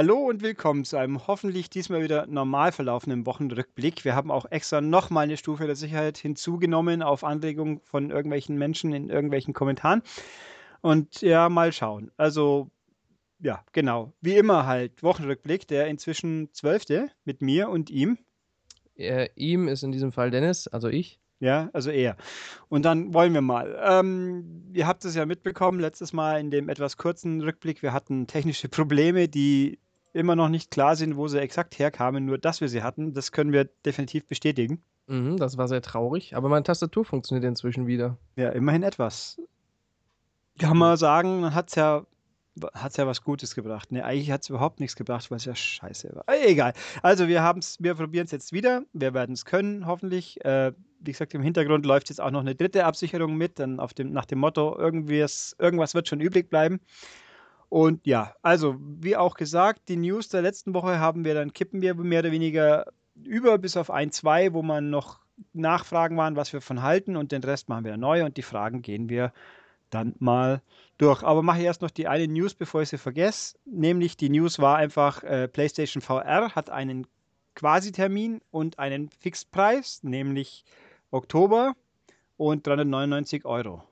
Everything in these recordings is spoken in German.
Hallo und willkommen zu einem hoffentlich diesmal wieder normal verlaufenden Wochenrückblick. Wir haben auch extra nochmal eine Stufe der Sicherheit hinzugenommen auf Anregung von irgendwelchen Menschen in irgendwelchen Kommentaren. Und ja, mal schauen. Also, ja, genau. Wie immer halt Wochenrückblick, der inzwischen zwölfte mit mir und ihm. Äh, ihm ist in diesem Fall Dennis, also ich. Ja, also er. Und dann wollen wir mal. Ähm, ihr habt es ja mitbekommen, letztes Mal in dem etwas kurzen Rückblick, wir hatten technische Probleme, die immer noch nicht klar sind, wo sie exakt herkamen, nur dass wir sie hatten, das können wir definitiv bestätigen. Mhm, das war sehr traurig, aber meine Tastatur funktioniert inzwischen wieder. Ja, immerhin etwas. Kann man sagen, hat es ja hat es ja was Gutes gebracht. Ne, eigentlich hat es überhaupt nichts gebracht, weil es ja scheiße war. Egal. Also wir wir probieren es jetzt wieder. Wir werden es können, hoffentlich. Äh, wie gesagt, im Hintergrund läuft jetzt auch noch eine dritte Absicherung mit, dann auf dem, nach dem Motto, irgendwas, irgendwas wird schon übrig bleiben. Und ja, also wie auch gesagt, die News der letzten Woche haben wir dann, kippen wir mehr oder weniger über bis auf ein, zwei, wo man noch Nachfragen waren, was wir von halten und den Rest machen wir neu und die Fragen gehen wir dann mal durch. Aber mache ich erst noch die eine News, bevor ich sie vergesse. Nämlich die News war einfach, äh, PlayStation VR hat einen Quasi-Termin und einen Fixpreis, nämlich Oktober und 399 Euro.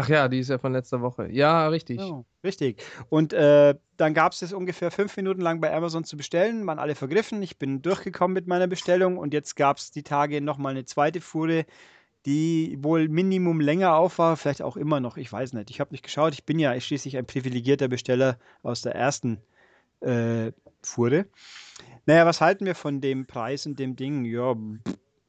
Ach ja, die ist ja von letzter Woche. Ja, richtig. Oh, richtig. Und äh, dann gab es das ungefähr fünf Minuten lang bei Amazon zu bestellen, waren alle vergriffen. Ich bin durchgekommen mit meiner Bestellung und jetzt gab es die Tage nochmal eine zweite Fuhre, die wohl Minimum länger auf war, vielleicht auch immer noch, ich weiß nicht. Ich habe nicht geschaut, ich bin ja schließlich ein privilegierter Besteller aus der ersten äh, Fuhre. Naja, was halten wir von dem Preis und dem Ding? Ja,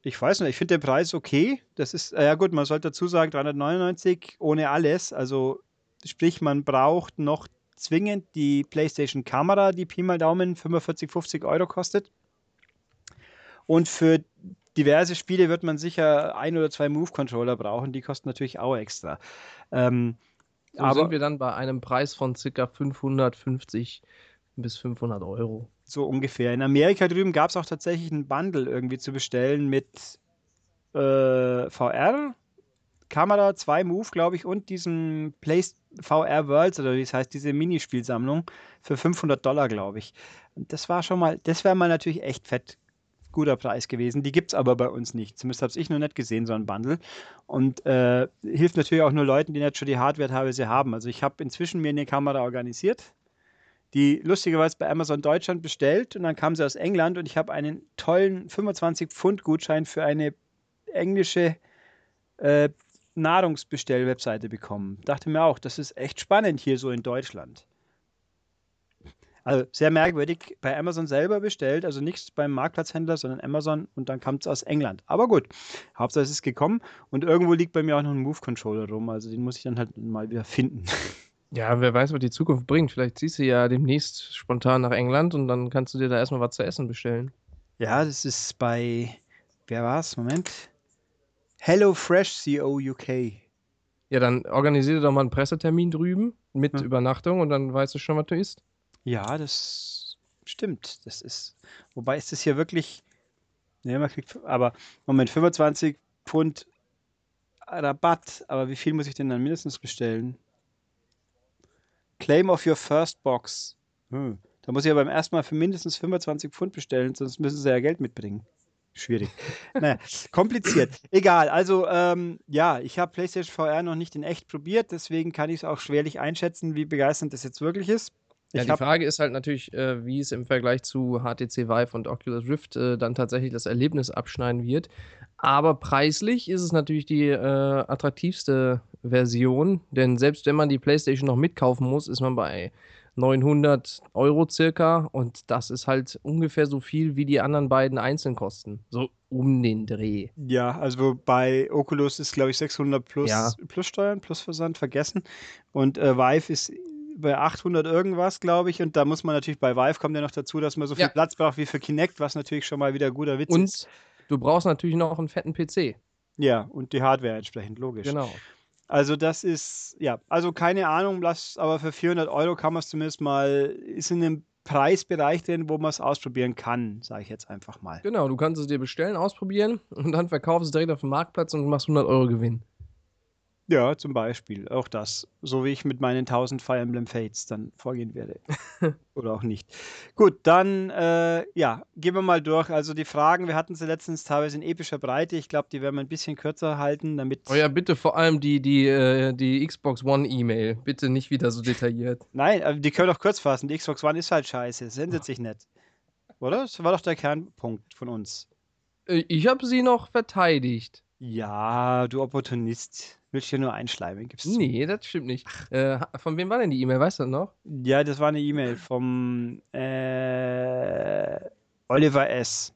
ich weiß nicht, ich finde den Preis okay. Das ist, ja gut, man sollte dazu sagen, 399 ohne alles. Also sprich, man braucht noch zwingend die PlayStation Kamera, die Pi mal Daumen 45, 50 Euro kostet. Und für diverse Spiele wird man sicher ein oder zwei Move-Controller brauchen, die kosten natürlich auch extra. Ähm, so aber sind wir dann bei einem Preis von ca. 550 bis 500 Euro. So ungefähr. In Amerika drüben gab es auch tatsächlich ein Bundle irgendwie zu bestellen mit äh, VR, Kamera, zwei Move, glaube ich, und diesem Play VR Worlds oder wie es heißt, diese Minispielsammlung für 500 Dollar, glaube ich. Und das war schon mal, das wäre mal natürlich echt fett guter Preis gewesen. Die gibt es aber bei uns nicht. Zumindest habe ich noch nicht gesehen, so ein Bundle. Und äh, hilft natürlich auch nur Leuten, die nicht schon die Hardware teilweise haben. Also ich habe inzwischen mir eine Kamera organisiert, die lustigerweise bei Amazon Deutschland bestellt und dann kam sie aus England und ich habe einen tollen 25 Pfund Gutschein für eine englische äh, Nahrungsbestell-Webseite bekommen. Dachte mir auch, das ist echt spannend hier so in Deutschland. Also sehr merkwürdig, bei Amazon selber bestellt, also nichts beim Marktplatzhändler, sondern Amazon und dann kam es aus England. Aber gut, Hauptsache es ist gekommen und irgendwo liegt bei mir auch noch ein Move-Controller rum, also den muss ich dann halt mal wieder finden. Ja, wer weiß, was die Zukunft bringt. Vielleicht ziehst du ja demnächst spontan nach England und dann kannst du dir da erstmal was zu essen bestellen. Ja, das ist bei, wer war es? Moment. Hello Fresh CO UK. Ja, dann organisiere doch mal einen Pressetermin drüben mit hm. Übernachtung und dann weißt du schon, was du isst. Ja, das stimmt. Das ist, wobei ist das hier wirklich, ne, man kriegt, aber Moment, 25 Pfund Rabatt, aber wie viel muss ich denn dann mindestens bestellen? Claim of your first box. Hm. Da muss ich ja beim ersten Mal für mindestens 25 Pfund bestellen, sonst müssen sie ja Geld mitbringen. Schwierig. naja, kompliziert. Egal. Also, ähm, ja, ich habe PlayStation VR noch nicht in echt probiert, deswegen kann ich es auch schwerlich einschätzen, wie begeisternd das jetzt wirklich ist. Ja, die Frage ist halt natürlich, äh, wie es im Vergleich zu HTC Vive und Oculus Rift äh, dann tatsächlich das Erlebnis abschneiden wird. Aber preislich ist es natürlich die äh, attraktivste Version, denn selbst wenn man die PlayStation noch mitkaufen muss, ist man bei 900 Euro circa und das ist halt ungefähr so viel, wie die anderen beiden einzeln kosten. So um den Dreh. Ja, also bei Oculus ist, glaube ich, 600 plus, ja. plus Steuern, plus Versand vergessen und äh, Vive ist bei 800 irgendwas, glaube ich. Und da muss man natürlich bei Vive kommt ja noch dazu, dass man so viel ja. Platz braucht wie für Kinect, was natürlich schon mal wieder guter Witz und ist. Und du brauchst natürlich noch einen fetten PC. Ja, und die Hardware entsprechend, logisch. Genau. Also das ist, ja, also keine Ahnung, aber für 400 Euro kann man es zumindest mal, ist in einem Preisbereich drin, wo man es ausprobieren kann, sage ich jetzt einfach mal. Genau, du kannst es dir bestellen, ausprobieren und dann verkaufst du es direkt auf dem Marktplatz und machst 100 Euro Gewinn. Ja, zum Beispiel. Auch das. So wie ich mit meinen 1000 Fire Emblem Fates dann vorgehen werde. Oder auch nicht. Gut, dann, äh, ja, gehen wir mal durch. Also die Fragen, wir hatten sie letztens teilweise in epischer Breite. Ich glaube, die werden wir ein bisschen kürzer halten, damit. Oh ja, bitte vor allem die, die, äh, die Xbox One E-Mail. Bitte nicht wieder so detailliert. Nein, die können wir doch kurz fassen. Die Xbox One ist halt scheiße. Sendet sich nicht. Oder? Das war doch der Kernpunkt von uns. Äh, Ich habe sie noch verteidigt. Ja, du Opportunist. Willst du ja nur einschleimen, gibst du. Nee, das stimmt nicht. Äh, von wem war denn die E-Mail? Weißt du das noch? Ja, das war eine E-Mail vom äh, Oliver S.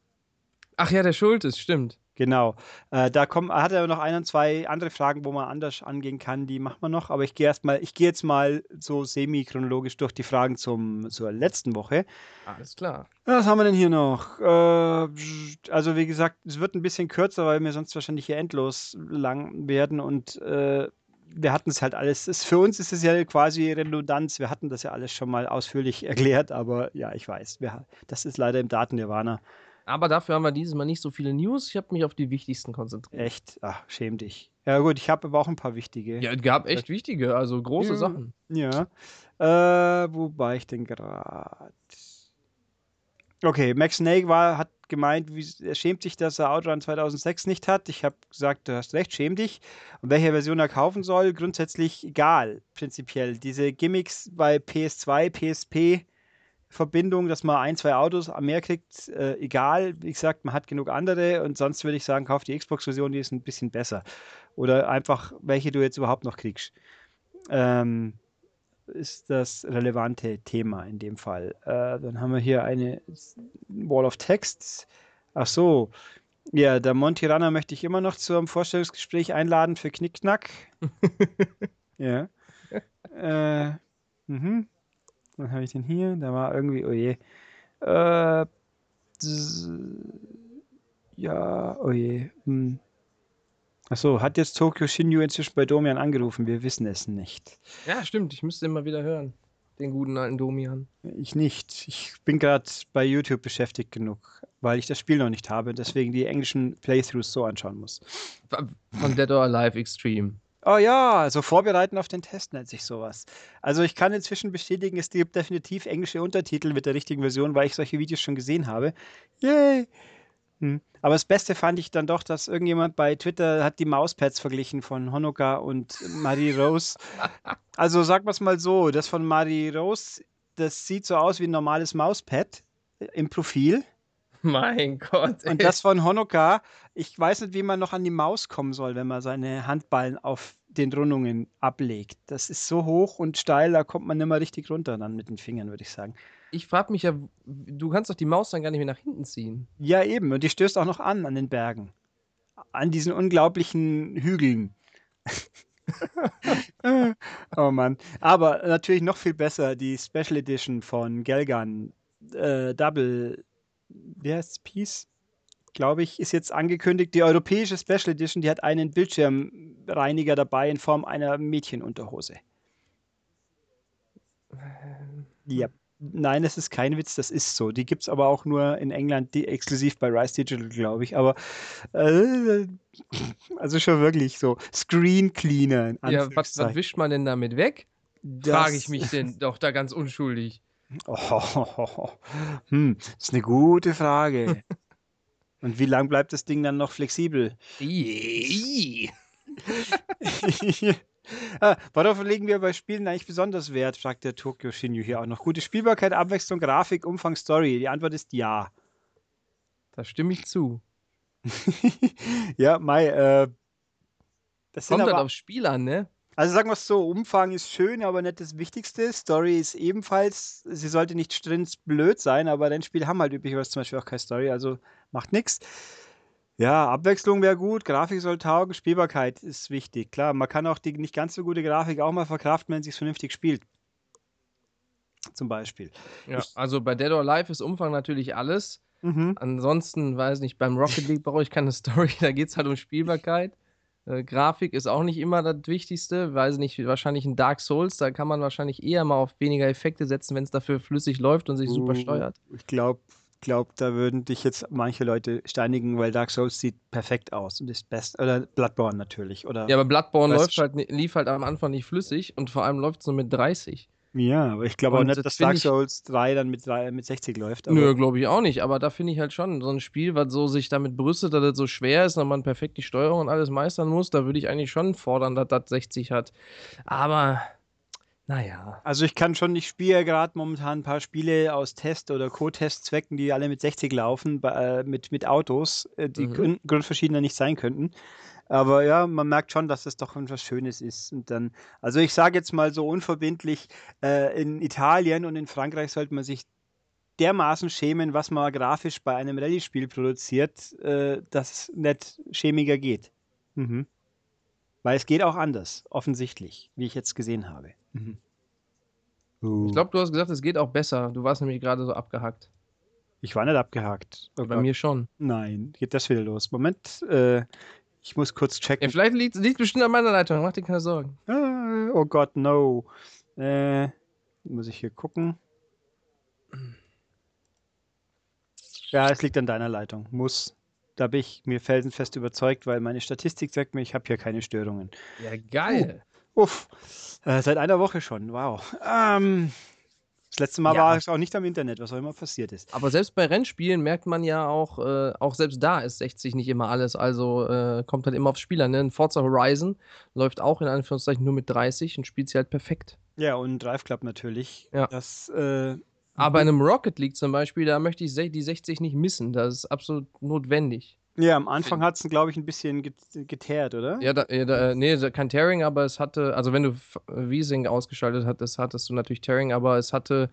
Ach ja, der Schultes, stimmt. Genau. Äh, da kommen, hat er noch ein und zwei andere Fragen, wo man anders angehen kann. Die machen wir noch. Aber ich gehe erst mal, ich gehe jetzt mal so semi-chronologisch durch die Fragen zum, zur letzten Woche. Alles klar. Was haben wir denn hier noch? Äh, also wie gesagt, es wird ein bisschen kürzer, weil wir sonst wahrscheinlich hier endlos lang werden und äh, wir hatten es halt alles. Es, für uns ist es ja quasi Redundanz. Wir hatten das ja alles schon mal ausführlich erklärt, aber ja, ich weiß, wir, das ist leider im Daten-Nirvana. Aber dafür haben wir dieses Mal nicht so viele News. Ich habe mich auf die wichtigsten konzentriert. Echt? Ach, schäm dich. Ja gut, ich habe aber auch ein paar wichtige. Ja, es gab echt wichtige, also große Ja. Sachen. Ja. Äh, wo war ich denn gerade? Okay, Max Snake war, hat gemeint, wie, er schämt sich, dass er Outrun 2006 nicht hat. Ich habe gesagt, du hast recht, schäm dich. Und welche Version er kaufen soll, grundsätzlich egal, prinzipiell. Diese Gimmicks bei PS2, PSP, Verbindung, dass man ein, zwei Autos mehr kriegt, äh, egal. Wie gesagt, man hat genug andere und sonst würde ich sagen, kauf die Xbox-Version, die ist ein bisschen besser. Oder einfach, welche du jetzt überhaupt noch kriegst. Ähm, ist das relevante Thema in dem Fall. Äh, dann haben wir hier eine Wall of Texts. Ach so. Ja, der Monty Runner möchte ich immer noch zum Vorstellungsgespräch einladen für Knickknack. ja. Äh, mhm. Was habe ich denn hier? Da war irgendwie, oh je. Äh, ja, oh je. Hm. Achso, hat jetzt Tokyo Shinju inzwischen bei Domian angerufen? Wir wissen es nicht. Ja, stimmt. Ich müsste mal wieder hören. Den guten alten Domian. Ich nicht. Ich bin gerade bei YouTube beschäftigt genug, weil ich das Spiel noch nicht habe und deswegen die englischen Playthroughs so anschauen muss. Von Dead or Alive Extreme. Oh ja, also vorbereiten auf den Test nennt sich sowas. Also ich kann inzwischen bestätigen, es gibt definitiv englische Untertitel mit der richtigen Version, weil ich solche Videos schon gesehen habe. Yay! Hm. Aber das Beste fand ich dann doch, dass irgendjemand bei Twitter hat die Mauspads verglichen von Honoka und Marie Rose. Also sagen wir es mal so, das von Marie Rose, das sieht so aus wie ein normales Mauspad äh, im Profil. Mein Gott. Und das von Honoka, ich weiß nicht, wie man noch an die Maus kommen soll, wenn man seine Handballen auf den Rundungen ablegt. Das ist so hoch und steil, da kommt man nicht mehr richtig runter dann mit den Fingern, würde ich sagen. Ich frage mich ja, du kannst doch die Maus dann gar nicht mehr nach hinten ziehen. Ja, eben. Und die stößt auch noch an, an den Bergen. An diesen unglaublichen Hügeln. oh Mann. Aber natürlich noch viel besser die Special Edition von Gelgan. Äh, Double, wie heißt's? Peace? Glaube ich, ist jetzt angekündigt. Die europäische Special Edition, die hat einen Bildschirmreiniger dabei in Form einer Mädchenunterhose. Ja. Nein, das ist kein Witz, das ist so. Die gibt es aber auch nur in England, die exklusiv bei Rise Digital, glaube ich. Aber äh, also schon wirklich so. Screen Cleaner. Ja, was, was wischt man denn damit weg? Frage ich mich denn doch da ganz unschuldig. Oh, hm, das ist eine gute Frage. Und wie lang bleibt das Ding dann noch flexibel? Ah, worauf legen wir bei Spielen eigentlich besonders Wert? fragt der Tokyo Shinju hier auch noch. Gute Spielbarkeit, Abwechslung, Grafik, Umfang, Story. Die Antwort ist ja. Da stimme ich zu. ja, Mai, äh, das Kommt aber, aufs Spiel an, ne? Also sagen wir es so, Umfang ist schön, aber nicht das Wichtigste. Story ist ebenfalls, sie sollte nicht strunzblöd sein, aber Rennspiele haben halt üblicherweise zum Beispiel auch keine Story, also macht nichts. Ja, Abwechslung wäre gut, Grafik soll taugen, Spielbarkeit ist wichtig. Klar, man kann auch die nicht ganz so gute Grafik auch mal verkraften, wenn sie es vernünftig spielt. Zum Beispiel. Ja, Ich- also bei Dead or Alive ist Umfang natürlich alles. Mhm. Ansonsten, weiß nicht, beim Rocket League brauche ich keine Story, da geht es halt um Spielbarkeit. Äh, Grafik ist auch nicht immer das Wichtigste, weiß nicht, wahrscheinlich in Dark Souls, da kann man wahrscheinlich eher mal auf weniger Effekte setzen, wenn es dafür flüssig läuft und sich super Uh, steuert. Ich glaube, glaube, da würden dich jetzt manche Leute steinigen, weil Dark Souls sieht perfekt aus und ist best. Oder Bloodborne natürlich. Oder ja, aber Bloodborne läuft halt, lief halt am Anfang nicht flüssig und vor allem läuft es nur mit 30. Ja, aber ich glaube auch nicht, dass Dark Souls 3 dann mit, 3, mit 60 läuft. Nö, glaube ich auch nicht. Aber da finde ich halt schon so ein Spiel, was so sich damit brüstet, dass es so schwer ist und man perfekt die Steuerung und alles meistern muss, da würde ich eigentlich schon fordern, dass das 60 hat. Aber naja. Also ich kann schon, ich spiele gerade momentan ein paar Spiele aus Test- oder Co-Test-Zwecken, die alle mit 60 laufen, äh, mit, mit Autos, äh, die mhm. grundverschiedener nicht sein könnten. Aber ja, man merkt schon, dass das doch etwas Schönes ist. Und dann, also ich sage jetzt mal so unverbindlich, äh, in Italien und in Frankreich sollte man sich dermaßen schämen, was man grafisch bei einem Rallye-Spiel produziert, äh, dass es nicht schämiger geht. Mhm. Weil es geht auch anders, offensichtlich, wie ich jetzt gesehen habe. Mhm. Uh. Ich glaube, du hast gesagt, es geht auch besser. Du warst nämlich gerade so abgehackt. Ich war nicht abgehackt. Oh Bei Gott. mir schon. Nein, geht das wieder los. Moment, äh, ich muss kurz checken. Ja, vielleicht liegt es bestimmt an meiner Leitung. Mach dir keine Sorgen. Ah, oh Gott, no. Äh, muss ich hier gucken. Ja, es liegt an deiner Leitung. Muss da bin ich mir felsenfest überzeugt, weil meine Statistik sagt mir, ich habe hier keine Störungen. Ja, geil. Uh, uff. Äh, seit einer Woche schon. Wow. Ähm, das letzte Mal ja. war es auch nicht am Internet, was auch immer passiert ist. Aber selbst bei Rennspielen merkt man ja auch, äh, auch selbst da ist 60 nicht immer alles. Also äh, kommt halt immer aufs Spiel an. Ne? Forza Horizon läuft auch in Anführungszeichen nur mit 30 und spielt sie halt perfekt. Ja, und Drive Club natürlich. Ja. Das äh, aber in einem Rocket League zum Beispiel, da möchte ich die 60 nicht missen. Das ist absolut notwendig. Ja, am Anfang hat es, glaube ich, ein bisschen geteert, oder? Ja, da, ja da, nee, kein Tearing, aber es hatte, also wenn du Wiesing ausgeschaltet hattest, hattest du natürlich Tearing, aber es hatte,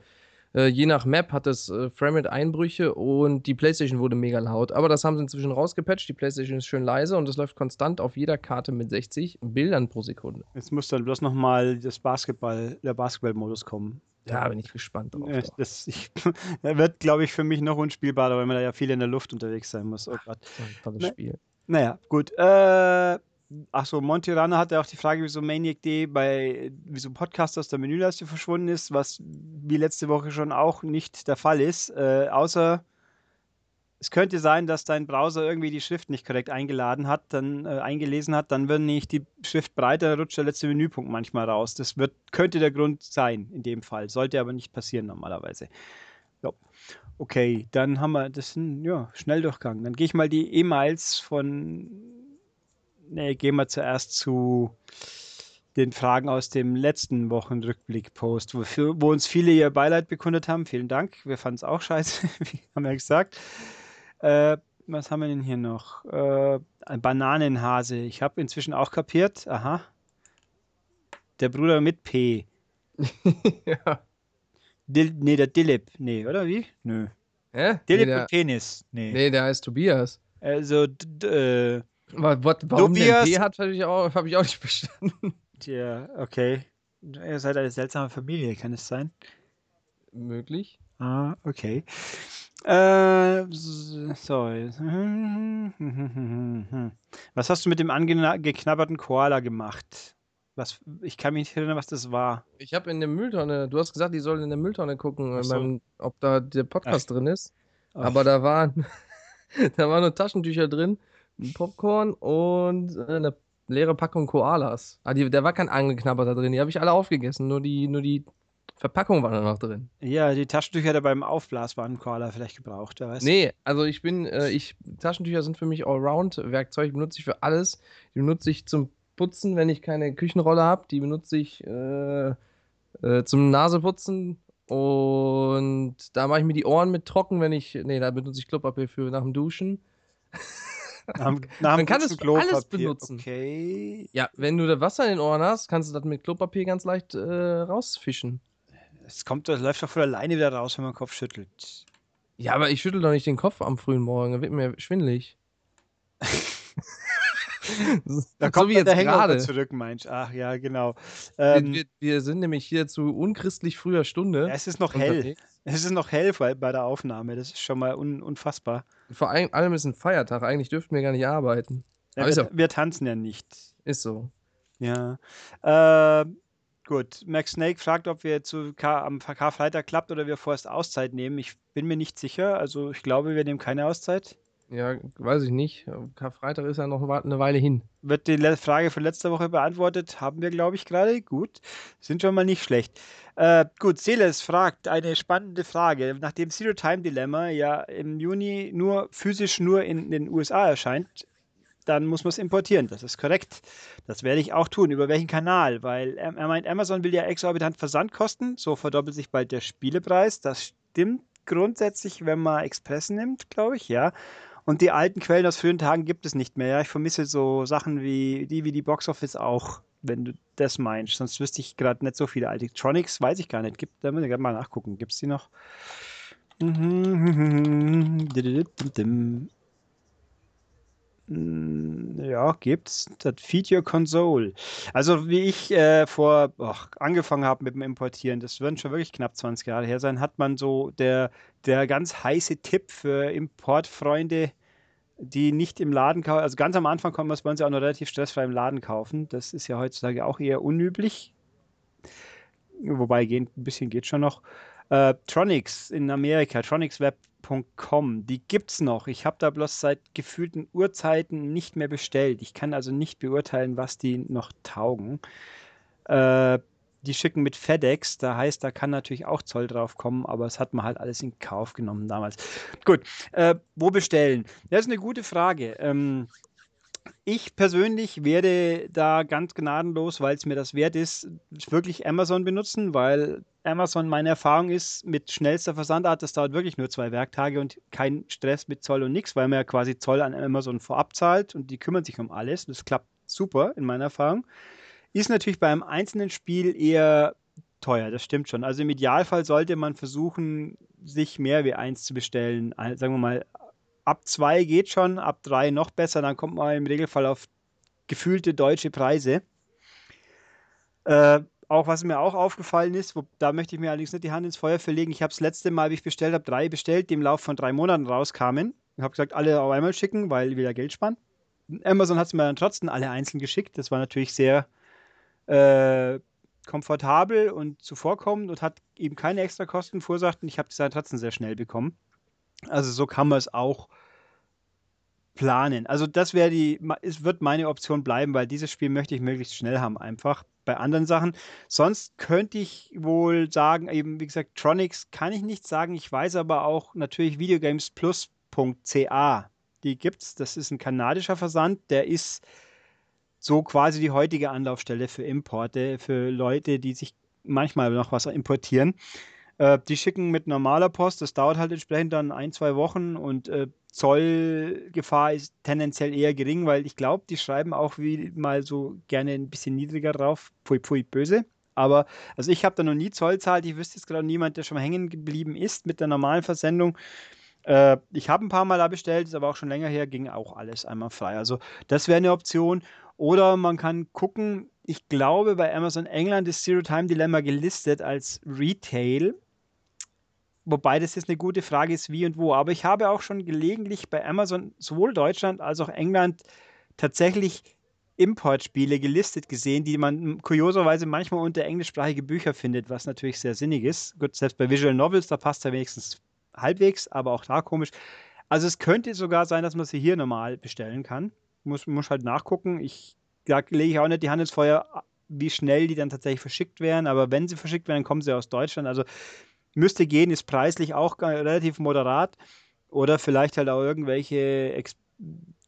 äh, je nach Map hat es äh, Frame-Einbrüche und die Playstation wurde mega laut. Aber das haben sie inzwischen rausgepatcht, die Playstation ist schön leise und es läuft konstant auf jeder Karte mit 60 Bildern pro Sekunde. Jetzt muss dann bloß nochmal das Basketball, der Basketball-Modus kommen. Ja, bin ich gespannt drauf. Ja, das, ich, wird, glaube ich, für mich noch unspielbarer, weil man da ja viel in der Luft unterwegs sein muss. Oh Gott. Tolles Na, Spiel. Naja, gut. Äh, Achso, Monty Runner hatte auch die Frage, wieso Maniac D bei, wieso Podcast aus der Menüleiste verschwunden ist, was wie letzte Woche schon auch nicht der Fall ist. Äh, außer es könnte sein, dass dein Browser irgendwie die Schrift nicht korrekt eingeladen hat, dann äh, eingelesen hat, dann wird nicht die Schrift breiter, rutscht der letzte Menüpunkt manchmal raus. Das wird, könnte der Grund sein in dem Fall, sollte aber nicht passieren normalerweise. So. Okay, dann haben wir das ein ja, Schnelldurchgang. Dann gehe ich mal die E-Mails von. Ne, gehen wir zuerst zu den Fragen aus dem letzten Wochenrückblick-Post, wo, wo, uns viele ihr Beileid bekundet haben. Vielen Dank. Wir fanden es auch scheiße, wie haben wir gesagt. Äh, was haben wir denn hier noch? Äh, ein Bananenhase. Ich habe inzwischen auch kapiert. Aha. Der Bruder mit P. ja. Dil, nee, der Dilip. Nee, oder wie? Nö. Hä? Dilip nee, der, Penis. Nee. Nee, der heißt Tobias. Also, äh, What, warum Tobias, der P hat, habe ich, auch, hab ich auch nicht verstanden. Tja, okay. Ihr seid eine seltsame Familie, kann es sein? Möglich. Ah, okay. Äh, so. Was hast du mit dem angeknabberten Koala gemacht? Was, ich kann mich nicht erinnern, was das war. Ich habe in der Mülltonne, du hast gesagt, die sollen in der Mülltonne gucken, so. meinem, ob da der Podcast Ach. drin ist. Ach. Aber da waren, da waren nur Taschentücher drin, Popcorn und äh, eine leere Packung Koalas. Ah, die, da war kein angeknabberter drin, die habe ich alle aufgegessen, nur die, nur die Verpackung war da noch drin. Ja, die Taschentücher da beim Aufblas waren Koala vielleicht gebraucht, wer weiß. Nee, also ich bin, äh, ich, Taschentücher sind für mich Allround-Werkzeug, die benutze ich für alles. Die benutze ich zum Putzen, wenn ich keine Küchenrolle habe. Die benutze ich äh, äh, zum Naseputzen und da mache ich mir die Ohren mit trocken, wenn ich, nee, da benutze ich Klopapier für nach dem Duschen. Nach, nach Man kann es für alles benutzen. Okay. Ja, wenn du da Wasser in den Ohren hast, kannst du das mit Klopapier ganz leicht äh, rausfischen. Es kommt, das läuft doch von alleine wieder raus, wenn man den Kopf schüttelt. Ja, aber ich schüttel doch nicht den Kopf am frühen Morgen, dann wird mir schwindelig. da kommt so wie der Hänger zurück, meinst Ach ja, genau. Ähm, wir, wir, sind nämlich hier zu unchristlich früher Stunde. Ja, es ist noch hell. Es ist noch hell bei, bei der Aufnahme. Das ist schon mal un, unfassbar. Vor allem ist ein Feiertag. Eigentlich dürften wir gar nicht arbeiten. Ja, wir, wir, tanzen ja nicht. Ist so. Ja. Äh, gut. Max Snake fragt, ob wir zu K am Karfreitag klappt oder wir vorerst Auszeit nehmen. Ich bin mir nicht sicher. Also ich glaube, wir nehmen keine Auszeit. Ja, weiß ich nicht. Karfreitag ist ja noch eine Weile hin. Wird die Frage von letzter Woche beantwortet? Haben wir, glaube ich, gerade. Gut. Sind schon mal nicht schlecht. Äh, gut, Seles fragt eine spannende Frage. Nachdem Zero Time Dilemma ja im Juni nur physisch nur in den USA erscheint, dann muss man es importieren. Das ist korrekt. Das werde ich auch tun. Über welchen Kanal? Weil er meint, Amazon will ja exorbitant Versandkosten. So verdoppelt sich bald der Spielepreis. Das stimmt grundsätzlich, wenn man Express nimmt, glaube ich, ja. Und die alten Quellen aus frühen Tagen gibt es nicht mehr. Ja? Ich vermisse so Sachen wie die wie die Box Office auch, wenn du das meinst. Sonst wüsste ich gerade nicht so viele alte. Tronics weiß ich gar nicht. Gibt, da muss ich gerade mal nachgucken. Gibt es die noch? Ja, gibt's. Das Feed Your Console. Also wie ich äh, vor oh, angefangen habe mit dem Importieren, das würden schon wirklich knapp 20 Jahre her sein, hat man so der, der ganz heiße Tipp für Importfreunde, die nicht im Laden kaufen. Also ganz am Anfang konnte man es auch noch relativ stressfrei im Laden kaufen. Das ist ja heutzutage auch eher unüblich. Wobei gehen, ein bisschen geht schon noch. Äh, Tronics in Amerika, tronicsweb.com, die es noch. Ich habe da bloß seit gefühlten Uhrzeiten nicht mehr bestellt. Ich kann also nicht beurteilen, was die noch taugen. Äh, die schicken mit FedEx, da heißt, da kann natürlich auch Zoll drauf kommen, aber es hat man halt alles in Kauf genommen damals. Gut, äh, wo bestellen? Das ist eine gute Frage. Ähm, ich persönlich werde da ganz gnadenlos, weil es mir das wert ist, wirklich Amazon benutzen, weil Amazon meine Erfahrung ist, mit schnellster Versandart, das dauert wirklich nur zwei Werktage und kein Stress mit Zoll und nichts, weil man ja quasi Zoll an Amazon vorab zahlt und die kümmern sich um alles. Das klappt super in meiner Erfahrung. Ist natürlich beim einzelnen Spiel eher teuer, das stimmt schon. Also im Idealfall sollte man versuchen, sich mehr wie eins zu bestellen. Sagen wir mal ab zwei geht schon, ab drei noch besser, dann kommt man im Regelfall auf gefühlte deutsche Preise. Äh, auch was mir auch aufgefallen ist, wo, da möchte ich mir allerdings nicht die Hand ins Feuer verlegen. Ich habe das letzte Mal, wie ich bestellt habe, drei bestellt, die im Laufe von drei Monaten rauskamen. Ich habe gesagt, alle auf einmal schicken, weil wir ja Geld sparen. Amazon hat es mir dann trotzdem alle einzeln geschickt. Das war natürlich sehr äh, komfortabel und zuvorkommend und hat eben keine extra Kosten verursacht. Und ich habe die dann trotzdem sehr schnell bekommen. Also so kann man es auch planen. Also das wäre die, es wird meine Option bleiben, weil dieses Spiel möchte ich möglichst schnell haben, einfach bei anderen Sachen. Sonst könnte ich wohl sagen, eben wie gesagt, Tronics kann ich nicht sagen. Ich weiß aber auch natürlich videogamesplus.ca. Die gibt's. Das ist ein kanadischer Versand. Der ist so quasi die heutige Anlaufstelle für Importe, für Leute, die sich manchmal noch was importieren. Äh, die schicken mit normaler Post, das dauert halt entsprechend dann ein, zwei Wochen und äh, Zollgefahr ist tendenziell eher gering, weil ich glaube, die schreiben auch wie mal so gerne ein bisschen niedriger drauf. Pfui, pfui, böse. Aber, also ich habe da noch nie Zoll zahlt. Ich wüsste jetzt gerade niemand, der schon mal hängen geblieben ist mit der normalen Versendung. Äh, ich habe ein paar Mal da bestellt, ist aber auch schon länger her, ging auch alles einmal frei. Also, das wäre eine Option. Oder man kann gucken, ich glaube, bei Amazon England ist Zero Time Dilemma gelistet als Retail. Wobei das jetzt eine gute Frage ist, wie und wo. Aber ich habe auch schon gelegentlich bei Amazon sowohl Deutschland als auch England tatsächlich Importspiele gelistet gesehen, die man kurioserweise manchmal unter englischsprachige Bücher findet, was natürlich sehr sinnig ist. Gut, selbst bei Visual Novels, da passt er wenigstens halbwegs, aber auch da komisch. Also es könnte sogar sein, dass man sie hier normal bestellen kann. Muss, muss halt nachgucken. Ich, da lege ich auch nicht die Hand ins Feuer, wie schnell die dann tatsächlich verschickt werden. Aber wenn sie verschickt werden, kommen sie aus Deutschland. Also müsste gehen, ist preislich auch relativ moderat. Oder vielleicht halt auch irgendwelche, Ex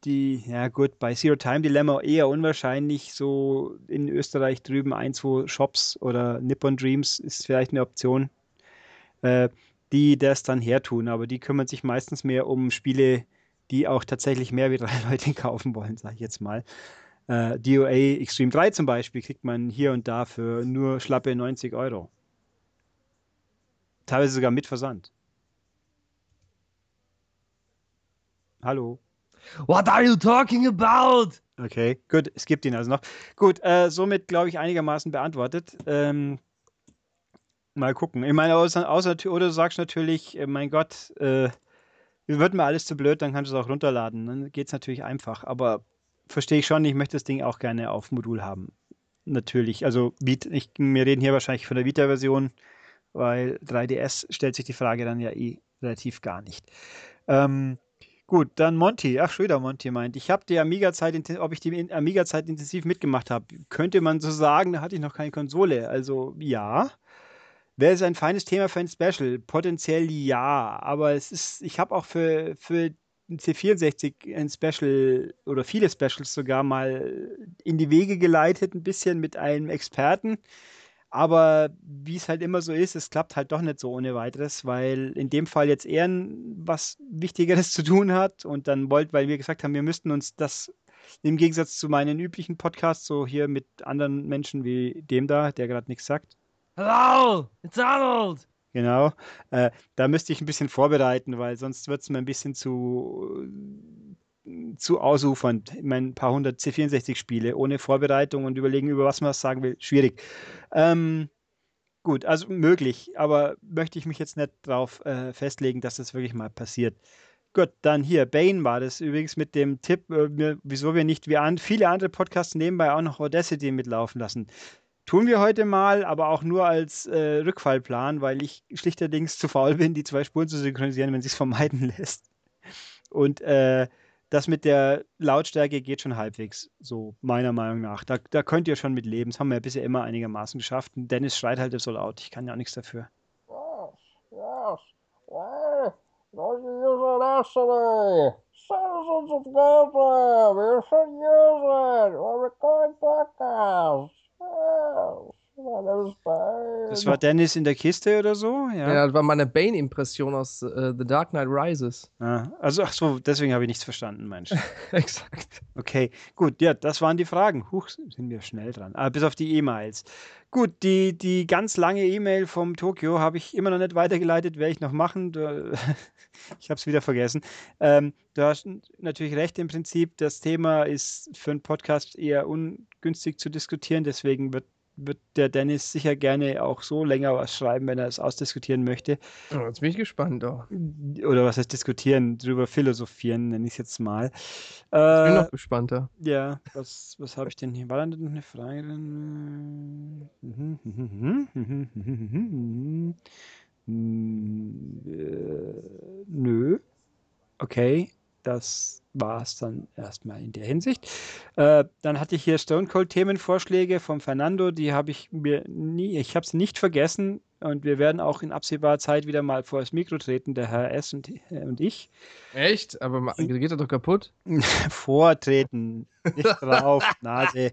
die, ja gut, bei Zero Time Dilemma eher unwahrscheinlich, so in Österreich drüben ein, zwei Shops oder Nippon Dreams ist vielleicht eine Option, äh, die das dann hertun. Aber die kümmern sich meistens mehr um Spiele, die auch tatsächlich mehr wie drei Leute kaufen wollen, sage ich jetzt mal. Äh, DOA Extreme 3 zum Beispiel kriegt man hier und da für nur schlappe 90 Euro. Teilweise sogar mit Versand. Hallo. What are you talking about? Okay, gut, es gibt ihn also noch. Gut, äh, somit glaube ich einigermaßen beantwortet. Ähm, mal gucken. Ich meine, außer, außer oder du sagst natürlich, äh, mein Gott, äh, wird mir alles zu blöd, dann kannst du es auch runterladen. Dann geht es natürlich einfach. Aber verstehe ich schon, ich möchte das Ding auch gerne auf Modul haben. natürlich. Also wir reden hier wahrscheinlich von der Vita-Version, weil 3DS stellt sich die Frage dann ja eh relativ gar nicht. Ähm, gut, dann Monty. Ach, schon wieder Monty meint. Ich habe die Amiga-Zeit, ob ich die Amiga-Zeit intensiv mitgemacht habe. Könnte man so sagen, da hatte ich noch keine Konsole. Also ja. Wäre es ein feines Thema für ein Special? Potenziell ja, aber es ist, ich habe auch für, für C64 ein Special oder viele Specials sogar mal in die Wege geleitet, ein bisschen mit einem Experten. Aber wie es halt immer so ist, es klappt halt doch nicht so ohne weiteres, weil in dem Fall jetzt er was Wichtigeres zu tun hat und dann wollt, weil wir gesagt haben, wir müssten uns das im Gegensatz zu meinen üblichen Podcasts, so hier mit anderen Menschen wie dem da, der gerade nichts sagt. Hello, it's Arnold! Genau. Äh, da müsste ich ein bisschen vorbereiten, weil sonst wird es mir ein bisschen zu, zu ausufernd. Ich meine, ein paar hundert C64-Spiele ohne Vorbereitung und überlegen, über was man was sagen will, schwierig. Ähm, gut, also möglich, aber möchte ich mich jetzt nicht darauf äh, festlegen, dass das wirklich mal passiert. Gut, dann hier, Bane war das übrigens mit dem Tipp, äh, wieso wir nicht wie an, viele andere Podcasts nebenbei auch noch Audacity mitlaufen lassen. Tun wir heute mal, aber auch nur als äh, Rückfallplan, weil ich schlichterdings zu faul bin, die zwei Spuren zu synchronisieren, wenn sich vermeiden lässt. Und äh, das mit der Lautstärke geht schon halbwegs, so meiner Meinung nach. Da, da könnt ihr schon mit leben. Das haben wir ja bisher immer einigermaßen geschafft. Und Dennis schreit halt so laut. Ich kann ja auch nichts dafür. Das war Dennis in der Kiste oder so? Ja, ja das war meine Bane-Impression aus uh, The Dark Knight Rises. Ah, also, ach so, deswegen habe ich nichts verstanden, Mensch. Exakt. Okay, gut, ja, das waren die Fragen. Huch, sind wir schnell dran. Ah, bis auf die E-Mails. Gut, die, die ganz lange E-Mail vom Tokio habe ich immer noch nicht weitergeleitet, werde ich noch machen. ich habe es wieder vergessen. Ähm, du hast natürlich recht im Prinzip. Das Thema ist für einen Podcast eher ungünstig zu diskutieren, deswegen wird wird der Dennis sicher gerne auch so länger was schreiben, wenn er es ausdiskutieren möchte. Oh, jetzt bin ich gespannt. Oh. Oder was heißt diskutieren, drüber philosophieren, nenne ich es jetzt mal. Ich äh, bin noch gespannter. Ja, was, was habe ich denn hier? War da noch eine Frage drin? Nö. Okay, das war es dann erstmal in der Hinsicht. Äh, dann hatte ich hier Stone Cold Themenvorschläge vom Fernando, die habe ich mir nie, ich habe es nicht vergessen und wir werden auch in absehbarer Zeit wieder mal vor das Mikro treten, der Herr S. und, äh, und ich. Echt? Aber geht er doch kaputt? Vortreten, nicht drauf, Nase.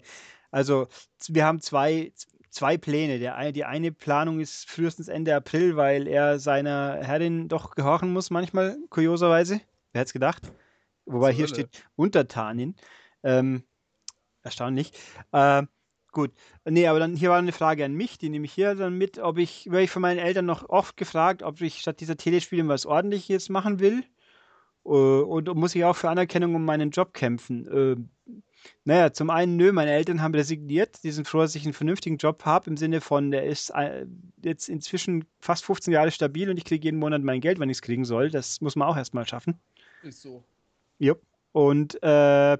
Also wir haben zwei, zwei Pläne. Der eine, die eine Planung ist frühestens Ende April, weil er seiner Herrin doch gehorchen muss manchmal, kurioserweise. Wer hätte es gedacht? Wobei hier steht Untertanin. Ähm, erstaunlich. Äh, gut. Nee, aber dann hier war eine Frage an mich, die nehme ich hier dann mit, ob ich, werde ich von meinen Eltern noch oft gefragt, ob ich statt dieser Telespiele was ordentliches machen will. Äh, und muss ich auch für Anerkennung um meinen Job kämpfen? Äh, naja, zum einen, nö, meine Eltern haben resigniert. Die sind froh, dass ich einen vernünftigen Job habe, im Sinne von, der ist äh, jetzt inzwischen fast 15 Jahre stabil und ich kriege jeden Monat mein Geld, wenn ich es kriegen soll. Das muss man auch erstmal schaffen. Ist so. Ja. Und äh,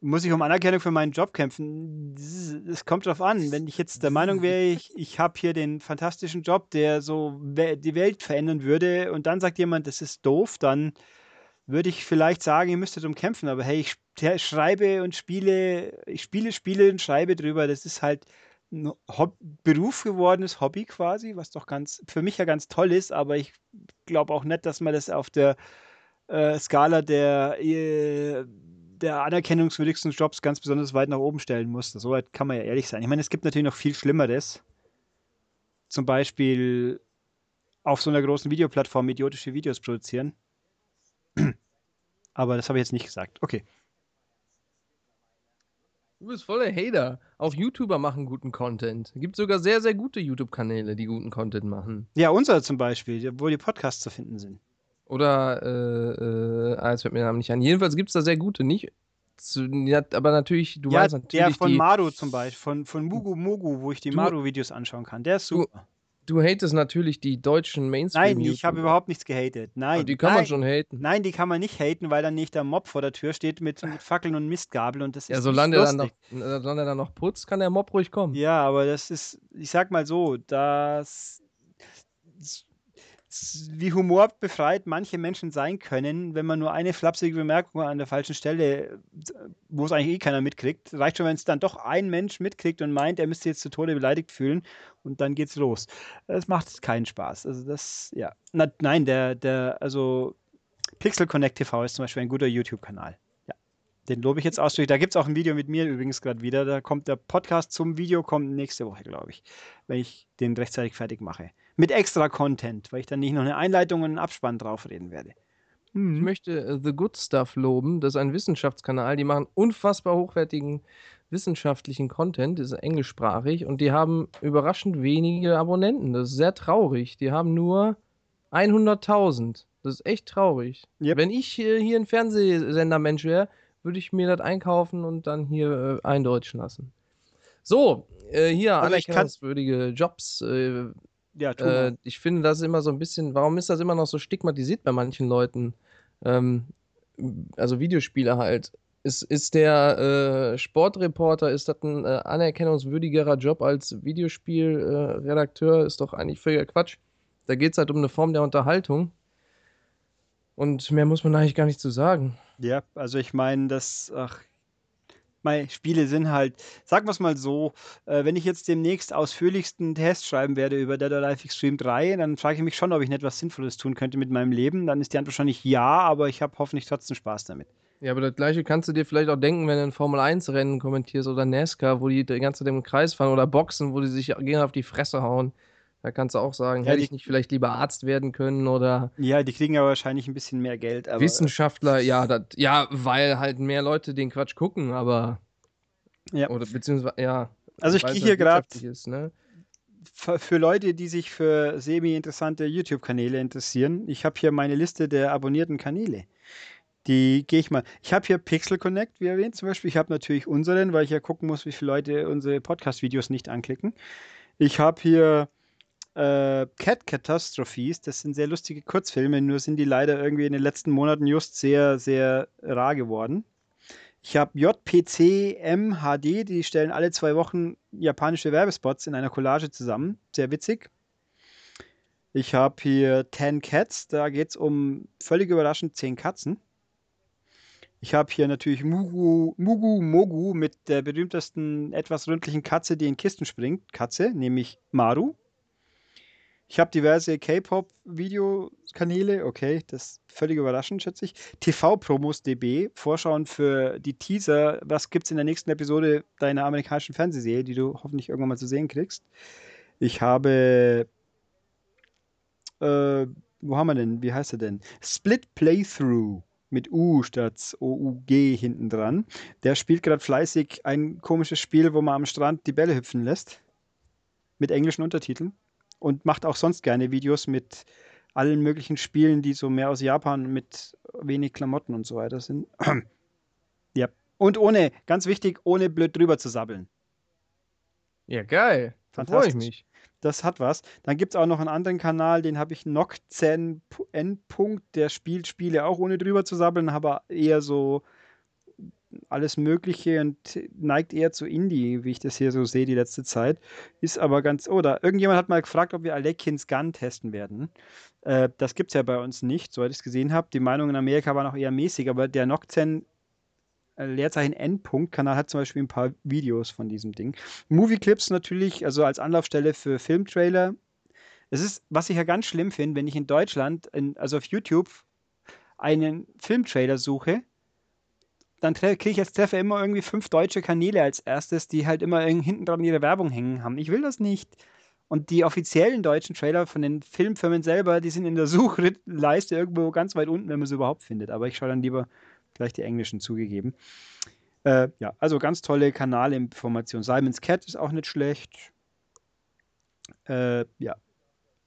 muss ich um Anerkennung für meinen Job kämpfen? Es kommt drauf an. Wenn ich jetzt der Meinung wäre, ich, ich habe hier den fantastischen Job, der so die Welt verändern würde, und dann sagt jemand, das ist doof, dann würde ich vielleicht sagen, ihr müsstet um kämpfen. Aber hey, ich schreibe und spiele, ich spiele Spiele und schreibe drüber. Das ist halt ein Hob Beruf gewordenes Hobby quasi, was doch ganz für mich ja ganz toll ist. Aber ich glaube auch nicht, dass man das auf der äh, Skala der, äh, der anerkennungswürdigsten Jobs ganz besonders weit nach oben stellen musste. So weit kann man ja ehrlich sein. Ich meine, es gibt natürlich noch viel Schlimmeres. Zum Beispiel auf so einer großen Videoplattform idiotische Videos produzieren. Aber das habe ich jetzt nicht gesagt. Okay. Du bist voller Hater. Auch YouTuber machen guten Content. Es gibt sogar sehr, sehr gute YouTube-Kanäle, die guten Content machen. Ja, unser zum Beispiel, wo die Podcasts zu finden sind. Oder, äh, äh, ah, jetzt fällt mir der Name nicht an. Jedenfalls gibt es da sehr gute, nicht? Zu, ja, aber natürlich, du ja, weißt natürlich. Der von die, Maru zum Beispiel, von, von Mugu Mugu, wo ich die Maru-Videos anschauen kann. Der ist super. Du hatest natürlich die deutschen mainstream Nein, ich habe überhaupt nichts gehatet. Nein. Aber die kann nein, man schon haten. Nein, die kann man nicht haten, weil dann nicht der Mob vor der Tür steht mit, mit Fackeln und Mistgabel und das Ja, ist solange nicht er, dann noch, solange er dann noch putzt, kann der Mob ruhig kommen. Ja, aber das ist, ich sag mal so, das, wie humorbefreit manche Menschen sein können, wenn man nur eine flapsige Bemerkung an der falschen Stelle, wo es eigentlich eh keiner mitkriegt, reicht schon, wenn es dann doch ein Mensch mitkriegt und meint, er müsste jetzt zu Tode beleidigt fühlen und dann geht's los. Das macht keinen Spaß. Also das, ja. Na, nein, der, der, also Pixel Connect TV ist zum Beispiel ein guter YouTube-Kanal. Ja. Den lobe ich jetzt ausdrücklich. Da gibt es auch ein Video mit mir übrigens gerade wieder. Da kommt der Podcast zum Video, kommt nächste Woche, glaube ich, wenn ich den rechtzeitig fertig mache. Mit extra Content, weil ich dann nicht noch eine Einleitung und einen Abspann draufreden werde. Ich Mhm. möchte äh, The Good Stuff loben. Das ist ein Wissenschaftskanal. Die machen unfassbar hochwertigen wissenschaftlichen Content. Das ist englischsprachig und die haben überraschend wenige Abonnenten. Das ist sehr traurig. Die haben nur 100.000. Das ist echt traurig. Yep. Wenn ich hier, hier ein Fernsehsendermensch wäre, würde ich mir das einkaufen und dann hier äh, eindeutschen lassen. So, äh, hier anerkennungswürdige Jobs. Äh, Ja, äh, ich finde das immer so ein bisschen, warum ist das immer noch so stigmatisiert bei manchen Leuten? Ähm, also Videospiele halt. Ist, ist der äh, Sportreporter, ist das ein äh, anerkennungswürdigerer Job als Videospielredakteur? Redakteur? ist doch eigentlich völliger Quatsch. Da geht es halt um eine Form der Unterhaltung. Und mehr muss man eigentlich gar nicht zu sagen. Ja, also ich meine, das, ach, meine Spiele sind halt, sagen wir es mal so, äh, wenn ich jetzt demnächst ausführlichsten Test schreiben werde über Dead or Alive Extreme 3, dann frage ich mich schon, ob ich nicht etwas Sinnvolles tun könnte mit meinem Leben. Dann ist die Antwort wahrscheinlich ja, aber ich habe hoffentlich trotzdem Spaß damit. Ja, aber das gleiche kannst du dir vielleicht auch denken, wenn du ein Formel-1-Rennen kommentierst oder NASCAR, wo die die ganze Zeit im Kreis fahren oder Boxen, wo die sich gegen auf die Fresse hauen. Da kannst du auch sagen, Ja, hätte ich nicht vielleicht lieber Arzt werden können oder Ja, die kriegen ja wahrscheinlich ein bisschen mehr Geld, aber Wissenschaftler, ja, das, ja, weil halt mehr Leute den Quatsch gucken, aber Ja. oder beziehungsweise, ja. Also ich gehe hier halt wirtschaftlich ist, ne? für für Leute, die sich für semi-interessante YouTube-Kanäle interessieren, ich habe hier meine Liste der abonnierten Kanäle. Die gehe ich mal. Ich habe hier Pixel Connect, wie erwähnt zum Beispiel. Ich habe natürlich unseren, weil ich ja gucken muss, wie viele Leute unsere Podcast-Videos nicht anklicken. Ich habe hier äh, Cat Catastrophes. Das sind sehr lustige Kurzfilme, nur sind die leider irgendwie in den letzten Monaten just sehr, sehr rar geworden. Ich habe JPC MHD, die stellen alle zwei Wochen japanische Werbespots in einer Collage zusammen. Sehr witzig. Ich habe hier 10 Cats, da geht es um völlig überraschend 10 Katzen. Ich habe hier natürlich Mugu, Mugu Mogu mit der berühmtesten etwas ründlichen Katze, die in Kisten springt. Katze, nämlich Maru. Ich habe diverse K-Pop-Videokanäle, okay, das ist völlig überraschend, schätze ich. TV-Promos DB, Vorschauen für die Teaser, was gibt es in der nächsten Episode deiner amerikanischen Fernsehserie, die du hoffentlich irgendwann mal zu sehen kriegst. Ich habe, äh, wo haben wir denn, wie heißt er denn? Split Playthrough mit U statt O-U-G hinten dran. Der spielt gerade fleißig ein komisches Spiel, wo man am Strand die Bälle hüpfen lässt. Mit englischen Untertiteln und macht auch sonst gerne Videos mit allen möglichen Spielen, die so mehr aus Japan mit wenig Klamotten und so weiter sind. ja. Und ohne, ganz wichtig, ohne blöd drüber zu sabbeln. Ja, geil. Da freue ich Fantastisch. mich. Das hat was. Dann gibt es auch noch einen anderen Kanal, den habe ich Noczen N. Der spielt Spiele auch ohne drüber zu sabbeln, aber eher so alles Mögliche und neigt eher zu Indie, wie ich das hier so sehe die letzte Zeit. Ist aber ganz. Oder irgendjemand hat mal gefragt, ob wir Alekins Gun testen werden. Äh, das gibt es ja bei uns nicht, soweit ich es gesehen habe. Die Meinung in Amerika war noch eher mäßig, aber der Noczen äh, Leerzeichen Endpunkt Kanal hat zum Beispiel ein paar Videos von diesem Ding. Movie Clips natürlich, also als Anlaufstelle für Filmtrailer. Es ist, was ich ja ganz schlimm finde, wenn ich in Deutschland, in, also auf YouTube, einen Filmtrailer suche, dann kriege ich als Treffer immer irgendwie fünf deutsche Kanäle als erstes, die halt immer hinten dran ihre Werbung hängen haben. Ich will das nicht. Und die offiziellen deutschen Trailer von den Filmfirmen selber, die sind in der Suchleiste irgendwo ganz weit unten, wenn man sie überhaupt findet. Aber ich schaue dann lieber gleich die englischen zugegeben. Äh, ja, also ganz tolle Kanalinformation. Simon's Cat ist auch nicht schlecht. Äh, ja.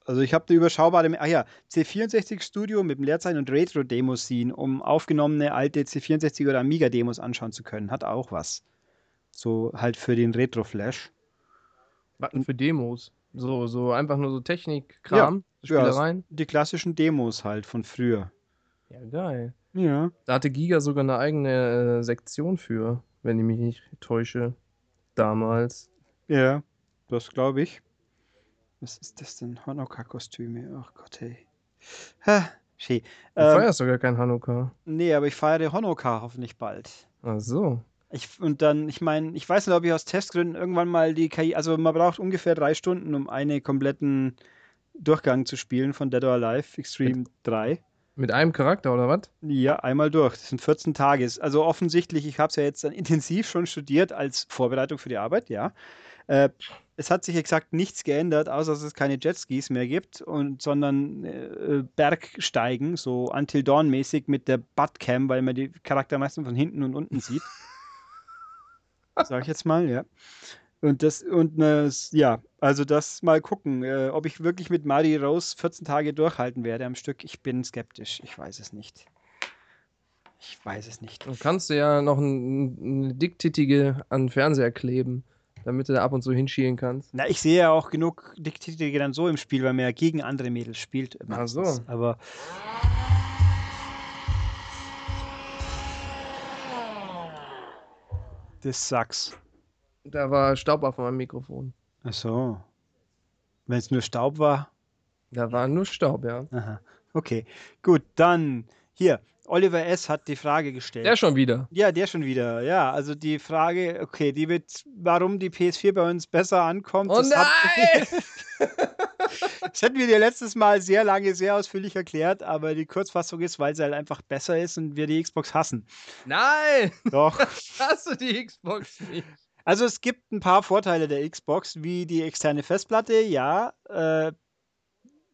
Also ich habe eine überschaubare, ah ja, C64 Studio mit dem Leerzeichen und Retro-Demos ziehen, um aufgenommene alte C64 oder Amiga-Demos anschauen zu können. Hat auch was. So halt für den Retro-Flash. Was für Demos? So, so einfach nur so Technik, Kram, Spielereien. Die klassischen Demos halt von früher. Ja, geil. Ja. Da hatte Giga sogar eine eigene äh, Sektion für, wenn ich mich nicht täusche. Damals. Ja, das glaube ich. Was ist das denn? Hanukkah-Kostüme. Ach Gott, hey. Ha, schön. Du Ähm, feierst sogar kein Hanukkah. nee, aber ich feiere Hanukkah hoffentlich bald. Ach so. Ich, und dann, ich meine, ich weiß nicht, ob ich aus Testgründen irgendwann mal die KI, also man braucht ungefähr drei Stunden, um einen kompletten Durchgang zu spielen von Dead or Alive Extreme 3. Mit einem Charakter oder was? Ja, einmal durch. Das sind 14 Tage. Also offensichtlich, ich habe es ja jetzt dann intensiv schon studiert als Vorbereitung für die Arbeit, ja. Äh, es hat sich exakt nichts geändert, außer dass es keine Jetskis mehr gibt, und, sondern äh, Bergsteigen, so Until Dawn mäßig mit der Buttcam, weil man die Charakter meistens von hinten und unten sieht. Sag ich jetzt mal, ja. Und das, und äh, ja, also das mal gucken, äh, ob ich wirklich mit Mari Rose 14 Tage durchhalten werde am Stück. Ich bin skeptisch, ich weiß es nicht. Ich weiß es nicht. Dann kannst du ja noch ein, eine Dicktittige an den Fernseher kleben, damit du da ab und zu hinschielen kannst. Na, ich sehe ja auch genug Diktätige dann so im Spiel, weil man ja gegen andere Mädels spielt. Ach so. Aber. Das sucks. Da war Staub auf meinem Mikrofon. Ach so. Wenn es nur Staub war. Da war nur Staub, ja. Aha. Okay. Gut, dann hier. Oliver S. hat die Frage gestellt. Der schon wieder. Ja, der schon wieder. Ja, also die Frage, okay, die wird, warum die PS4 bei uns besser ankommt. Oh das nein! Das hätten wir dir letztes Mal sehr lange, sehr ausführlich erklärt, aber die Kurzfassung ist, weil sie halt einfach besser ist und wir die Xbox hassen. Nein! Doch. Hast du die Xbox nicht? Also es gibt ein paar Vorteile der Xbox, wie die externe Festplatte, ja. Äh,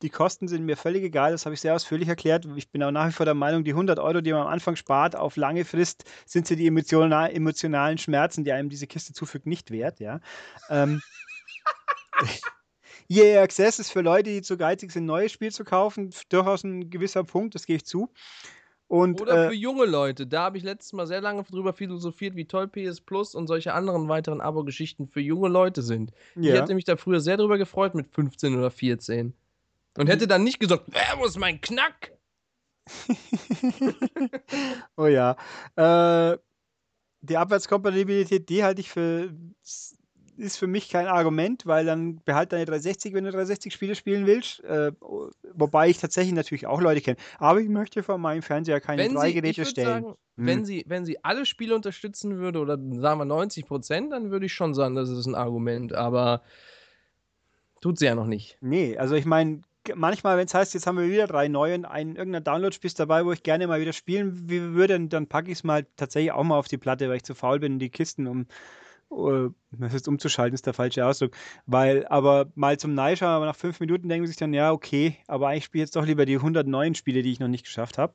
die Kosten sind mir völlig egal, das habe ich sehr ausführlich erklärt. Ich bin auch nach wie vor der Meinung, die 100 Euro, die man am Anfang spart, auf lange Frist sind sie die emotional, emotionalen Schmerzen, die einem diese Kiste zufügt, nicht wert, ja. Ähm, EA Access ist für Leute, die zu geizig sind, ein neues Spiel zu kaufen, durchaus ein gewisser Punkt, das gebe ich zu. Und Oder äh, für junge Leute. Da habe ich letztes Mal sehr lange drüber philosophiert, wie toll PS Plus und solche anderen weiteren Abo-Geschichten für junge Leute sind. Ich ja. hätte mich da früher sehr drüber gefreut mit 15 oder 14. Und hätte dann nicht gesagt, wer muss mein Knack? oh ja. Äh, die Abwärtskompatibilität, die halte ich für, ist für mich kein Argument, weil dann behalt deine 360, wenn du 360 Spiele spielen willst. Äh, wobei ich tatsächlich natürlich auch Leute kenne. Aber ich möchte von meinem Fernseher keine Wenn drei sie, Geräte stellen. sagen, Hm. wenn, sie, wenn sie alle Spiele unterstützen würde, oder sagen wir 90 Prozent, dann würde ich schon sagen, das ist ein Argument. Aber tut sie ja noch nicht. Nee, also ich meine, manchmal, wenn es heißt, jetzt haben wir wieder drei neue und ein irgendein Download-Spiel ist dabei, wo ich gerne mal wieder spielen würde, dann- packe ich es mal tatsächlich auch mal auf die Platte, weil ich zu faul bin, die Kisten um das ist umzuschalten, ist der falsche Ausdruck. Weil, aber mal zum Neischauen, aber nach fünf Minuten denken sich dann, ja, okay, aber eigentlich spiele ich jetzt doch lieber die 100 neuen Spiele, die ich noch nicht geschafft habe.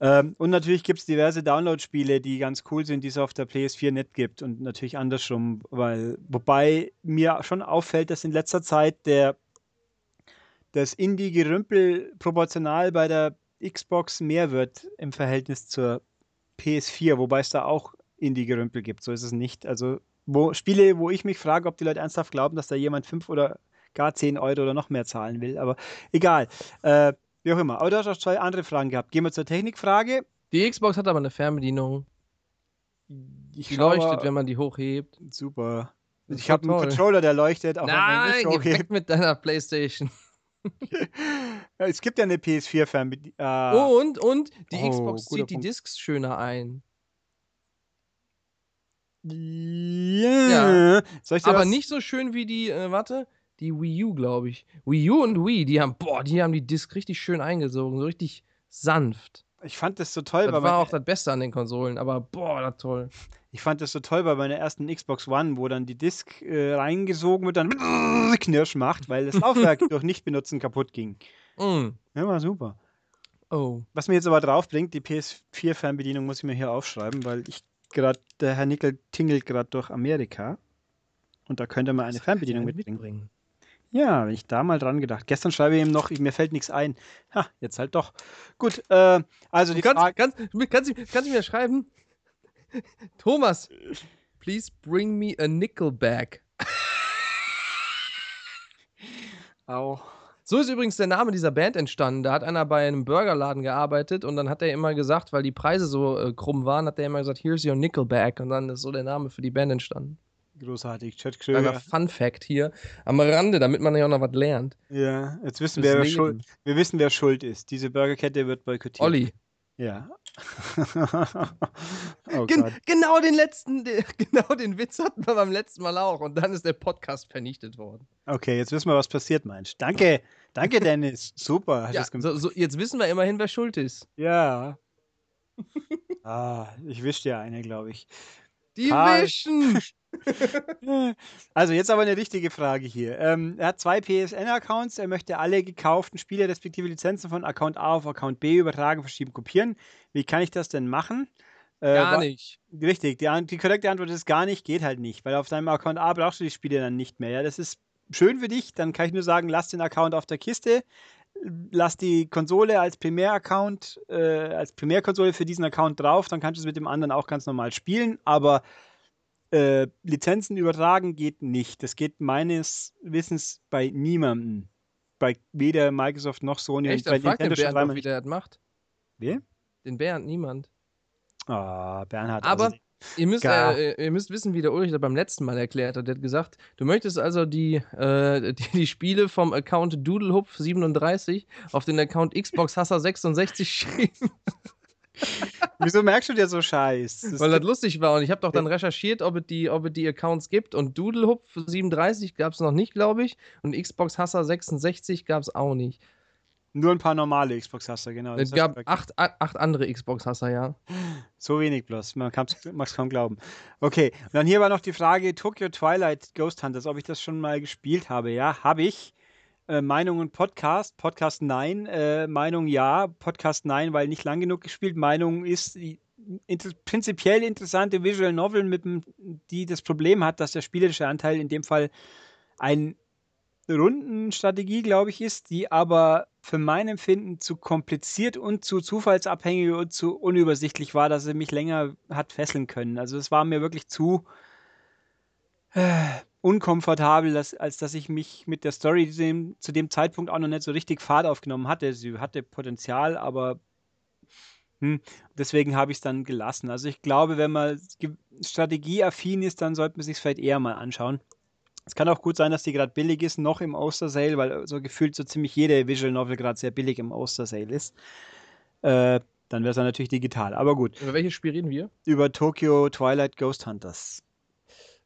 Ähm, und natürlich gibt es diverse Download-Spiele, die ganz cool sind, die es auf der PS4 nicht gibt und natürlich andersrum, weil, wobei mir schon auffällt, dass in letzter Zeit der das Indie-Gerümpel proportional bei der Xbox mehr wird im Verhältnis zur PS4, wobei es da auch Indie-Gerümpel gibt, so ist es nicht. Also wo Spiele, wo ich mich frage, ob die Leute ernsthaft glauben, dass da jemand 5 oder gar 10 Euro oder noch mehr zahlen will, aber egal. Äh, wie auch immer. Aber du hast auch zwei andere Fragen gehabt. Gehen wir zur Technikfrage. Die Xbox hat aber eine Fernbedienung. Ich Die leuchtet, wenn man die hochhebt. Super. Ich habe einen. Controller, der leuchtet, auch wenn man Nein, nicht hochhebt. mit deiner Playstation. Es gibt ja eine PS4-Fernbedienung. Ah, Und, und, die Oh, Xbox zieht die Punkt. Discs schöner ein. ja. Ich dir Aber was- nicht so schön wie die, äh, warte, die Wii U, glaube ich. Wii U und Wii, die haben, boah, die haben die Disc richtig schön eingesogen, so richtig sanft. Ich fand das so toll, Das war auch das Beste an den Konsolen, aber boah, das toll. ich fand das so toll bei meiner ersten Xbox One, wo dann die Disc äh, reingesogen wird, dann Knirsch macht, weil das Laufwerk durch Nicht-Benutzen kaputt ging. Mm. Ja, war super. Oh. Was mir jetzt aber drauf bringt, die PS4-Fernbedienung muss ich mir hier aufschreiben, weil ich gerade, der Herr Nickel tingelt gerade durch Amerika und da könnte man eine Fernbedienung Einen mitbringen. Ja, wenn ich da mal dran gedacht. Gestern schreibe ich ihm noch, ich, mir fällt nichts ein. Ha, jetzt halt doch. Gut, äh, also die kannst, Frage. kannst, kannst, du- kannst du mir schreiben? Thomas, please bring me a Nickelback. Au. So ist übrigens der Name dieser Band entstanden. Da hat einer bei einem Burgerladen gearbeitet und dann hat er immer gesagt, weil die Preise so äh, krumm waren, hat er immer gesagt, here's your Nickelback. Und dann ist so der Name für die Band entstanden. Großartig. Kleiner Kröger. Fun Fact hier am Rande, damit man ja auch noch was lernt. Ja, jetzt wissen wir, wer schuld, wir wissen, wer schuld ist. Diese Burgerkette wird boykottiert. Olli. Ja. oh Gen genau den letzten, genau den Witz hatten wir beim letzten Mal auch und dann ist der Podcast vernichtet worden. Okay, jetzt wissen wir, was passiert, Mensch. Danke, danke, Dennis. Super. Hast Ja, so, so, jetzt wissen wir immerhin, wer schuld ist. ja. ah, ich wische dir eine, glaube ich. Die Karl. Wischen! Also jetzt aber eine richtige Frage hier. Ähm, er hat zwei PSN-Accounts. Er möchte alle gekauften Spiele respektive Lizenzen von Account A auf Account B übertragen, verschieben, kopieren. Wie kann ich das denn machen? Äh, Gar nicht. Richtig, die, die korrekte Antwort ist gar nicht, geht halt nicht, weil auf deinem Account A brauchst du die Spiele dann nicht mehr. Ja, das ist schön für dich, dann kann ich nur sagen, lass den Account auf der Kiste, lass die Konsole als Primär-Account, äh, als Primärkonsole für diesen Account drauf, dann kannst du es mit dem anderen auch ganz normal spielen, aber äh, Lizenzen übertragen geht nicht. Das geht meines Wissens bei niemandem. Bei weder Microsoft noch Sony Echt? bei den Nintendo schon Bernd wie der das macht. Wer? Den Bernd, niemand. Ah, Bernhard. Aber also, Ihr müsst, Gar. äh, ihr müsst wissen, wie der Ulrich das beim letzten Mal erklärt hat. Der hat gesagt, du möchtest also die, äh, die, die Spiele vom Account Doodlehupf37 auf den Account Xbox Hasser 66 schieben, wieso merkst du dir so Scheiß? Das weil das lustig war. Und ich habe doch dann recherchiert, ob es die, ob es die Accounts gibt. Und Doodlehupf37 gab es noch nicht, glaube ich. Und Xbox Hasser 66 gab es auch nicht. Nur ein paar normale Xbox-Hasser, genau. Es gab acht, acht andere Xbox Hasser, ja. So wenig bloß. Man mag es kaum glauben. Okay, und dann hier war noch die Frage: Tokyo Twilight Ghost Hunters, ob ich das schon mal gespielt habe. Ja, habe ich. Äh, Meinung und Podcast. Podcast nein. Äh, Meinung ja. Podcast nein, weil nicht lang genug gespielt. Meinung ist inter prinzipiell interessante Visual Novel, mit dem, die das Problem hat, dass der spielerische Anteil in dem Fall ein Rundenstrategie, glaube ich, ist, die aber für mein Empfinden zu kompliziert und zu zufallsabhängig und zu unübersichtlich war, dass sie mich länger hat fesseln können. Also es war mir wirklich zu äh, unkomfortabel, dass, als dass ich mich mit der Story zu dem, zu dem Zeitpunkt auch noch nicht so richtig Fahrt aufgenommen hatte. Sie hatte Potenzial, aber hm, deswegen habe ich es dann gelassen. Also ich glaube, wenn man strategieaffin ist, dann sollte man sich vielleicht eher mal anschauen. Es kann auch gut sein, dass die gerade billig ist, noch im Oster Sale, weil so gefühlt so ziemlich jede Visual Novel gerade sehr billig im Oster Sale ist. Äh, dann wäre es dann natürlich digital. Aber gut, Über welches Spiel reden wir? über Tokyo Twilight Ghost Hunters.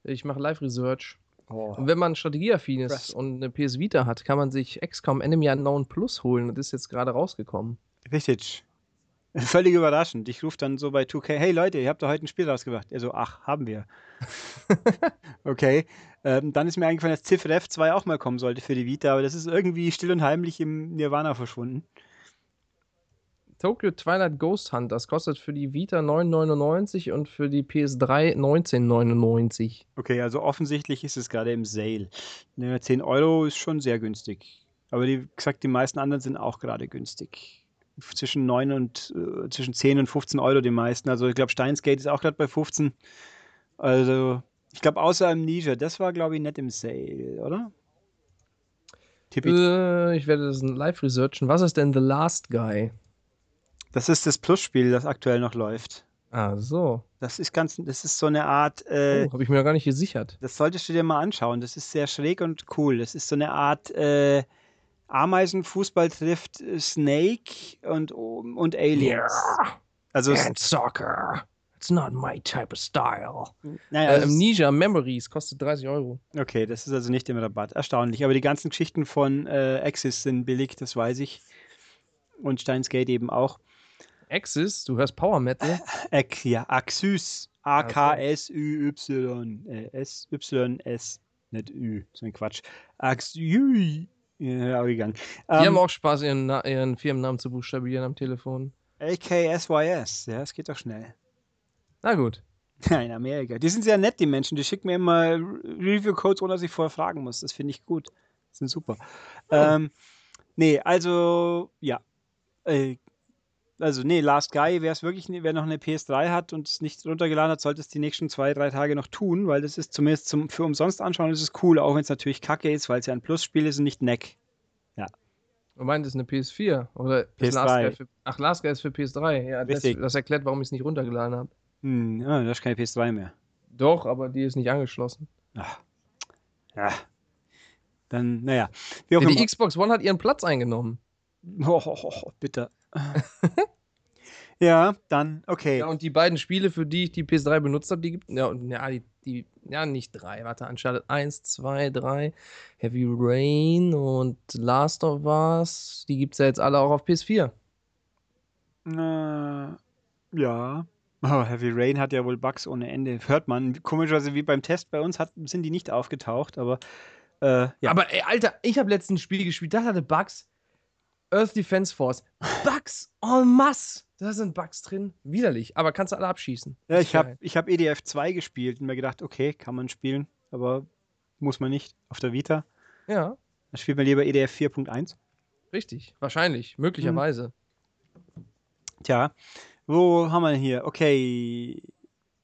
Ich mache Live-Research. Oh. Und wenn man strategieaffin ist Krass. und eine PS Vita hat, kann man sich XCOM Enemy Unknown Plus holen. Das ist jetzt gerade rausgekommen. Richtig. Völlig überraschend. Ich rufe dann so bei 2K, hey Leute, ihr habt da heute ein Spiel rausgebracht. Er so, ach, haben wir. okay. Ähm, dann ist mir eingefallen, dass Civ Rev 2 auch mal kommen sollte für die Vita, aber das ist irgendwie still und heimlich im Nirvana verschwunden. Tokyo Twilight Ghost Hunters kostet für die Vita 9,99 und für die PS3 19,99. Okay, also offensichtlich ist es gerade im Sale. Ne, 10 Euro ist schon sehr günstig. Aber wie gesagt, die meisten anderen sind auch gerade günstig. Zwischen 9 und äh, zwischen 10 und 15 Euro die meisten. Also ich glaube, Steinsgate ist auch gerade bei 15. Also, ich glaube, außer Amnesia, das war, glaube ich, nicht im Sale, oder? Tippi. Äh, ich werde das live researchen. Was ist denn The Last Guy? Das ist das Plus-Spiel, das aktuell noch läuft. Ah, so. Das ist ganz, das ist so eine Art, äh, Oh, habe ich mir noch gar nicht gesichert. Das solltest du dir mal anschauen. Das ist sehr schräg und cool. Das ist so eine Art äh, Ameisenfußball trifft äh, Snake und, und Aliens. Also, es- And soccer. It's not my type of style. naja, Äh, Amnesia Memories kostet 30 Euro. okay, das ist also nicht im Rabatt. Erstaunlich. Aber die ganzen Geschichten von äh, Axis sind billig, das weiß ich. Und Steins Gate eben auch. Axis, du hörst Power Metal. Ax, ja, Axys. A-K-S-Ü-Y. Äh, S-Y-S. Nicht Ü. So ein Quatsch. Axy. Ja, auch gegangen. Die Ähm, haben auch Spaß, ihren, Na ihren Firmennamen zu buchstabieren am Telefon. AKSYS, ja, es geht doch schnell. Na gut. In Amerika. Die sind sehr nett, die Menschen. Die schicken mir immer Review-Codes, ohne dass ich vorher fragen muss. Das finde ich gut. Das sind super. Ähm, nee, also, ja. Äh, also, nee, Last Guy, wer es wirklich, wer noch eine PS3 hat und es nicht runtergeladen hat, sollte es die nächsten zwei, drei Tage noch tun, weil das ist zumindest zum, für umsonst anschauen, das ist cool, auch wenn es natürlich kacke ist, weil es ja ein Plus-Spiel ist und nicht Neck. Ja. Du meintest eine PS4 oder ist PS3. Last Guy für, Ach, Last Guy ist für PS3. Ja, das, das erklärt, warum ich es nicht runtergeladen habe. Hm, ja, das ist keine PS3 mehr. Doch, aber die ist nicht angeschlossen. Ach. Ja. Dann, naja. Ja, die. Xbox One hat ihren Platz eingenommen. Oh, oh, oh, oh, bitte. ja, dann, okay. Ja, und die beiden Spiele, für die ich die PS3 benutzt habe, die gibt ja, und- ja, die, die, ja, nicht drei, warte, Uncharted 1, 2, 3, Heavy Rain und Last of Us, die gibt es ja jetzt alle auch auf PS4. Äh, ja. Oh, Heavy Rain hat ja wohl Bugs ohne Ende. Hört man. Komischerweise wie beim Test bei uns hat, sind die nicht aufgetaucht, aber äh, ja. Aber ey, Alter, ich habe letztens ein Spiel gespielt, das hatte Bugs. Earth Defense Force. Bugs en masse. Da sind Bugs drin. Widerlich. Aber kannst du alle abschießen. ja, ich habe ich hab EDF 2 gespielt und mir gedacht, okay, kann man spielen, aber muss man nicht. Auf der Vita. Ja, Da spielt man lieber E EDF 4.1. richtig. Wahrscheinlich. Möglicherweise. Tja, wo haben wir denn hier? Okay.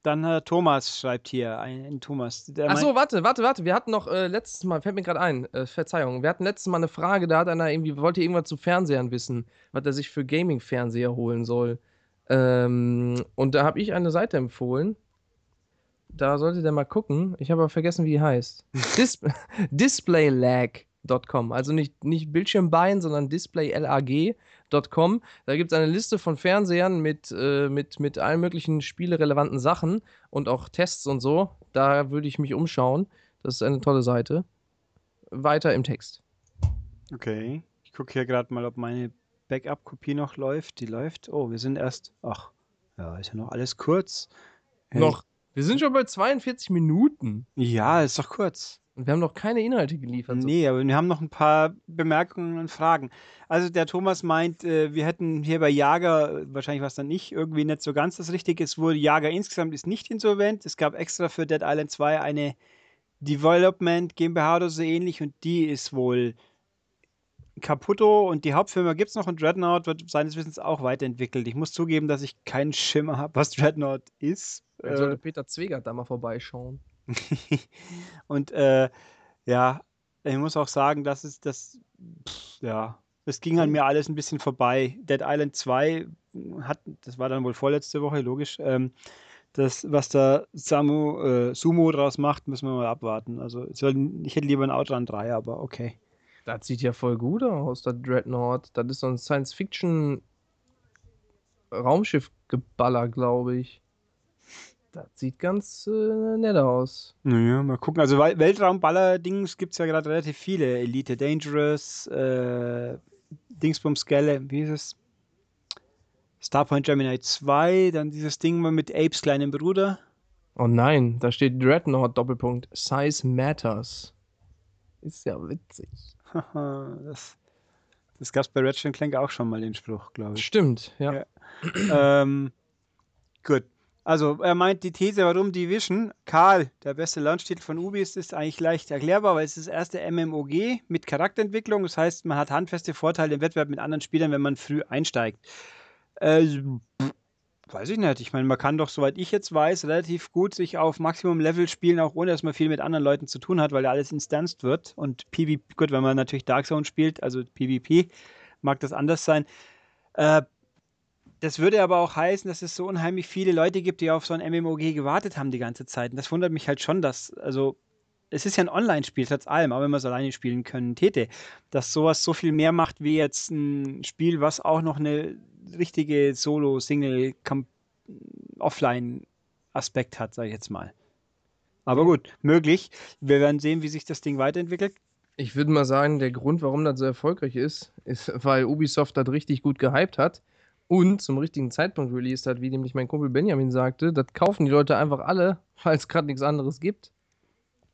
Dann äh, Thomas schreibt hier, ein, ein Thomas. Der Ach so, meint- warte, warte, warte. Wir hatten noch äh, letztes Mal, fällt mir gerade ein, äh, Verzeihung, wir hatten letztes Mal eine Frage, da hat einer irgendwie, wollte irgendwas zu Fernsehern wissen, was er sich für Gaming-Fernseher holen soll. Ähm, und da habe ich eine Seite empfohlen. Da sollte der mal gucken. Ich habe aber vergessen, wie die heißt. Dis Displaylag.com. Also nicht, nicht Bildschirmbein, sondern displaylag.com. Da gibt es eine Liste von Fernsehern mit, äh, mit, mit allen möglichen spielerelevanten Sachen und auch Tests und so. Da würde ich mich umschauen. Das ist eine tolle Seite. Weiter im Text. Okay. Ich gucke hier gerade mal, ob meine Backup-Kopie noch läuft. Die läuft. Oh, wir sind erst. Ach, ja, ist ja noch alles kurz. Hey. Noch. Wir sind schon bei 42 Minuten. Ja, ist doch kurz. Und wir haben noch keine Inhalte geliefert. Nee, aber wir haben noch ein paar Bemerkungen und Fragen. Also der Thomas meint, äh, wir hätten hier bei Jager, äh, wahrscheinlich war es dann nicht, irgendwie nicht so ganz das Richtige. Es wurde Jager insgesamt ist nicht insolvent. Es gab extra für Dead Island 2 eine Development GmbH oder so ähnlich und die ist wohl kaputto und die Hauptfirma gibt es noch und Dreadnought wird seines Wissens auch weiterentwickelt. Ich muss zugeben, dass ich keinen Schimmer habe, was Dreadnought ist. Dann Äh, sollte Peter Zwegert da mal vorbeischauen. und äh, ja, ich muss auch sagen, das ist das, pff, ja, das ging an mir alles ein bisschen vorbei. Dead Island 2 hat, das war dann wohl vorletzte Woche, logisch. Ähm, das, was da Samu, äh, Sumo draus macht, müssen wir mal abwarten. Also soll, ich hätte lieber ein Outrun 3, aber okay. Das sieht ja voll gut aus, der Dreadnought. Das ist so ein Science-Fiction Raumschiffgeballer, glaube ich. Das sieht ganz äh, nett aus. Naja, mal gucken. Also Wel- Weltraumballer-Dings gibt es ja gerade relativ viele. Elite Dangerous, äh, Dingsbums Gale, wie ist es? Starpoint Gemini 2, dann dieses Ding mal mit Apes kleinem Bruder. Oh nein, da steht Dreadnought Doppelpunkt. Size matters. Ist ja witzig. Das das gab es bei Ratchet Clank auch schon mal den Spruch, glaube ich. Stimmt, ja. Ja. ähm, gut. Also, er meint die These, warum Division, Karl, der beste Launch-Titel von Ubi ist, ist eigentlich leicht erklärbar, weil es ist das erste MMOG mit Charakterentwicklung. Das heißt, man hat handfeste Vorteile im Wettbewerb mit anderen Spielern, wenn man früh einsteigt. Äh, weiß ich nicht. Ich meine, man kann doch, soweit ich jetzt weiß, relativ gut sich auf Maximum-Level spielen, auch ohne dass man viel mit anderen Leuten zu tun hat, weil ja alles instanced wird. Und PvP, gut, wenn man natürlich Dark Zone spielt, also PvP, mag das anders sein. Äh, das würde aber auch heißen, dass es so unheimlich viele Leute gibt, die auf so ein MMOG gewartet haben die ganze Zeit. Und das wundert mich halt schon, dass, also, es ist ja ein Online-Spiel, trotz allem, auch wenn man es alleine spielen können täte, dass sowas so viel mehr macht wie jetzt ein Spiel, was auch noch eine richtige Solo-Single-Offline-Aspekt hat, sag ich jetzt mal. Aber gut, möglich. Wir werden sehen, wie sich das Ding weiterentwickelt. Ich würde mal sagen, der Grund, warum das so erfolgreich ist, ist, weil Ubisoft das richtig gut gehypt hat und zum richtigen Zeitpunkt released hat, wie nämlich mein Kumpel Benjamin sagte. Das kaufen die Leute einfach alle, weil es gerade nichts anderes gibt.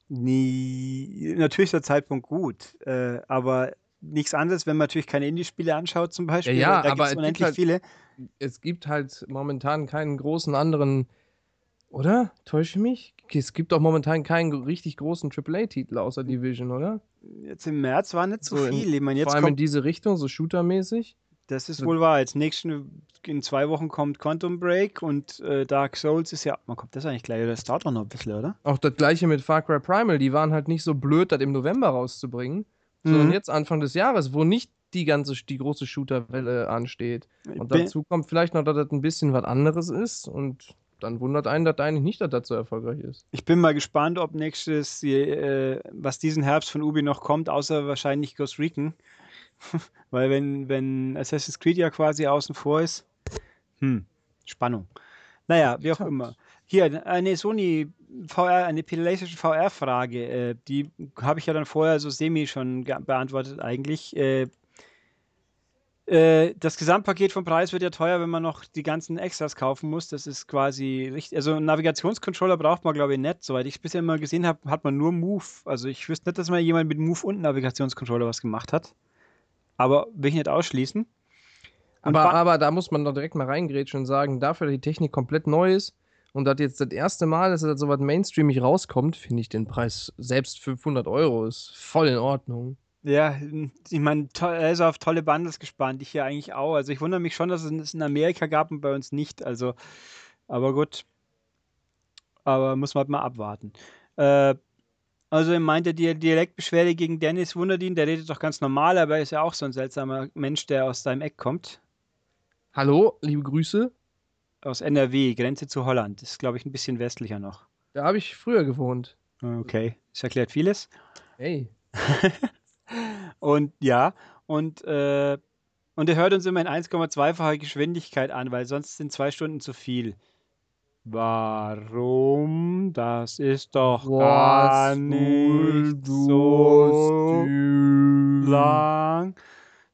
Nie, natürlich ist der Zeitpunkt gut, äh, aber nichts anderes, wenn man natürlich keine Indie-Spiele anschaut zum Beispiel. Ja, ja, da aber es gibt unendlich halt- viele. Es gibt halt momentan keinen großen anderen, oder? Täusche ich mich? Es gibt doch momentan keinen richtig großen AAA-Titel außer Division, oder? Jetzt im März war nicht so, So in- viel. Ich meine, jetzt Vor allem in diese Richtung, so shootermäßig. Das ist so- wohl wahr. Jetzt nächsten, in zwei Wochen kommt Quantum Break und äh, Dark Souls ist ja, man kommt das eigentlich gleich, das dauert doch noch ein bisschen, oder? Auch das gleiche mit Far Cry Primal, die waren halt nicht so blöd, das im November rauszubringen. sondern jetzt Anfang des Jahres, wo nicht die ganze, die große Shooter-Welle ansteht. Und Bin- dazu kommt vielleicht noch, dass das ein bisschen was anderes ist und dann wundert einen, dass eigentlich nicht, dass das so erfolgreich ist. Ich bin mal gespannt, ob nächstes, äh, was diesen Herbst von Ubi noch kommt, außer wahrscheinlich Ghost Recon. Weil wenn, wenn Assassin's Creed ja quasi außen vor ist, hm, Spannung. Naja, wie auch immer. Hier, eine Sony VR, eine PlayStation VR-Frage, äh, die habe ich ja dann vorher so semi schon beantwortet eigentlich. Äh, äh, das Gesamtpaket vom Preis wird ja teuer, wenn man noch die ganzen Extras kaufen muss. Das ist quasi richtig. Also einen Navigationscontroller braucht man, glaube ich, nicht. Soweit ich es bisher immer gesehen habe, hat man nur Move. Also ich wüsste nicht, dass mal jemand mit Move und Navigationscontroller was gemacht hat. Aber will ich nicht ausschließen. Und Aber, aber da muss man doch direkt mal reingrätschen und sagen, dafür, dass die Technik komplett neu ist und das jetzt das erste Mal, dass das so was mainstreamig rauskommt, finde ich den Preis selbst 500 Euro ist voll in Ordnung. Ja, ich meine, to- er ist auf tolle Bundles gespannt. Ich ja eigentlich auch. Also ich wundere mich schon, dass es es in Amerika gab und bei uns nicht. Also, aber gut. Aber muss man halt mal abwarten. Äh, also er meinte, die Dialektbeschwerde gegen Dennis wundert ihn. Der redet doch ganz normal, aber er ist ja auch so ein seltsamer Mensch, der aus seinem Eck kommt. Hallo, liebe Grüße. Aus NRW, Grenze zu Holland. Das ist, glaube ich, ein bisschen westlicher noch. Da habe ich früher gewohnt. Okay, das erklärt vieles. Hey. Und ja, und, äh, und er hört uns immer in 1,2-facher Geschwindigkeit an, weil sonst sind zwei Stunden zu viel. Warum? Das ist doch gar nicht so lang.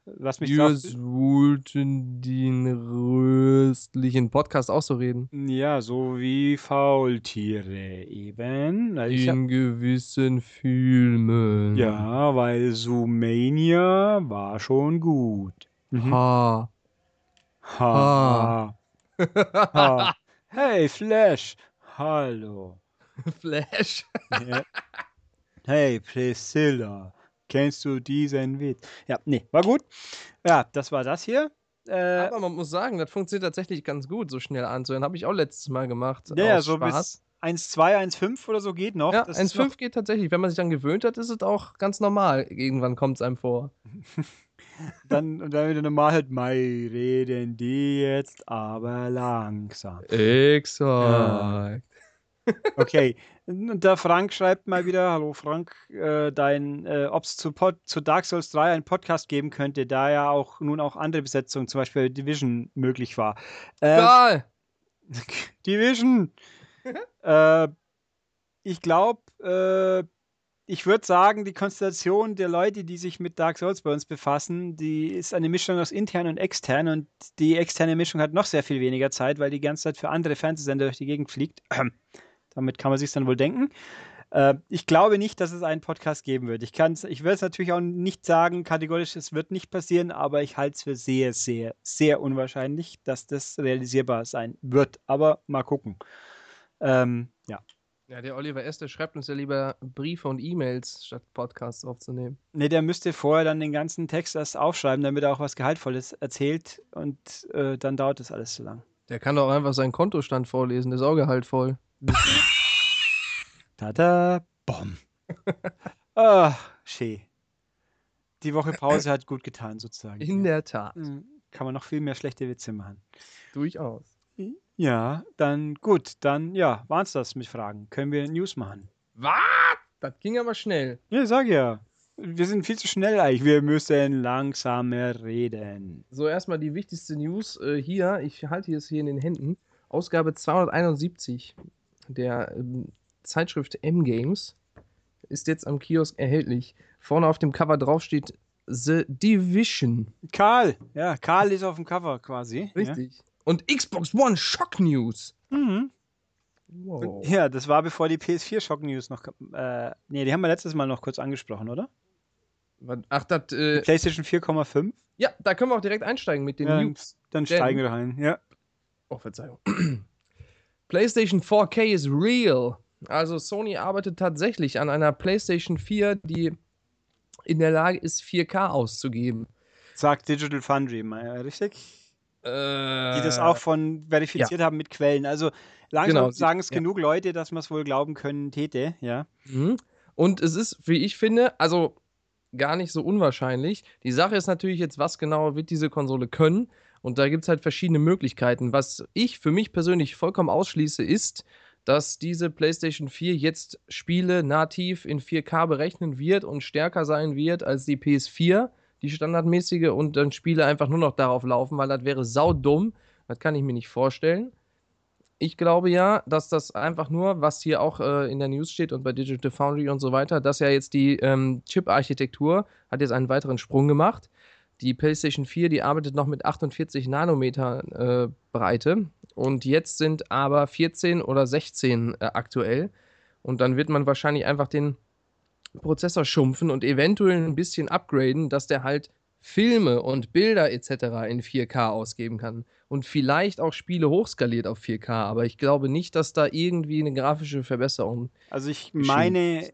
Lass mich Wir sollten den röstlichen Podcast auch so reden. Ja, so wie Faultiere eben. Hab, In gewissen Filmen. ja, weil Zoomania war schon gut. Mhm. Ha. Ha. ha. Hey, Flash. Hallo. Flash. Ja. Hey, Priscilla. Kennst du diesen Witz? Ja, nee, war gut. Ja, das war das hier. Äh, Aber man muss sagen, das funktioniert tatsächlich ganz gut, so schnell anzuhören. Habe ich auch letztes Mal gemacht. ja, so Spaß. bis 1,2, 1,5 oder so geht noch. Ja, Das ist 1,5 geht tatsächlich. Wenn man sich dann gewöhnt hat, ist es auch ganz normal. Irgendwann kommt es einem vor. dann, und dann wieder normal halt, Mai reden die jetzt aber langsam. Exakt. Okay, und der Frank schreibt mal wieder, hallo Frank, äh, dein, äh, ob es zu, Pod, zu Dark Souls 3 einen Podcast geben könnte, da ja auch nun auch andere Besetzungen, zum Beispiel Division, möglich war. Äh, Egal. Division! äh, ich glaube, äh, ich würde sagen, die Konstellation der Leute, die sich mit Dark Souls bei uns befassen, die ist eine Mischung aus intern und extern und die externe Mischung hat noch sehr viel weniger Zeit, weil die ganze Zeit für andere Fernsehsender durch die Gegend fliegt. Damit kann man sich dann wohl denken. Äh, ich glaube nicht, dass es einen Podcast geben wird. Ich, ich würde es natürlich auch nicht sagen, kategorisch, es wird nicht passieren, aber ich halte es für sehr, sehr, sehr unwahrscheinlich, dass das realisierbar sein wird. Aber mal gucken. Ähm, ja. Ja, der Oliver S., der schreibt uns ja lieber Briefe und E-Mails, statt Podcasts aufzunehmen. Ne, der müsste vorher dann den ganzen Text erst aufschreiben, damit er auch was Gehaltvolles erzählt und äh, dann dauert das alles zu lang. Der kann doch einfach seinen Kontostand vorlesen, der ist auch gehaltvoll. Tada, bom. ah, schee. Die Woche Pause hat gut getan, sozusagen. In der Tat. Mhm. Kann man noch viel mehr schlechte Witze machen. Durchaus. Ja, dann gut, dann ja, waren's das mit Fragen. Können wir News machen? Was? Das ging aber schnell. Ja, sag ja. Wir sind viel zu schnell eigentlich. Wir müssen langsamer reden. So, erstmal die wichtigste News äh, hier. Ich halte es hier in den Händen. Ausgabe 271 der ähm, Zeitschrift M-Games ist jetzt am Kiosk erhältlich. Vorne auf dem Cover drauf steht The Division. Karl, ja, Karl ist auf dem Cover quasi. Richtig. Und Xbox One Shock News. Ja, mhm. Wow. ja das war bevor die PS4 Shock News noch. Äh, nee, die haben wir letztes Mal noch kurz angesprochen, oder? Ach, das. Äh, PlayStation 4,5. ja, da können wir auch direkt einsteigen mit den Ja, News. Dann Denn- steigen wir rein. Ja. Oh, Verzeihung. PlayStation 4K is real. Also Sony arbeitet tatsächlich an einer PlayStation 4, die in der Lage ist, 4K auszugeben. Sagt Digital Foundry, richtig? Äh, Die das auch von verifiziert haben mit Quellen. Also langsam Genau, sagen es ja. genug Leute, dass man es wohl glauben können täte, ja. Mhm. Und es ist, wie ich finde, also gar nicht so unwahrscheinlich. Die Sache ist natürlich jetzt, was genau wird diese Konsole können? Und da gibt es halt verschiedene Möglichkeiten. Was ich für mich persönlich vollkommen ausschließe, ist, dass diese PlayStation 4 jetzt Spiele nativ in 4K berechnen wird und stärker sein wird als die PS4, die standardmäßige, und dann Spiele einfach nur noch darauf laufen, weil das wäre saudumm. Das kann ich mir nicht vorstellen. Ich glaube ja, dass das einfach nur, was hier auch äh, in der News steht und bei Digital Foundry und so weiter, dass ja jetzt die ähm, Chip-Architektur hat jetzt einen weiteren Sprung gemacht. Die PlayStation 4, die arbeitet noch mit 48 Nanometer äh, Breite und jetzt sind aber 14 oder 16 äh, aktuell. Und dann wird man wahrscheinlich einfach den Prozessor schrumpfen und eventuell ein bisschen upgraden, dass der halt Filme und Bilder etc. in 4K ausgeben kann. Und vielleicht auch Spiele hochskaliert auf 4K, aber ich glaube nicht, dass da irgendwie eine grafische Verbesserung. Also ich meine,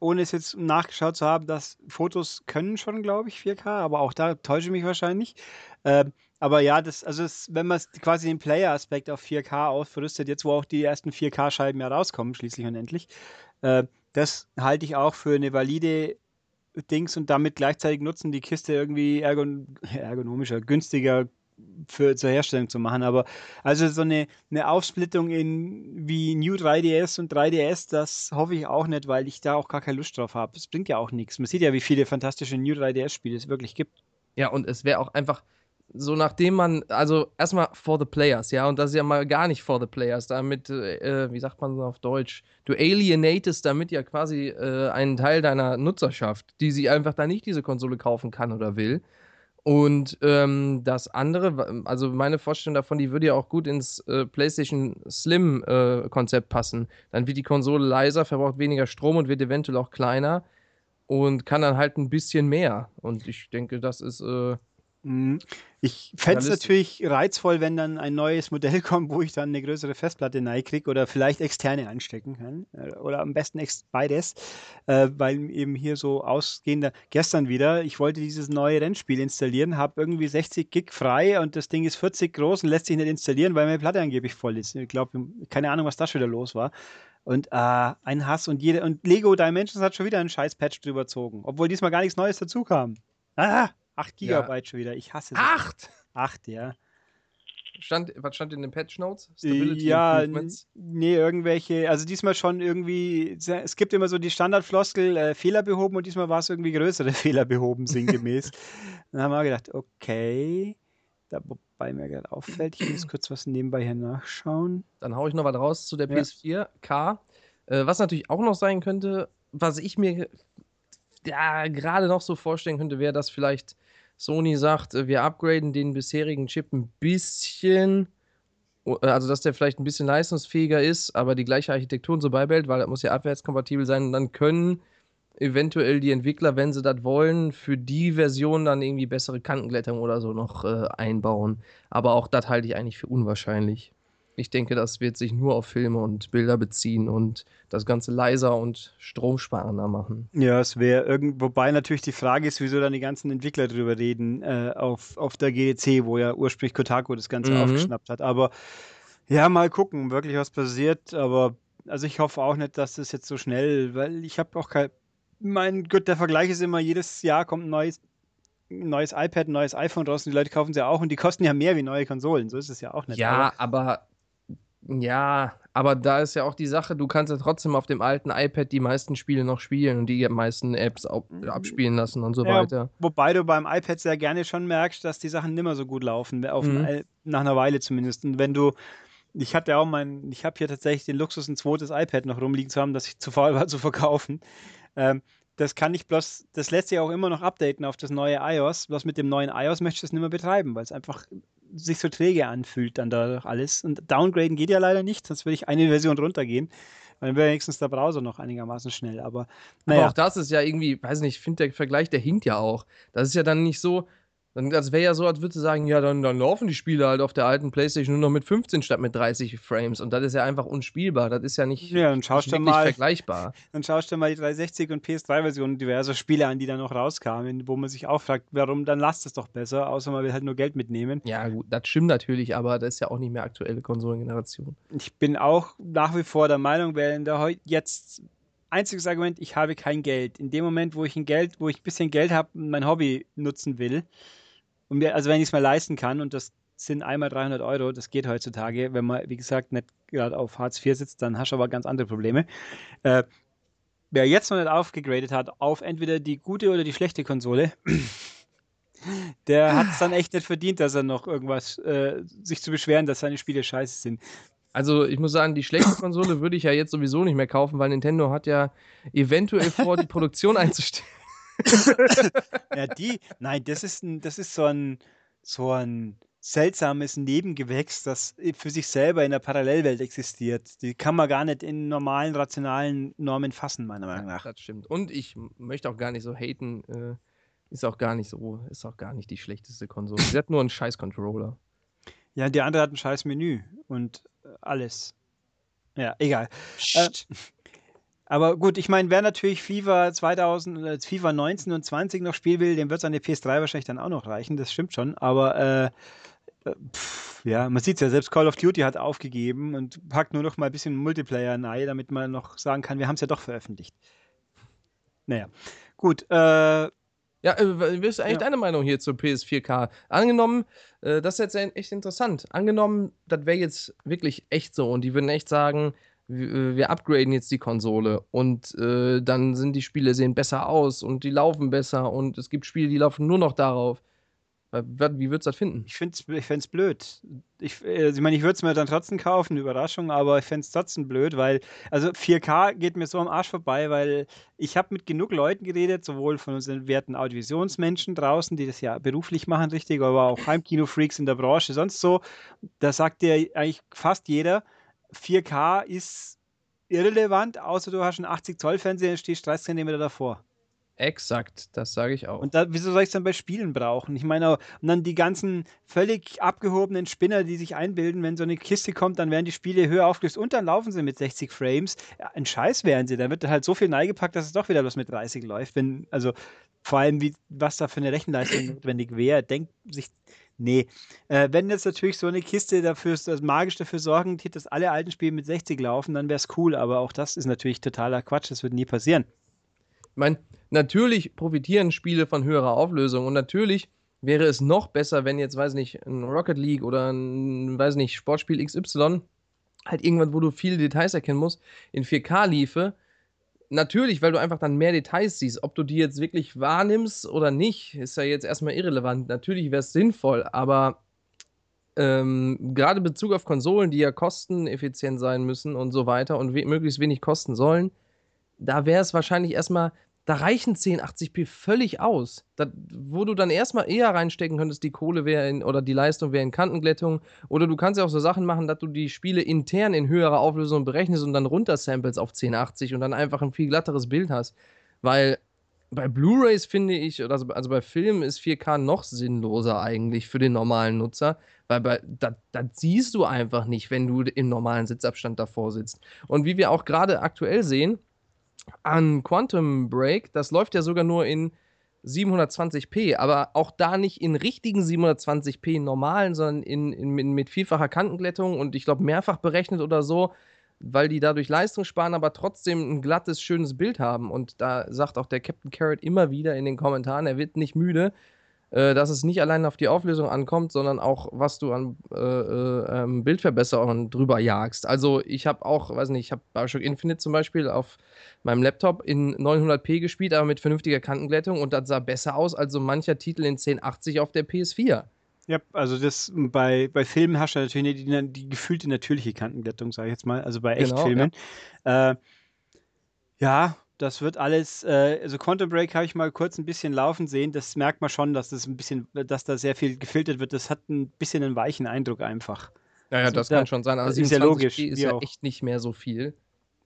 ohne es jetzt nachgeschaut zu haben, dass Fotos können schon, glaube ich, 4K, aber auch da täusche ich mich wahrscheinlich. Ähm, aber ja, das, also es, wenn man quasi den Player-Aspekt auf 4K ausrüstet, jetzt wo auch die ersten 4K-Scheiben ja rauskommen, schließlich und endlich, äh, das halte ich auch für eine valide Dings und damit gleichzeitig nutzen, die Kiste irgendwie ergon ergonomischer, günstiger für, zur Herstellung zu machen. Aber also so eine, eine Aufsplittung in wie New 3DS und 3DS, das hoffe ich auch nicht, weil ich da auch gar keine Lust drauf habe. Es bringt ja auch nichts. Man sieht ja, wie viele fantastische New 3DS-Spiele es wirklich gibt. Ja, und es wäre auch einfach so nachdem man, also erstmal for the players, ja, und das ist ja mal gar nicht for the players, damit, äh, wie sagt man auf Deutsch, du alienatest damit ja quasi äh, einen Teil deiner Nutzerschaft, die sich einfach da nicht diese Konsole kaufen kann oder will. Und ähm, das andere, also meine Vorstellung davon, die würde ja auch gut ins äh, PlayStation Slim-Konzept äh, passen. Dann wird die Konsole leiser, verbraucht weniger Strom und wird eventuell auch kleiner und kann dann halt ein bisschen mehr. Und ich denke, das ist äh. Ich fände es natürlich reizvoll, wenn dann ein neues Modell kommt, wo ich dann eine größere Festplatte kriege oder vielleicht externe anstecken kann. Äh, oder am besten beides, äh, weil eben hier so ausgehender. Gestern wieder, ich wollte dieses neue Rennspiel installieren, habe irgendwie 60 Gig frei und das Ding ist 40 groß und lässt sich nicht installieren, weil meine Platte angeblich voll ist. Ich glaube, keine Ahnung, was da schon wieder los war. Und äh, ein Hass und jede und Lego Dimensions hat schon wieder einen scheiß Patch drüber gezogen, obwohl diesmal gar nichts Neues dazu kam. Ah! 8 Gigabyte ja. schon wieder. Ich hasse es. 8? 8, ja. Stand, was stand in den Patch Notes? Stability ja, nee, irgendwelche, also diesmal schon irgendwie, es gibt immer so die Standardfloskel, äh, Fehler behoben und diesmal war es irgendwie größere Fehler behoben, sinngemäß. Dann haben wir gedacht, okay, da, wobei mir gerade auffällt, ich muss kurz was nebenbei hier nachschauen. Dann haue ich noch was raus zu der PS4 K. Äh, was natürlich auch noch sein könnte, was ich mir ja, gerade noch so vorstellen könnte, wäre, dass vielleicht Sony sagt, äh, wir upgraden den bisherigen Chip ein bisschen, äh, also dass der vielleicht ein bisschen leistungsfähiger ist, aber die gleiche Architektur und so beibehält, weil das muss ja abwärtskompatibel sein. Und dann können eventuell die Entwickler, wenn sie das wollen, für die Version dann irgendwie bessere Kantenglättung oder so noch äh, einbauen. Aber auch das halte ich eigentlich für unwahrscheinlich. Ich denke, das wird sich nur auf Filme und Bilder beziehen und das Ganze leiser und stromsparender machen. Ja, es wäre irgend, wobei natürlich die Frage ist, wieso dann die ganzen Entwickler drüber reden äh, auf, auf der GDC, wo ja ursprünglich Kotaku das Ganze mhm. aufgeschnappt hat. Aber ja, mal gucken, wirklich was passiert. Aber also ich hoffe auch nicht, dass das jetzt so schnell, weil ich habe auch kein. Mein Gott, der Vergleich ist immer, jedes Jahr kommt ein neues neues iPad, ein neues iPhone raus und die Leute kaufen sie ja auch und die kosten ja mehr wie neue Konsolen. So ist es ja auch nicht. Ja, aber, aber ja, aber da ist ja auch die Sache, du kannst ja trotzdem auf dem alten iPad die meisten Spiele noch spielen und die meisten Apps mhm. abspielen lassen und so ja, weiter. Wobei du beim iPad sehr gerne schon merkst, dass die Sachen nimmer so gut laufen, mhm. nach einer Weile zumindest. Und wenn du, ich hatte ja auch mein, ich habe hier tatsächlich den Luxus, ein zweites iPad noch rumliegen zu haben, das ich zu faul war zu verkaufen. Ähm, das kann ich bloß, das lässt sich auch immer noch updaten auf das neue iOS. Was mit dem neuen iOS möchte ich das nicht mehr betreiben, weil es einfach sich so träge anfühlt dann da alles. Und downgraden geht ja leider nicht, sonst würde ich eine Version runtergehen. Dann wäre wenigstens der Browser noch einigermaßen schnell. Aber, naja. aber auch das ist ja irgendwie, weiß nicht, ich finde der Vergleich, der hinkt ja auch. Das ist ja dann nicht so, dann, das wäre ja so, als würde sagen, ja, dann, dann laufen die Spiele halt auf der alten Playstation nur noch mit 15 statt mit 30 Frames. Und das ist ja einfach unspielbar. Das ist ja nicht, ja, dann schaust nicht mal, vergleichbar. Dann schaust du mal die 360 und PS3-Versionen diverser Spiele an, die dann noch rauskamen, wo man sich auch fragt, warum, dann lasst es doch besser, außer man will halt nur Geld mitnehmen. Ja, gut, das stimmt natürlich, aber das ist ja auch nicht mehr aktuelle Konsolengeneration. Ich bin auch nach wie vor der Meinung, in der jetzt einziges Argument, ich habe kein Geld. In dem Moment, wo ich ein Geld, wo ich ein bisschen Geld habe und mein Hobby nutzen will, und mir, also wenn ich es mal leisten kann, und das sind einmal 300 Euro, das geht heutzutage, wenn man, wie gesagt, nicht gerade auf Hartz IV sitzt, dann hast du aber ganz andere Probleme. Äh, wer jetzt noch nicht aufgegradet hat auf entweder die gute oder die schlechte Konsole, der hat es dann echt nicht verdient, dass er noch irgendwas, äh, sich zu beschweren, dass seine Spiele scheiße sind. Also ich muss sagen, die schlechte Konsole würde ich ja jetzt sowieso nicht mehr kaufen, weil Nintendo hat ja eventuell vor, die Produktion einzustellen. ja, die, nein, das ist, ein, das ist so ein, so ein seltsames Nebengewächs, das für sich selber in der Parallelwelt existiert. Die kann man gar nicht in normalen, rationalen Normen fassen, meiner Meinung nach. Ja, das stimmt. Und ich möchte auch gar nicht so haten. Äh, ist auch gar nicht so, ist auch gar nicht die schlechteste Konsole. Sie hat nur einen scheiß Controller. Ja, die andere hat ein scheiß Menü und äh, alles. Ja, egal. Äh, aber gut, ich meine, wer natürlich FIFA 2000, äh, FIFA 19 und 20 noch spielen will, dem wird seine PS3 wahrscheinlich dann auch noch reichen, das stimmt schon. Aber äh, Pff, ja, man sieht es ja, selbst Call of Duty hat aufgegeben und packt nur noch mal ein bisschen Multiplayer nahe, damit man noch sagen kann, wir haben es ja doch veröffentlicht. Naja, gut. Äh, ja, äh, wie ist eigentlich ja. deine Meinung hier zur PS4K? Angenommen, äh, das ist jetzt echt interessant. Angenommen, das wäre jetzt wirklich echt so und die würden echt sagen, wir, äh, wir upgraden jetzt die Konsole und äh, dann sind die Spiele sehen besser aus und die laufen besser und es gibt Spiele, die laufen nur noch darauf. Wie würdest du das finden? Ich finde es ich blöd. Ich, äh, ich meine, ich würde es mir dann trotzdem kaufen, eine Überraschung, aber ich fände es trotzdem blöd, weil, also 4K geht mir so am Arsch vorbei, weil ich habe mit genug Leuten geredet, sowohl von unseren werten Audiovisionsmenschen draußen, die das ja beruflich machen, richtig, aber auch Heimkino-Freaks in der Branche, sonst so. Da sagt dir eigentlich fast jeder, 4K ist irrelevant, außer du hast einen 80 Zoll Fernseher und stehst 30 cm davor. Exakt, das sage ich auch. Und da, wieso soll ich es dann bei Spielen brauchen? Ich meine, und dann die ganzen völlig abgehobenen Spinner, die sich einbilden, wenn so eine Kiste kommt, dann werden die Spiele höher aufgelöst und dann laufen sie mit 60 Frames. Ein Scheiß wären sie. Dann wird halt so viel neigepackt, dass es doch wieder los mit 30 läuft. Wenn, also vor allem, wie, was da für eine Rechenleistung notwendig wäre, denkt sich. Nee. Äh, wenn jetzt natürlich so eine Kiste dafür also magisch dafür sorgen, dass alle alten Spiele mit 60 laufen, dann wäre es cool, aber auch das ist natürlich totaler Quatsch, das wird nie passieren. Ich meine, natürlich profitieren Spiele von höherer Auflösung und natürlich wäre es noch besser, wenn jetzt, weiß nicht, ein Rocket League oder ein, weiß nicht, Sportspiel XY halt irgendwann, wo du viele Details erkennen musst, in 4K liefe. Natürlich, weil du einfach dann mehr Details siehst. Ob du die jetzt wirklich wahrnimmst oder nicht, ist ja jetzt erstmal irrelevant. Natürlich wäre es sinnvoll, aber ähm, gerade in Bezug auf Konsolen, die ja kosteneffizient sein müssen und so weiter und we möglichst wenig kosten sollen, da wäre es wahrscheinlich erstmal da reichen 1080p völlig aus. Das, wo du dann erstmal eher reinstecken könntest, die Kohle wäre in, oder die Leistung wäre in Kantenglättung. Oder du kannst ja auch so Sachen machen, dass du die Spiele intern in höherer Auflösung berechnest und dann runtersamples auf 1080 und dann einfach ein viel glatteres Bild hast. Weil bei Blu-rays finde ich, also, also bei Filmen ist 4K noch sinnloser eigentlich für den normalen Nutzer, weil bei, das, das siehst du einfach nicht, wenn du im normalen Sitzabstand davor sitzt. Und wie wir auch gerade aktuell sehen, an Quantum Break, das läuft ja sogar nur in 720p, aber auch da nicht in richtigen 720p normalen, sondern in, in, in mit vielfacher Kantenglättung und ich glaube mehrfach berechnet oder so, weil die dadurch Leistung sparen, aber trotzdem ein glattes, schönes Bild haben. Und da sagt auch der Captain Carrot immer wieder in den Kommentaren, er wird nicht müde, dass es nicht allein auf die Auflösung ankommt, sondern auch, was du an äh, äh, ähm, Bildverbesserungen drüber jagst. Also ich habe auch, weiß nicht, ich habe Bioshock Infinite zum Beispiel auf meinem Laptop in 900p gespielt, aber mit vernünftiger Kantenglättung und das sah besser aus als so mancher Titel in 1080 auf der PS4. Ja, also das bei, bei Filmen hast du natürlich die, die gefühlte natürliche Kantenglättung, sage ich jetzt mal, also bei genau, Echtfilmen. Genau, ja. Äh, ja, das wird alles, äh, also Quantum Break habe ich mal kurz ein bisschen laufen sehen. Das merkt man schon, dass das ein bisschen, dass da sehr viel gefiltert wird. Das hat ein bisschen einen weichen Eindruck einfach. Ja, ja, also, das da, kann schon sein. Also ist ja logisch. Ist ja auch. echt nicht mehr so viel.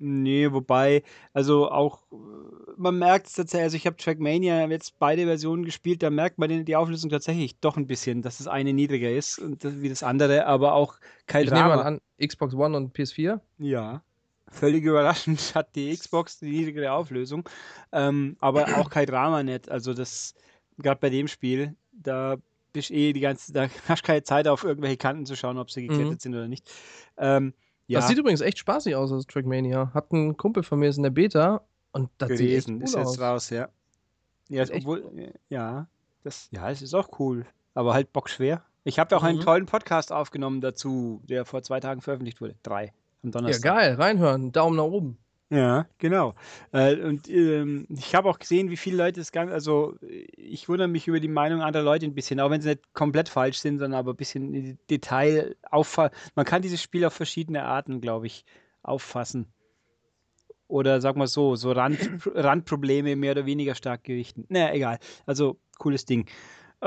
Nee, wobei, also auch, man merkt es tatsächlich, also ich habe Trackmania jetzt beide Versionen gespielt, da merkt man die Auflösung tatsächlich doch ein bisschen, dass das eine niedriger ist wie das andere, aber auch kein ich Drama. nehme mal an, Xbox One und PS4? Ja. Völlig überraschend hat die Xbox die niedrigere Auflösung, ähm, aber auch kein Drama nicht. Also das, gerade bei dem Spiel, da bist eh die ganze, da hast du keine Zeit auf irgendwelche Kanten zu schauen, ob sie geklettet mhm. sind oder nicht. Ähm, ja. Das sieht übrigens echt spaßig aus, das Trackmania. Hat ein Kumpel von mir ist in der Beta Und das gewesen. sieht ist cool jetzt aus. raus, ja. Ja, echt obwohl, ja, das, ja, es ist auch cool, aber halt bockschwer. Ich habe auch einen Mhm. tollen Podcast aufgenommen dazu, der vor zwei Tagen veröffentlicht wurde. Drei. Am Ja, Donnerstag. geil, reinhören, Daumen nach oben. Ja, genau. Äh, und ähm, ich habe auch gesehen, wie viele Leute es ganz, also ich wundere mich über die Meinung anderer Leute ein bisschen, auch wenn sie nicht komplett falsch sind, sondern aber ein bisschen im Detail auffassen. Man kann dieses Spiel auf verschiedene Arten, glaube ich, auffassen. Oder sag mal so, so Rand, Randprobleme mehr oder weniger stark gewichten. Naja, egal. Also, cooles Ding. Äh,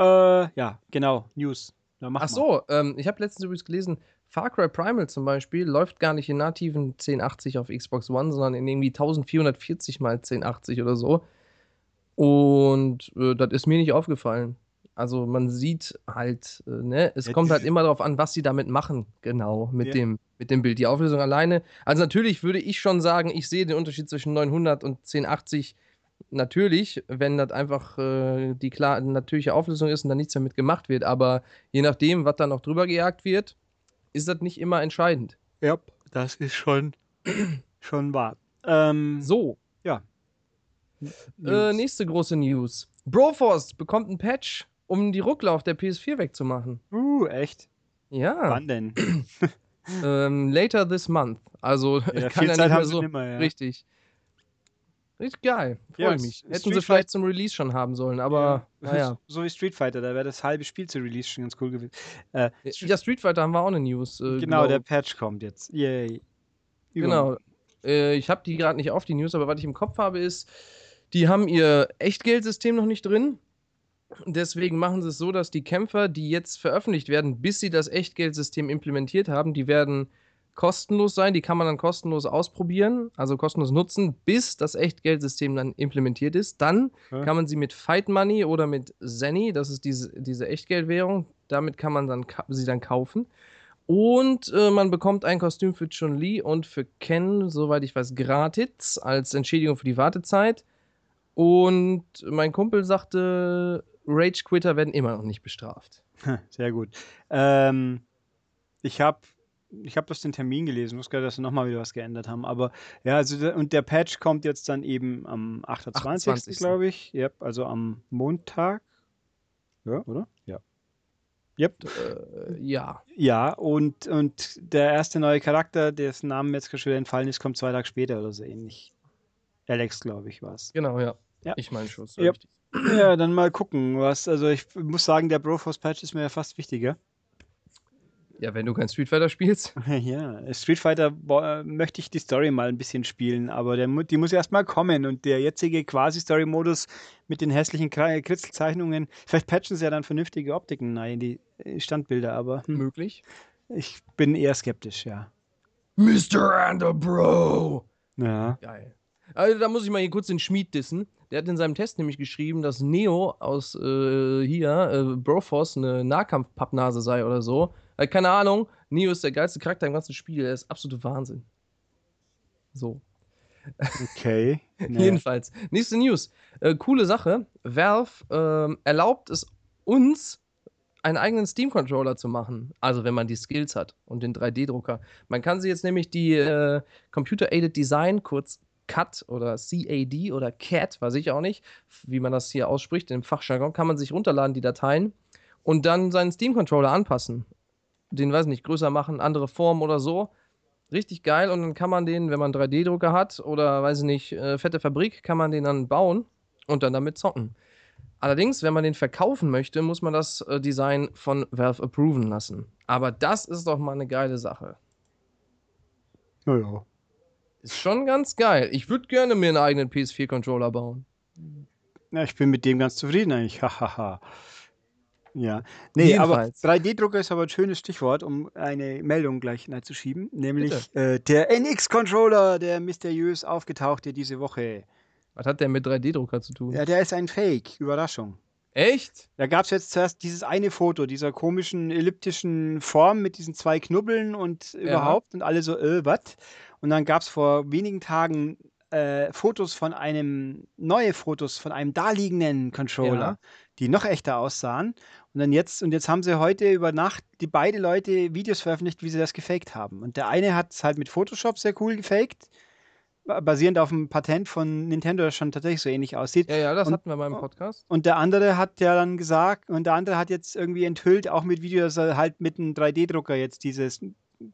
ja, genau, News. Ja, mach Ach mal. so, ähm, ich habe letztens übrigens gelesen, Far Cry Primal zum Beispiel läuft gar nicht in nativen 1080 auf Xbox One, sondern in irgendwie 1440 mal 1080 oder so. Und äh, das ist mir nicht aufgefallen. Also man sieht halt, äh, ne, es Ja, kommt halt immer darauf an, was sie damit machen, genau, mit Ja. dem, mit dem Bild. Die Auflösung alleine. Also natürlich würde ich schon sagen, ich sehe den Unterschied zwischen 900 und 1080 natürlich, wenn das einfach äh, die klar natürliche Auflösung ist und da nichts damit gemacht wird. Aber je nachdem, was da noch drüber gejagt wird, ist das nicht immer entscheidend. Ja, das ist schon, schon wahr. Ähm, So, ja. äh, nächste große News. Broforce bekommt einen Patch, um die Ruckler auf der PS4 wegzumachen. Uh, echt? Ja, Wann denn? ähm, later this month. Also Ja, kann viel ja Zeit nicht mehr haben sie so nimmer, ja. richtig. Richtig geil, Ja, freue ich mich. Hätten Street sie vielleicht zum Release schon haben sollen, aber Ja, naja. So wie Street Fighter, da wäre das halbe Spiel zu Release schon ganz cool gewesen. Äh, Ja, Street Fighter haben wir auch eine News. Äh, genau, der glaub- Patch kommt jetzt. Yay. Genau. Äh, ich habe die gerade nicht auf die News, aber was ich im Kopf habe ist, die haben ihr Echtgeldsystem noch nicht drin. Deswegen machen sie es so, dass die Kämpfer, die jetzt veröffentlicht werden, bis sie das Echtgeldsystem implementiert haben, die werden kostenlos sein. Die kann man dann kostenlos ausprobieren, also kostenlos nutzen, bis das Echtgeldsystem dann implementiert ist. Dann Ja. kann man sie mit Fight Money oder mit Zenny, das ist diese, diese Echtgeldwährung, damit kann man dann sie dann kaufen. Und äh, man bekommt ein Kostüm für Chun-Li und für Ken, soweit ich weiß, gratis als Entschädigung für die Wartezeit. Und mein Kumpel sagte, Rage-Quitter werden immer noch nicht bestraft. Sehr gut. Ähm, ich habe ich hab bloß den Termin gelesen, gar nicht, dass sie nochmal wieder was geändert haben. Aber ja, also und der Patch kommt jetzt dann eben am 28. 28.. glaube ich. Yep, also am Montag. Ja, oder? Ja. Yep. Äh, ja. Ja, und, und der erste neue Charakter, dessen Namen jetzt gerade schon wieder entfallen ist, kommt zwei Tage später oder so ähnlich. Alex, glaube ich, war es. Genau, ja. Ja. Ich meine schon. Ja. Ja, dann mal gucken, was. Also ich muss sagen, der Broforce Patch ist mir ja fast wichtiger. Ja, wenn du kein Street Fighter spielst. Ja, Street Fighter boah, möchte ich die Story mal ein bisschen spielen, aber der, die muss erst mal kommen und der jetzige Quasi-Story-Modus mit den hässlichen Kritzelzeichnungen, vielleicht patchen sie ja dann vernünftige Optiken rein in die äh, Standbilder, aber hm, Möglich. ich bin eher skeptisch, ja. Mr. Underbro! Ja. Geil. Also da muss ich mal hier kurz den Schmied dissen. Der hat in seinem Test nämlich geschrieben, dass Neo aus äh, hier, äh, Broforce, eine Nahkampf-Pappnase sei oder so. Äh, keine Ahnung. Neo ist der geilste Charakter im ganzen Spiel. Er ist absolute Wahnsinn. So. Okay. Naja. Jedenfalls. Nächste News. Äh, coole Sache. Valve ähm, erlaubt es uns, einen eigenen Steam-Controller zu machen. Also wenn man die Skills hat und den 3D-Drucker. Man kann sie jetzt nämlich die äh, Computer-Aided Design, kurz CAD oder CAD oder CAD, weiß ich auch nicht, wie man das hier ausspricht, im Fachjargon, kann man sich runterladen, die Dateien, und dann seinen Steam-Controller anpassen. Den, weiß nicht, größer machen, andere Form oder so. Richtig geil und dann kann man den, wenn man einen 3D-Drucker hat oder weiß ich nicht, äh, fette Fabrik, kann man den dann bauen und dann damit zocken. Allerdings, wenn man den verkaufen möchte, muss man das äh, Design von Valve approven lassen. Aber das ist doch mal eine geile Sache. Naja. Ist schon ganz geil. Ich würde gerne mir einen eigenen PS4-Controller bauen. Ja, ich bin mit dem ganz zufrieden eigentlich. Hahaha. Ja. Nee, aber Jedenfalls. 3D-Drucker ist aber ein schönes Stichwort, um eine Meldung gleich reinzuschieben. Nämlich äh, der NX-Controller, der mysteriös aufgetauchte diese Woche. Was hat der mit 3D-Drucker zu tun? Ja, der ist ein Fake. Überraschung. Echt? Da gab es jetzt zuerst dieses eine Foto dieser komischen elliptischen Form mit diesen zwei Knubbeln und überhaupt und alle so, äh, was? Und dann gab es vor wenigen Tagen äh, Fotos von einem, neue Fotos von einem daliegenden Controller, Ja. die noch echter aussahen. Und dann jetzt, und jetzt haben sie heute über Nacht die beide Leute Videos veröffentlicht, wie sie das gefaked haben. Und der eine hat es halt mit Photoshop sehr cool gefaked. basierend auf dem Patent von Nintendo, das schon tatsächlich so ähnlich aussieht. Ja, ja, das und, hatten wir mal im Podcast. Und der andere hat ja dann gesagt, und der andere hat jetzt irgendwie enthüllt, auch mit Video, dass er halt mit einem 3D-Drucker jetzt dieses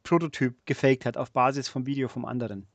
Prototyp gefaked hat, auf Basis vom Video vom anderen.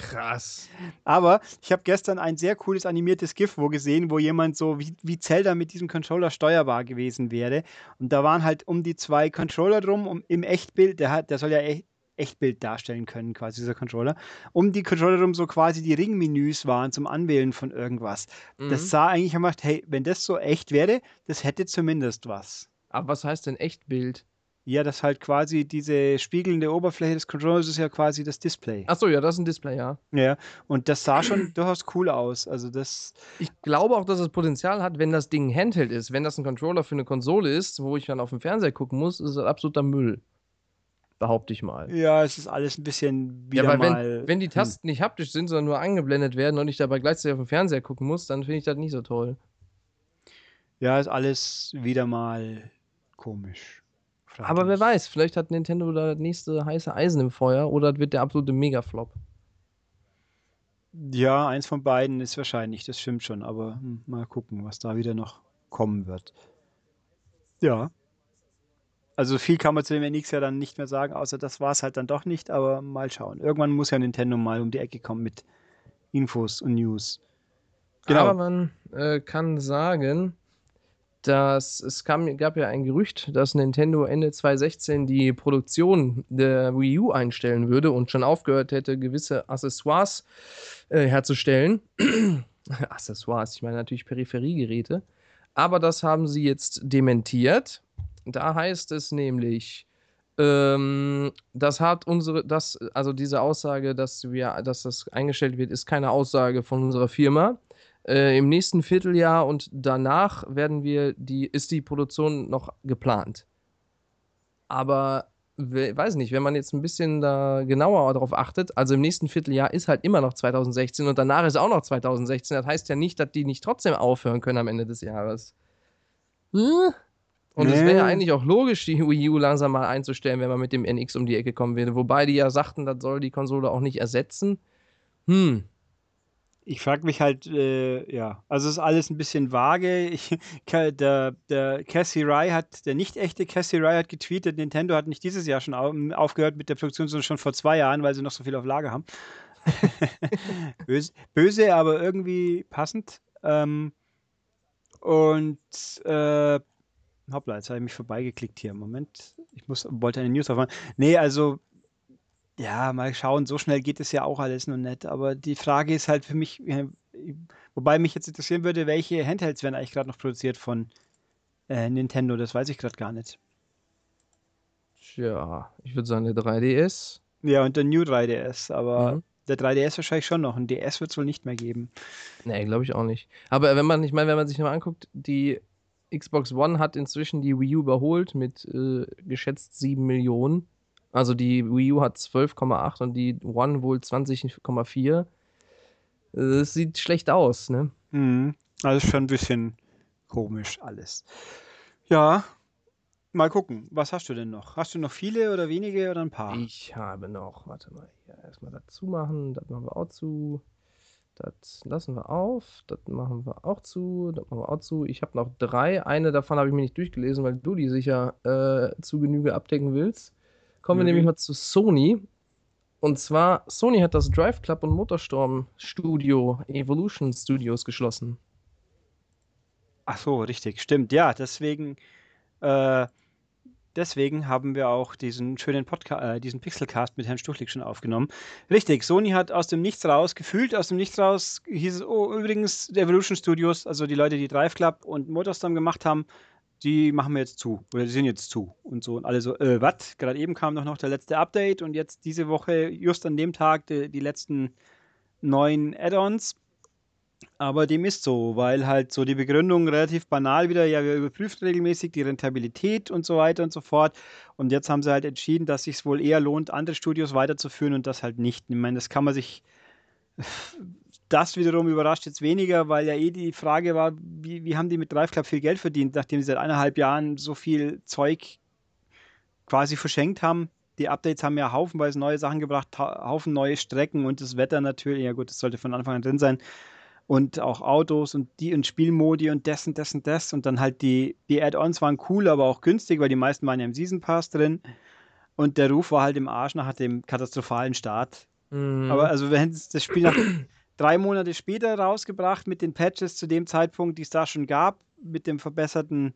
Krass. Aber ich habe gestern ein sehr cooles animiertes GIF wo gesehen, wo jemand so wie, wie Zelda mit diesem Controller steuerbar gewesen wäre. Und da waren halt um die zwei Controller drum, um, im Echtbild, der, hat, der soll ja echt, Echtbild darstellen können, quasi dieser Controller. Um die Controller rum so quasi die Ringmenüs waren zum Anwählen von irgendwas. Mhm. Das sah eigentlich gemacht, hey, wenn das so echt wäre, das hätte zumindest was. Aber was heißt denn Echtbild? Ja, das halt quasi diese spiegelnde Oberfläche des Controllers ist ja quasi das Display. Achso, ja, das ist ein Display, ja. Ja, und das sah schon durchaus cool aus. Also das. Ich glaube auch, dass es Potenzial hat, wenn das Ding Handheld ist. Wenn das ein Controller für eine Konsole ist, wo ich dann auf dem Fernseher gucken muss, ist es absoluter Müll behaupte ich mal. Ja, es ist alles ein bisschen wieder ja, weil mal. Wenn, wenn die hm. Tasten hm. nicht haptisch sind, sondern nur angeblendet werden und ich dabei gleichzeitig auf dem Fernseher gucken muss, dann finde ich das nicht so toll. Ja, ist alles wieder mal komisch. Fraglich. Aber wer weiß, vielleicht hat Nintendo da das nächste heiße Eisen im Feuer oder das wird der absolute Megaflop. Ja, eins von beiden ist wahrscheinlich, das stimmt schon, aber hm, mal gucken, was da wieder noch kommen wird. Ja. Also viel kann man zu dem NX ja dann nicht mehr sagen, außer das war es halt dann doch nicht, aber mal schauen. Irgendwann muss ja Nintendo mal um die Ecke kommen mit Infos und News. Genau. Aber man äh, kann sagen, dass es kam, gab ja ein Gerücht, dass Nintendo Ende 2016 die Produktion der Wii U einstellen würde und schon aufgehört hätte, gewisse Accessoires äh, herzustellen. Accessoires, ich meine natürlich Peripheriegeräte. Aber das haben sie jetzt dementiert da heißt es nämlich, ähm, das hat unsere, das, also diese Aussage, dass wir, dass das eingestellt wird, ist keine Aussage von unserer Firma. Äh, Im nächsten Vierteljahr und danach werden wir die, ist die Produktion noch geplant. Aber weiß nicht, wenn man jetzt ein bisschen da genauer darauf achtet, also im nächsten Vierteljahr ist halt immer noch 2016 und danach ist auch noch 2016. Das heißt ja nicht, dass die nicht trotzdem aufhören können am Ende des Jahres. Hm? Und es nee. wäre ja eigentlich auch logisch, die Wii U langsam mal einzustellen, wenn man mit dem NX um die Ecke kommen würde. Wobei die ja sagten, das soll die Konsole auch nicht ersetzen. Hm. Ich frage mich halt, äh, ja, also ist alles ein bisschen vage. Ich, der, der Cassie Rai hat, der nicht echte Cassie Rai hat getweetet, Nintendo hat nicht dieses Jahr schon aufgehört mit der Produktion, sondern schon vor zwei Jahren, weil sie noch so viel auf Lager haben. böse, böse, aber irgendwie passend. Ähm, und äh, Hoppla, jetzt habe ich mich vorbeigeklickt hier. Moment, ich muss, wollte eine News aufmachen. Nee, also, ja, mal schauen, so schnell geht es ja auch alles noch nicht. Aber die Frage ist halt für mich, wobei mich jetzt interessieren würde, welche Handhelds werden eigentlich gerade noch produziert von äh, Nintendo? Das weiß ich gerade gar nicht. Tja, ich würde sagen, der 3DS. Ja, und der New 3DS, aber. Mhm der 3DS wahrscheinlich schon noch. Ein DS wird es wohl nicht mehr geben. Nee, glaube ich auch nicht. Aber wenn man, ich meine, wenn man sich mal anguckt, die Xbox One hat inzwischen die Wii U überholt mit äh, geschätzt 7 Millionen. Also die Wii U hat 12,8 und die One wohl 20,4. Es sieht schlecht aus, ne? Mhm. Also schon ein bisschen komisch alles. Ja, mal gucken. Was hast du denn noch? Hast du noch viele oder wenige oder ein paar? Ich habe noch, warte mal, hier erstmal dazu machen, das machen wir auch zu. Das lassen wir auf. Das machen wir auch zu. Das machen wir auch zu. Ich habe noch drei. Eine davon habe ich mir nicht durchgelesen, weil du die sicher äh, zu Genüge abdecken willst. Kommen mhm. wir nämlich mal zu Sony. Und zwar, Sony hat das Drive Club und Motorstorm Studio Evolution Studios geschlossen. Ach so, richtig, stimmt. Ja, deswegen äh, Deswegen haben wir auch diesen schönen Podcast, äh, diesen Pixelcast mit Herrn Stuchlik schon aufgenommen. Richtig, Sony hat aus dem Nichts raus, gefühlt aus dem Nichts raus, hieß es, oh, übrigens, Evolution Studios, also die Leute, die Drive Club und Motorstorm gemacht haben, die machen wir jetzt zu. Oder die sind jetzt zu. Und so. Und alle so, äh, was? Gerade eben kam doch noch der letzte Update und jetzt diese Woche, just an dem Tag, die, die letzten neuen Add-ons. Aber dem ist so, weil halt so die Begründung relativ banal wieder, ja, wir überprüfen regelmäßig die Rentabilität und so weiter und so fort. Und jetzt haben sie halt entschieden, dass sich wohl eher lohnt, andere Studios weiterzuführen und das halt nicht. Ich meine, das kann man sich. Das wiederum überrascht jetzt weniger, weil ja eh die Frage war, wie, wie haben die mit Drive Club viel Geld verdient, nachdem sie seit eineinhalb Jahren so viel Zeug quasi verschenkt haben Die Updates haben ja haufenweise neue Sachen gebracht, Haufen neue Strecken und das Wetter natürlich. Ja gut, das sollte von Anfang an drin sein. Und auch Autos und die und Spielmodi und das und das und das. Und dann halt die, die Add-ons waren cool, aber auch günstig, weil die meisten waren ja im Season Pass drin. Und der Ruf war halt im Arsch nach dem katastrophalen Start. Mhm. Aber also, hätten das Spiel nach drei Monate später rausgebracht mit den Patches zu dem Zeitpunkt, die es da schon gab, mit dem verbesserten,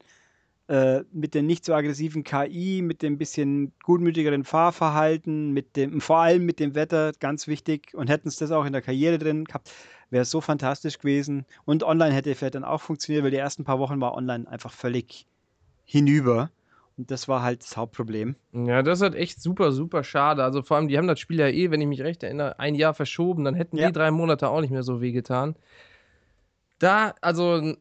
äh, mit der nicht so aggressiven KI, mit dem bisschen gutmütigeren Fahrverhalten, mit dem, vor allem mit dem Wetter, ganz wichtig, und hätten es das auch in der Karriere drin gehabt, wäre es so fantastisch gewesen. Und online hätte vielleicht dann auch funktioniert, weil die ersten paar Wochen war online einfach völlig hinüber. Und das war halt das Hauptproblem. Ja, das ist halt echt super, super schade. Also vor allem, die haben das Spiel ja eh, wenn ich mich recht erinnere, ein Jahr verschoben. Dann hätten ja. die drei Monate auch nicht mehr so wehgetan. Da, also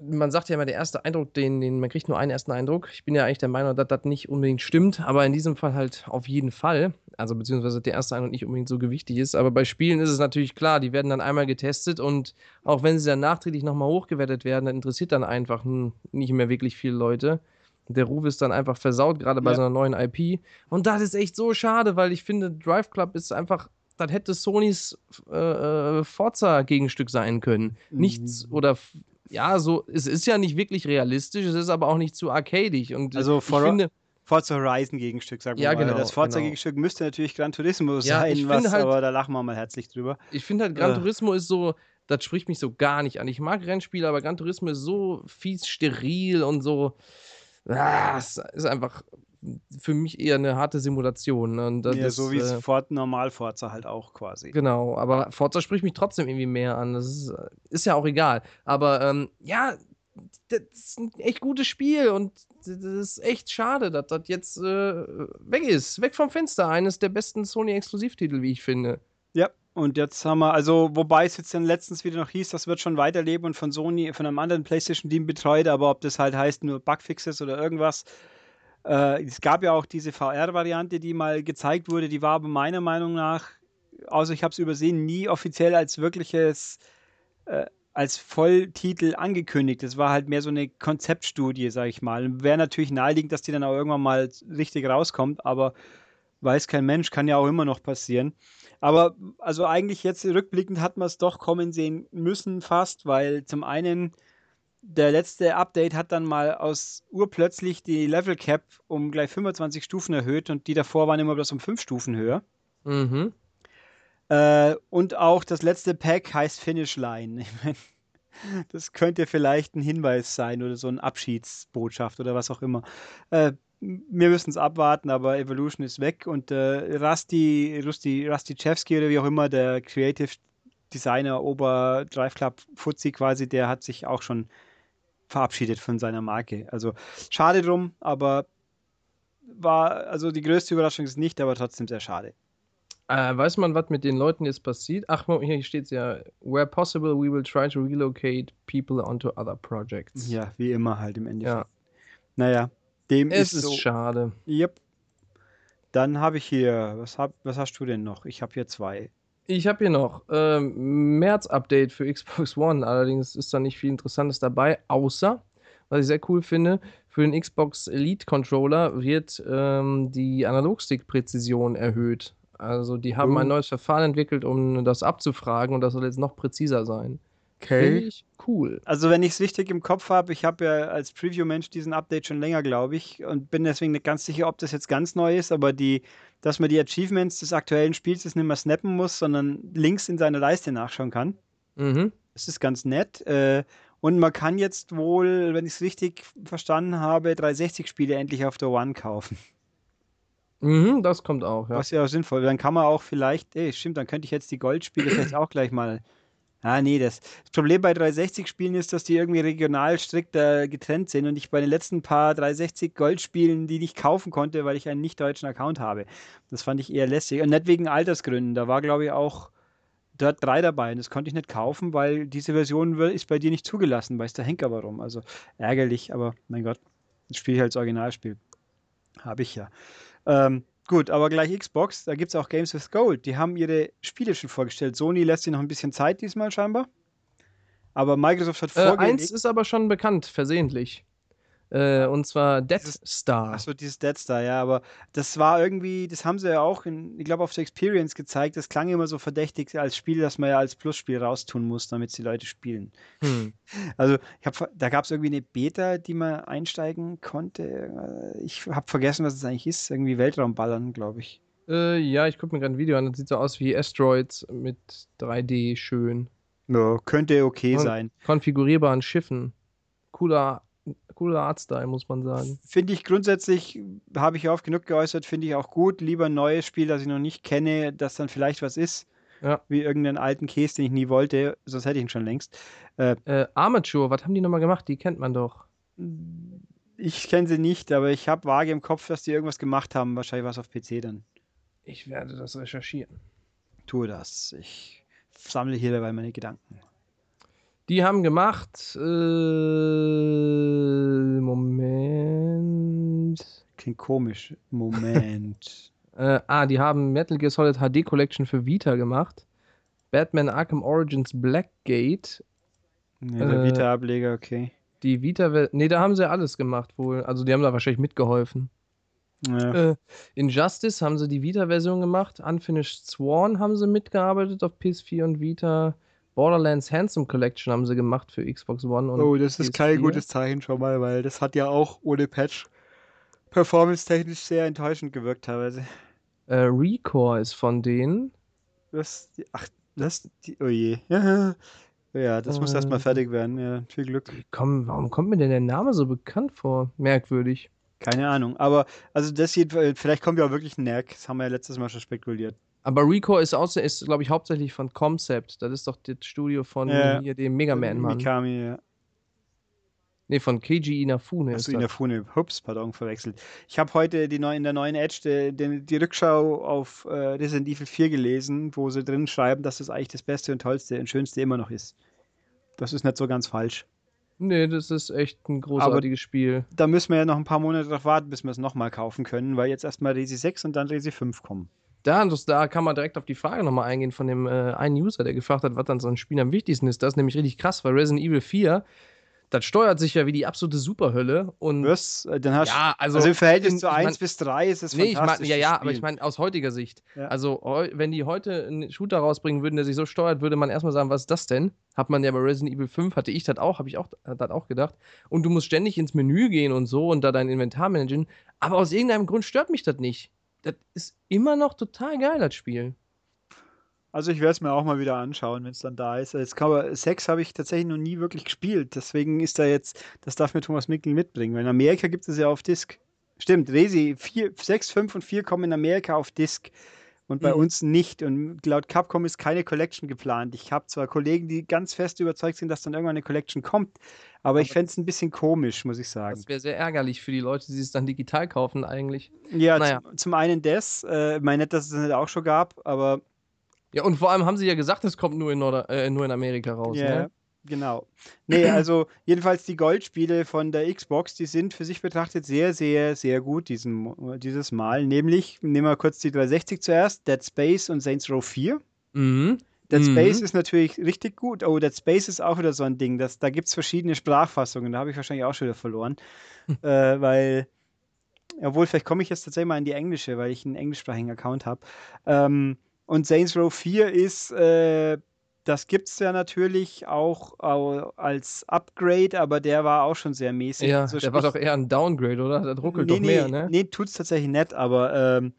man sagt ja immer, der erste Eindruck, den, den, man kriegt nur einen ersten Eindruck. Ich bin ja eigentlich der Meinung, dass das nicht unbedingt stimmt, aber in diesem Fall halt auf jeden Fall. Also beziehungsweise der erste Eindruck nicht unbedingt so gewichtig ist. Aber bei Spielen ist es natürlich klar, die werden dann einmal getestet und auch wenn sie dann nachträglich nochmal hochgewertet werden, dann interessiert dann einfach nicht mehr wirklich viele Leute. Der Ruf ist dann einfach versaut, gerade bei ja. so einer neuen IP. Und das ist echt so schade, weil ich finde, Drive Club ist einfach das hätte Sonys äh, äh Forza-Gegenstück sein können. Nichts mhm. oder ja, so, es ist ja nicht wirklich realistisch, es ist aber auch nicht zu arcadig. Und also ich finde. Forza Horizon Gegenstück, sagen wir ja, mal. Genau, das Forza genau. Gegenstück müsste natürlich Gran Turismo ja, sein, was, halt, aber da lachen wir mal herzlich drüber. Ich finde halt, Gran äh. Turismo ist so, das spricht mich so gar nicht an. Ich mag Rennspiele, aber Gran Turismo ist so fies steril und so. Ah, es ist einfach für mich eher eine harte Simulation. Ne? Und ja, das, so wie es äh, Fort, normal Forza halt auch quasi. Genau, aber Forza spricht mich trotzdem irgendwie mehr an. Das ist, ist ja auch egal. Aber ähm, ja, das ist ein echt gutes Spiel und das ist echt schade, dass das jetzt äh, weg ist. Weg vom Fenster. Eines der besten Sony-Exklusivtitel, wie ich finde. Ja, und jetzt haben wir, also, wobei es jetzt dann letztens wieder noch hieß, das wird schon weiterleben und von Sony, von einem anderen PlayStation-Team betreut, aber ob das halt heißt nur Bugfixes oder irgendwas, äh, es gab ja auch diese VR-Variante, die mal gezeigt wurde, die war aber meiner Meinung nach, außer ich habe es übersehen, nie offiziell als wirkliches, äh, als Volltitel angekündigt. Es war halt mehr so eine Konzeptstudie, sag ich mal. Wäre natürlich naheliegend, dass die dann auch irgendwann mal richtig rauskommt, aber weiß kein Mensch, kann ja auch immer noch passieren. Aber also eigentlich jetzt rückblickend hat man es doch kommen sehen müssen fast, weil zum einen der letzte Update hat dann mal aus urplötzlich die Level Cap um gleich 25 Stufen erhöht und die davor waren immer bloß um 5 Stufen höher. Mhm. Äh, und auch das letzte Pack heißt Finish Line. Ich mein, das könnte vielleicht ein Hinweis sein oder so eine Abschiedsbotschaft oder was auch immer. Äh, wir müssen es abwarten, aber Evolution ist weg und äh, Rusty, Rusty, Rusty Chevsky oder wie auch immer, der Creative Designer Ober Drive Club Fuzzi quasi, der hat sich auch schon verabschiedet von seiner Marke. Also schade drum, aber war, also die größte Überraschung ist nicht, aber trotzdem sehr schade. Äh, weiß man, was mit den Leuten jetzt passiert? Ach, hier steht es ja, where possible, we will try to relocate people onto other projects. Ja, wie immer halt im Endeffekt. Ja. Naja, dem es ist, ist so. schade. Yep. Dann habe ich hier, was, hab, was hast du denn noch? Ich habe hier zwei. Ich habe hier noch ähm, März-Update für Xbox One. Allerdings ist da nicht viel Interessantes dabei, außer, was ich sehr cool finde, für den Xbox Elite Controller wird ähm, die Analogstick-Präzision erhöht. Also die haben uh. ein neues Verfahren entwickelt, um das abzufragen und das soll jetzt noch präziser sein. Okay. Ich cool. Also wenn ich es richtig im Kopf habe, ich habe ja als Preview-Mensch diesen Update schon länger, glaube ich, und bin deswegen nicht ganz sicher, ob das jetzt ganz neu ist, aber die, dass man die Achievements des aktuellen Spiels jetzt nicht mehr snappen muss, sondern links in seiner Leiste nachschauen kann. Mhm. Das ist ganz nett. Äh, und man kann jetzt wohl, wenn ich es richtig verstanden habe, 360-Spiele endlich auf der One kaufen. Mhm, das kommt auch, ja. Was ja auch sinnvoll. Dann kann man auch vielleicht, ey, stimmt, dann könnte ich jetzt die Goldspiele vielleicht auch gleich mal Ah, nee, das, das Problem bei 360-Spielen ist, dass die irgendwie regional strikt äh, getrennt sind und ich bei den letzten paar 360-Gold-Spielen die nicht kaufen konnte, weil ich einen nicht-deutschen Account habe. Das fand ich eher lästig. Und nicht wegen Altersgründen. Da war, glaube ich, auch dort drei dabei und das konnte ich nicht kaufen, weil diese Version ist bei dir nicht zugelassen. Weiß der Henker warum. Also ärgerlich, aber mein Gott, das spiele ich als Originalspiel. Habe ich ja. Ähm, Gut, aber gleich Xbox, da gibt es auch Games with Gold. Die haben ihre Spiele schon vorgestellt. Sony lässt sich noch ein bisschen Zeit diesmal scheinbar. Aber Microsoft hat vorgelegt. Äh, eins ist aber schon bekannt, versehentlich. Äh, und zwar Death Star. Achso, dieses Dead Star, ja, aber das war irgendwie, das haben sie ja auch, in, ich glaube, auf der Experience gezeigt. Das klang immer so verdächtig als Spiel, das man ja als Plusspiel raustun muss, damit die Leute spielen. Hm. Also, ich hab, da gab es irgendwie eine Beta, die man einsteigen konnte. Ich habe vergessen, was es eigentlich ist. Irgendwie Weltraumballern, glaube ich. Äh, ja, ich gucke mir gerade ein Video an. Das sieht so aus wie Asteroids mit 3D schön. Ja, könnte okay Kon sein. Konfigurierbaren Schiffen. Cooler cooler Artstyle, muss man sagen. Finde ich grundsätzlich, habe ich oft genug geäußert, finde ich auch gut. Lieber ein neues Spiel, das ich noch nicht kenne, das dann vielleicht was ist. Ja. Wie irgendeinen alten Käse, den ich nie wollte, sonst hätte ich ihn schon längst. Äh, äh, Armature, was haben die nochmal gemacht? Die kennt man doch. Ich kenne sie nicht, aber ich habe vage im Kopf, dass die irgendwas gemacht haben. Wahrscheinlich was auf PC dann. Ich werde das recherchieren. Tue das. Ich sammle hier dabei meine Gedanken. Die haben gemacht. Äh, Moment. Klingt komisch. Moment. äh, ah, die haben Metal Gear Solid HD Collection für Vita gemacht. Batman Arkham Origins Blackgate. Ja, der äh, Vita-Ableger, okay. Die Vita, ne, da haben sie alles gemacht wohl. Also die haben da wahrscheinlich mitgeholfen. Ja. Äh, Injustice haben sie die Vita-Version gemacht. Unfinished Sworn haben sie mitgearbeitet auf PS4 und Vita. Borderlands Handsome Collection haben sie gemacht für Xbox One und Oh, das ist PS4. kein gutes Zeichen schon mal, weil das hat ja auch ohne Patch performance-technisch sehr enttäuschend gewirkt teilweise. Äh, Recore ist von denen. Das, ach, das, die, oh je. Ja, ja das äh, muss erstmal fertig werden. Ja, viel Glück. Komm, warum kommt mir denn der Name so bekannt vor? Merkwürdig. Keine Ahnung, aber also das hier, vielleicht kommt ja auch wirklich ein Nerk. Das haben wir ja letztes Mal schon spekuliert. Aber Rico ist, außer, ist glaube ich, hauptsächlich von Concept. Das ist doch das Studio von ja. hier, dem Mega Man-Mann. Mikami, ja. Nee, von Keiji Inafune. Achso, Inafune. Hups, pardon, verwechselt. Ich habe heute die neu, in der neuen Edge die, die, die Rückschau auf äh, Resident Evil 4 gelesen, wo sie drin schreiben, dass das eigentlich das Beste und Tollste und Schönste immer noch ist. Das ist nicht so ganz falsch. Nee, das ist echt ein großartiges Aber Spiel. Da müssen wir ja noch ein paar Monate drauf warten, bis wir es nochmal kaufen können, weil jetzt erstmal Resi 6 und dann Resi 5 kommen. Da, da kann man direkt auf die Frage nochmal eingehen von dem äh, einen User, der gefragt hat, was dann so ein Spiel am wichtigsten ist. Das ist nämlich richtig krass, weil Resident Evil 4 das steuert sich ja wie die absolute Superhölle. Und Was? Äh, dann hast ja, also, also im Verhältnis in, zu 1 mein, bis 3 ist es nee, fantastisch. Ich mein, ja, ja, aber ich meine aus heutiger Sicht. Ja. Also, wenn die heute einen Shooter rausbringen würden, der sich so steuert, würde man erstmal sagen, was ist das denn? Hat man ja bei Resident Evil 5, hatte ich das auch, habe ich auch, das auch gedacht. Und du musst ständig ins Menü gehen und so und da dein Inventar managen. Aber aus irgendeinem Grund stört mich das nicht das ist immer noch total geil, das Spiel. Also ich werde es mir auch mal wieder anschauen, wenn es dann da ist. Jetzt kann Sex habe ich tatsächlich noch nie wirklich gespielt. Deswegen ist da jetzt, das darf mir Thomas Mickel mitbringen. Weil in Amerika gibt es ja auf Disk. Stimmt, Resi, 4, 6, 5 und 4 kommen in Amerika auf Disk und bei mhm. uns nicht. Und laut Capcom ist keine Collection geplant. Ich habe zwar Kollegen, die ganz fest überzeugt sind, dass dann irgendwann eine Collection kommt, aber, ich fände es ein bisschen komisch, muss ich sagen. Das wäre sehr ärgerlich für die Leute, die es dann digital kaufen, eigentlich. Ja, naja. zum, zum einen das. Äh, meine nicht, dass es das auch schon gab, aber. Ja, und vor allem haben sie ja gesagt, es kommt nur in, Nord äh, nur in Amerika raus. Ja. Ne? Genau. Nee, also jedenfalls die Goldspiele von der Xbox, die sind für sich betrachtet sehr, sehr, sehr gut diesen, dieses Mal. Nämlich, nehmen wir kurz die 360 zuerst, Dead Space und Saints Row 4. Mhm. Dead mhm. Space ist natürlich richtig gut. Oh, Dead Space ist auch wieder so ein Ding. Das, da gibt es verschiedene Sprachfassungen. Da habe ich wahrscheinlich auch schon wieder verloren. äh, weil, obwohl, vielleicht komme ich jetzt tatsächlich mal in die englische, weil ich einen englischsprachigen Account habe. Ähm, und Saints Row 4 ist äh, das gibt es ja natürlich auch als Upgrade, aber der war auch schon sehr mäßig. Ja, also der war doch eher ein Downgrade, oder? Der ruckelt nee, doch mehr, ne? Nee, tut es tatsächlich nicht, aber ähm,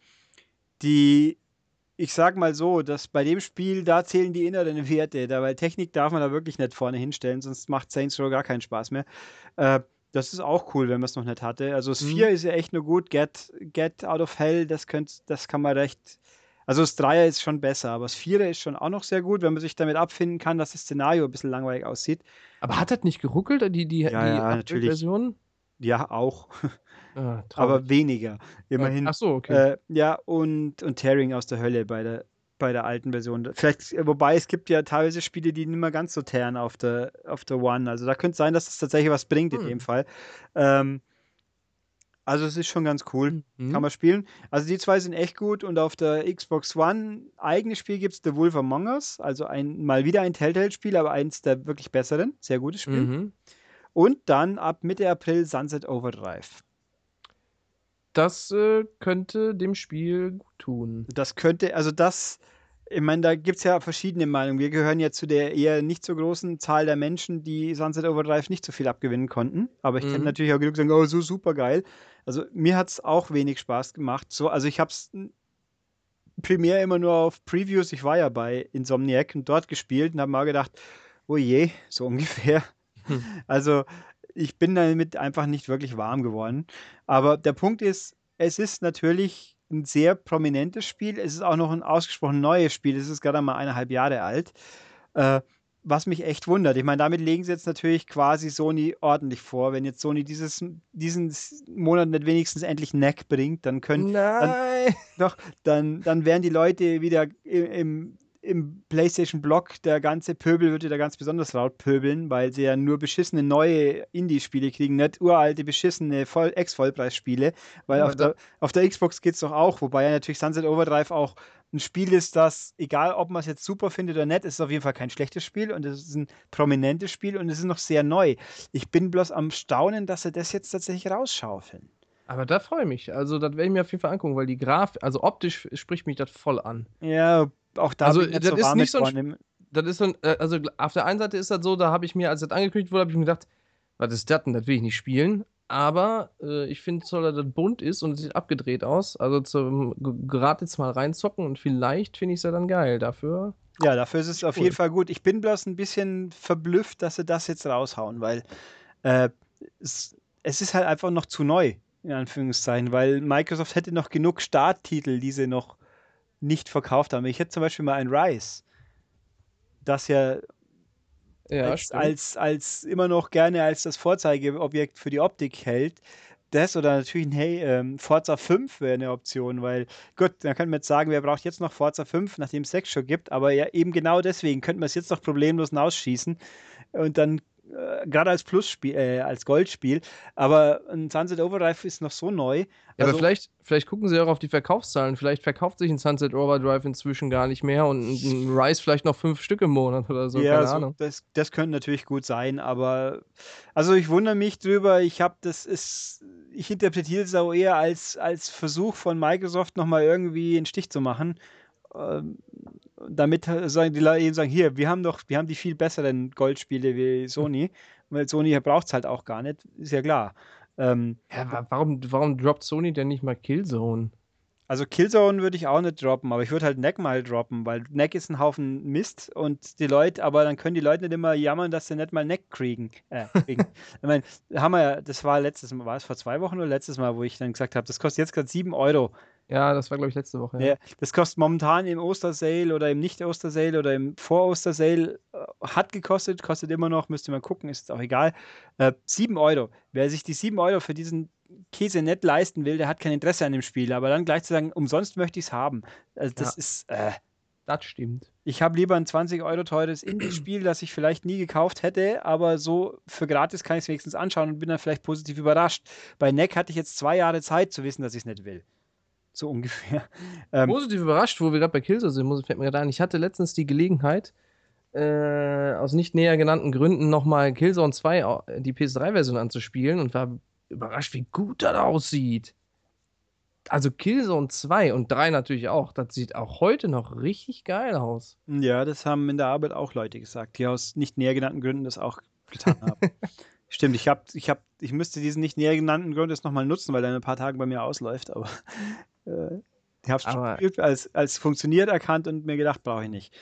die, ich sag mal so, dass bei dem Spiel, da zählen die inneren Werte, da, weil Technik darf man da wirklich nicht vorne hinstellen, sonst macht Saints Row gar keinen Spaß mehr. Äh, das ist auch cool, wenn man es noch nicht hatte. Also das 4 mhm. ist ja echt nur gut. Get, Get Out of Hell, das, könnt, das kann man recht also das Dreier ist schon besser, aber das Vierer ist schon auch noch sehr gut, wenn man sich damit abfinden kann, dass das Szenario ein bisschen langweilig aussieht. Aber hat das nicht geruckelt, die, die, ja, die ja, natürlich. Version? Ja, auch. Ah, aber weniger, immerhin. Ach so, okay. Äh, ja, und, und Tearing aus der Hölle bei der, bei der alten Version. Vielleicht, wobei es gibt ja teilweise Spiele, die nicht mehr ganz so teeren auf der, auf der One. Also da könnte es sein, dass es tatsächlich was bringt hm. in dem Fall. Ähm, also es ist schon ganz cool. Mhm. Kann man spielen. Also die zwei sind echt gut und auf der Xbox One eigenes Spiel gibt es The Wolf Among Us. Also ein, mal wieder ein Telltale-Spiel, aber eins der wirklich besseren. Sehr gutes Spiel. Mhm. Und dann ab Mitte April Sunset Overdrive. Das äh, könnte dem Spiel gut tun. Das könnte, also das, ich meine, da gibt es ja verschiedene Meinungen. Wir gehören ja zu der eher nicht so großen Zahl der Menschen, die Sunset Overdrive nicht so viel abgewinnen konnten. Aber ich mhm. kenne natürlich auch genug, sagen, oh, so super geil. Also mir hat es auch wenig Spaß gemacht. So, also ich habe es primär immer nur auf Previews. Ich war ja bei Insomniac und dort gespielt und habe mal gedacht, oh je, so ungefähr. Hm. Also ich bin damit einfach nicht wirklich warm geworden. Aber der Punkt ist, es ist natürlich ein sehr prominentes Spiel. Es ist auch noch ein ausgesprochen neues Spiel. Es ist gerade mal eineinhalb Jahre alt. Äh, was mich echt wundert. Ich meine, damit legen sie jetzt natürlich quasi Sony ordentlich vor. Wenn jetzt Sony dieses, diesen Monat nicht wenigstens endlich Neck bringt, dann können. Nein! Dann, doch, dann, dann werden die Leute wieder im, im im PlayStation-Blog, der ganze Pöbel wird wieder ganz besonders laut pöbeln, weil sie ja nur beschissene neue Indie-Spiele kriegen, nicht uralte, beschissene Ex-Vollpreis-Spiele, weil ja, auf, der, auf der Xbox geht es doch auch, wobei ja natürlich Sunset Overdrive auch ein Spiel ist, das, egal ob man es jetzt super findet oder nicht, ist auf jeden Fall kein schlechtes Spiel und es ist ein prominentes Spiel und es ist noch sehr neu. Ich bin bloß am Staunen, dass sie das jetzt tatsächlich rausschaufeln. Aber da freue ich mich. Also, das werde ich mir auf jeden Fall angucken, weil die Grafik, also optisch spricht mich das voll an. Ja, auch da also, das so ist nicht so ein, das ist so ein, äh, also auf der einen Seite ist das so, da habe ich mir, als das angekündigt wurde, habe ich mir gedacht, was ist das denn, das will ich nicht spielen. Aber äh, ich finde, so, dass das bunt ist und es sieht abgedreht aus. Also zum gerade jetzt mal reinzocken und vielleicht finde ich es ja dann geil. Dafür. Ja, dafür ist es cool. auf jeden Fall gut. Ich bin bloß ein bisschen verblüfft, dass sie das jetzt raushauen, weil äh, es, es ist halt einfach noch zu neu, in Anführungszeichen, weil Microsoft hätte noch genug Starttitel, die sie noch nicht verkauft haben. Ich hätte zum Beispiel mal ein Rise, das ja, ja als, als, als, immer noch gerne als das Vorzeigeobjekt für die Optik hält. Das oder natürlich ein hey, ähm, Forza 5 wäre eine Option, weil gut, dann könnte man jetzt sagen, wer braucht jetzt noch Forza 5, nachdem es 6 schon gibt, aber ja eben genau deswegen könnte man es jetzt noch problemlos ausschießen und dann äh, gerade als Plusspiel, äh, als Goldspiel. Aber ein Sunset Overdrive ist noch so neu. Ja, also, aber vielleicht, vielleicht gucken sie auch auf die Verkaufszahlen. Vielleicht verkauft sich ein Sunset Overdrive inzwischen gar nicht mehr und ein Rise vielleicht noch fünf Stück im Monat oder so. Ja, keine so, Ahnung. Das, das könnte natürlich gut sein, aber also ich wundere mich drüber. Ich habe das ist, ich interpretiere es auch eher als, als Versuch von Microsoft nochmal irgendwie einen Stich zu machen. Ähm, damit sagen die Leute eben sagen, hier, wir haben doch, wir haben die viel besseren Goldspiele wie Sony, weil Sony braucht es halt auch gar nicht, ist ja klar. Ähm, ja, warum, warum droppt Sony denn nicht mal Killzone? Also Killzone würde ich auch nicht droppen, aber ich würde halt Neck mal droppen, weil Neck ist ein Haufen Mist und die Leute, aber dann können die Leute nicht immer jammern, dass sie nicht mal Neck kriegen. Äh, kriegen. ich meine, haben wir ja, das war letztes Mal, war es vor zwei Wochen oder letztes Mal, wo ich dann gesagt habe, das kostet jetzt gerade 7 Euro. Ja, das war, glaube ich, letzte Woche. Ja. ja. das kostet momentan im Ostersale oder im Nicht-Ostersale oder im Vor-Ostersale, äh, hat gekostet, kostet immer noch, müsste man gucken, ist auch egal. Äh, 7 Euro. Wer sich die 7 Euro für diesen Käse nicht leisten will, der hat kein Interesse an dem Spiel. Aber dann gleich zu sagen, umsonst möchte ich es haben. Also das ja. ist. Äh, das stimmt. Ich habe lieber ein 20 Euro teures Indie-Spiel, das ich vielleicht nie gekauft hätte, aber so für gratis kann ich es wenigstens anschauen und bin dann vielleicht positiv überrascht. Bei Neck hatte ich jetzt zwei Jahre Zeit zu wissen, dass ich es nicht will. So ungefähr. Ähm, positiv überrascht, wo wir gerade bei Killzone sind, fällt mir gerade ein. Ich hatte letztens die Gelegenheit, äh, aus nicht näher genannten Gründen nochmal Killzone 2, die PS3-Version anzuspielen und war überrascht, wie gut das aussieht. Also Killzone 2 und 3 natürlich auch. Das sieht auch heute noch richtig geil aus. Ja, das haben in der Arbeit auch Leute gesagt, die aus nicht näher genannten Gründen das auch getan haben. Stimmt, ich habe, ich habe, ich müsste diesen nicht näher genannten Grund jetzt nochmal nutzen, weil er in ein paar Tagen bei mir ausläuft, aber äh, ich habe es als, als funktioniert erkannt und mir gedacht, brauche ich nicht.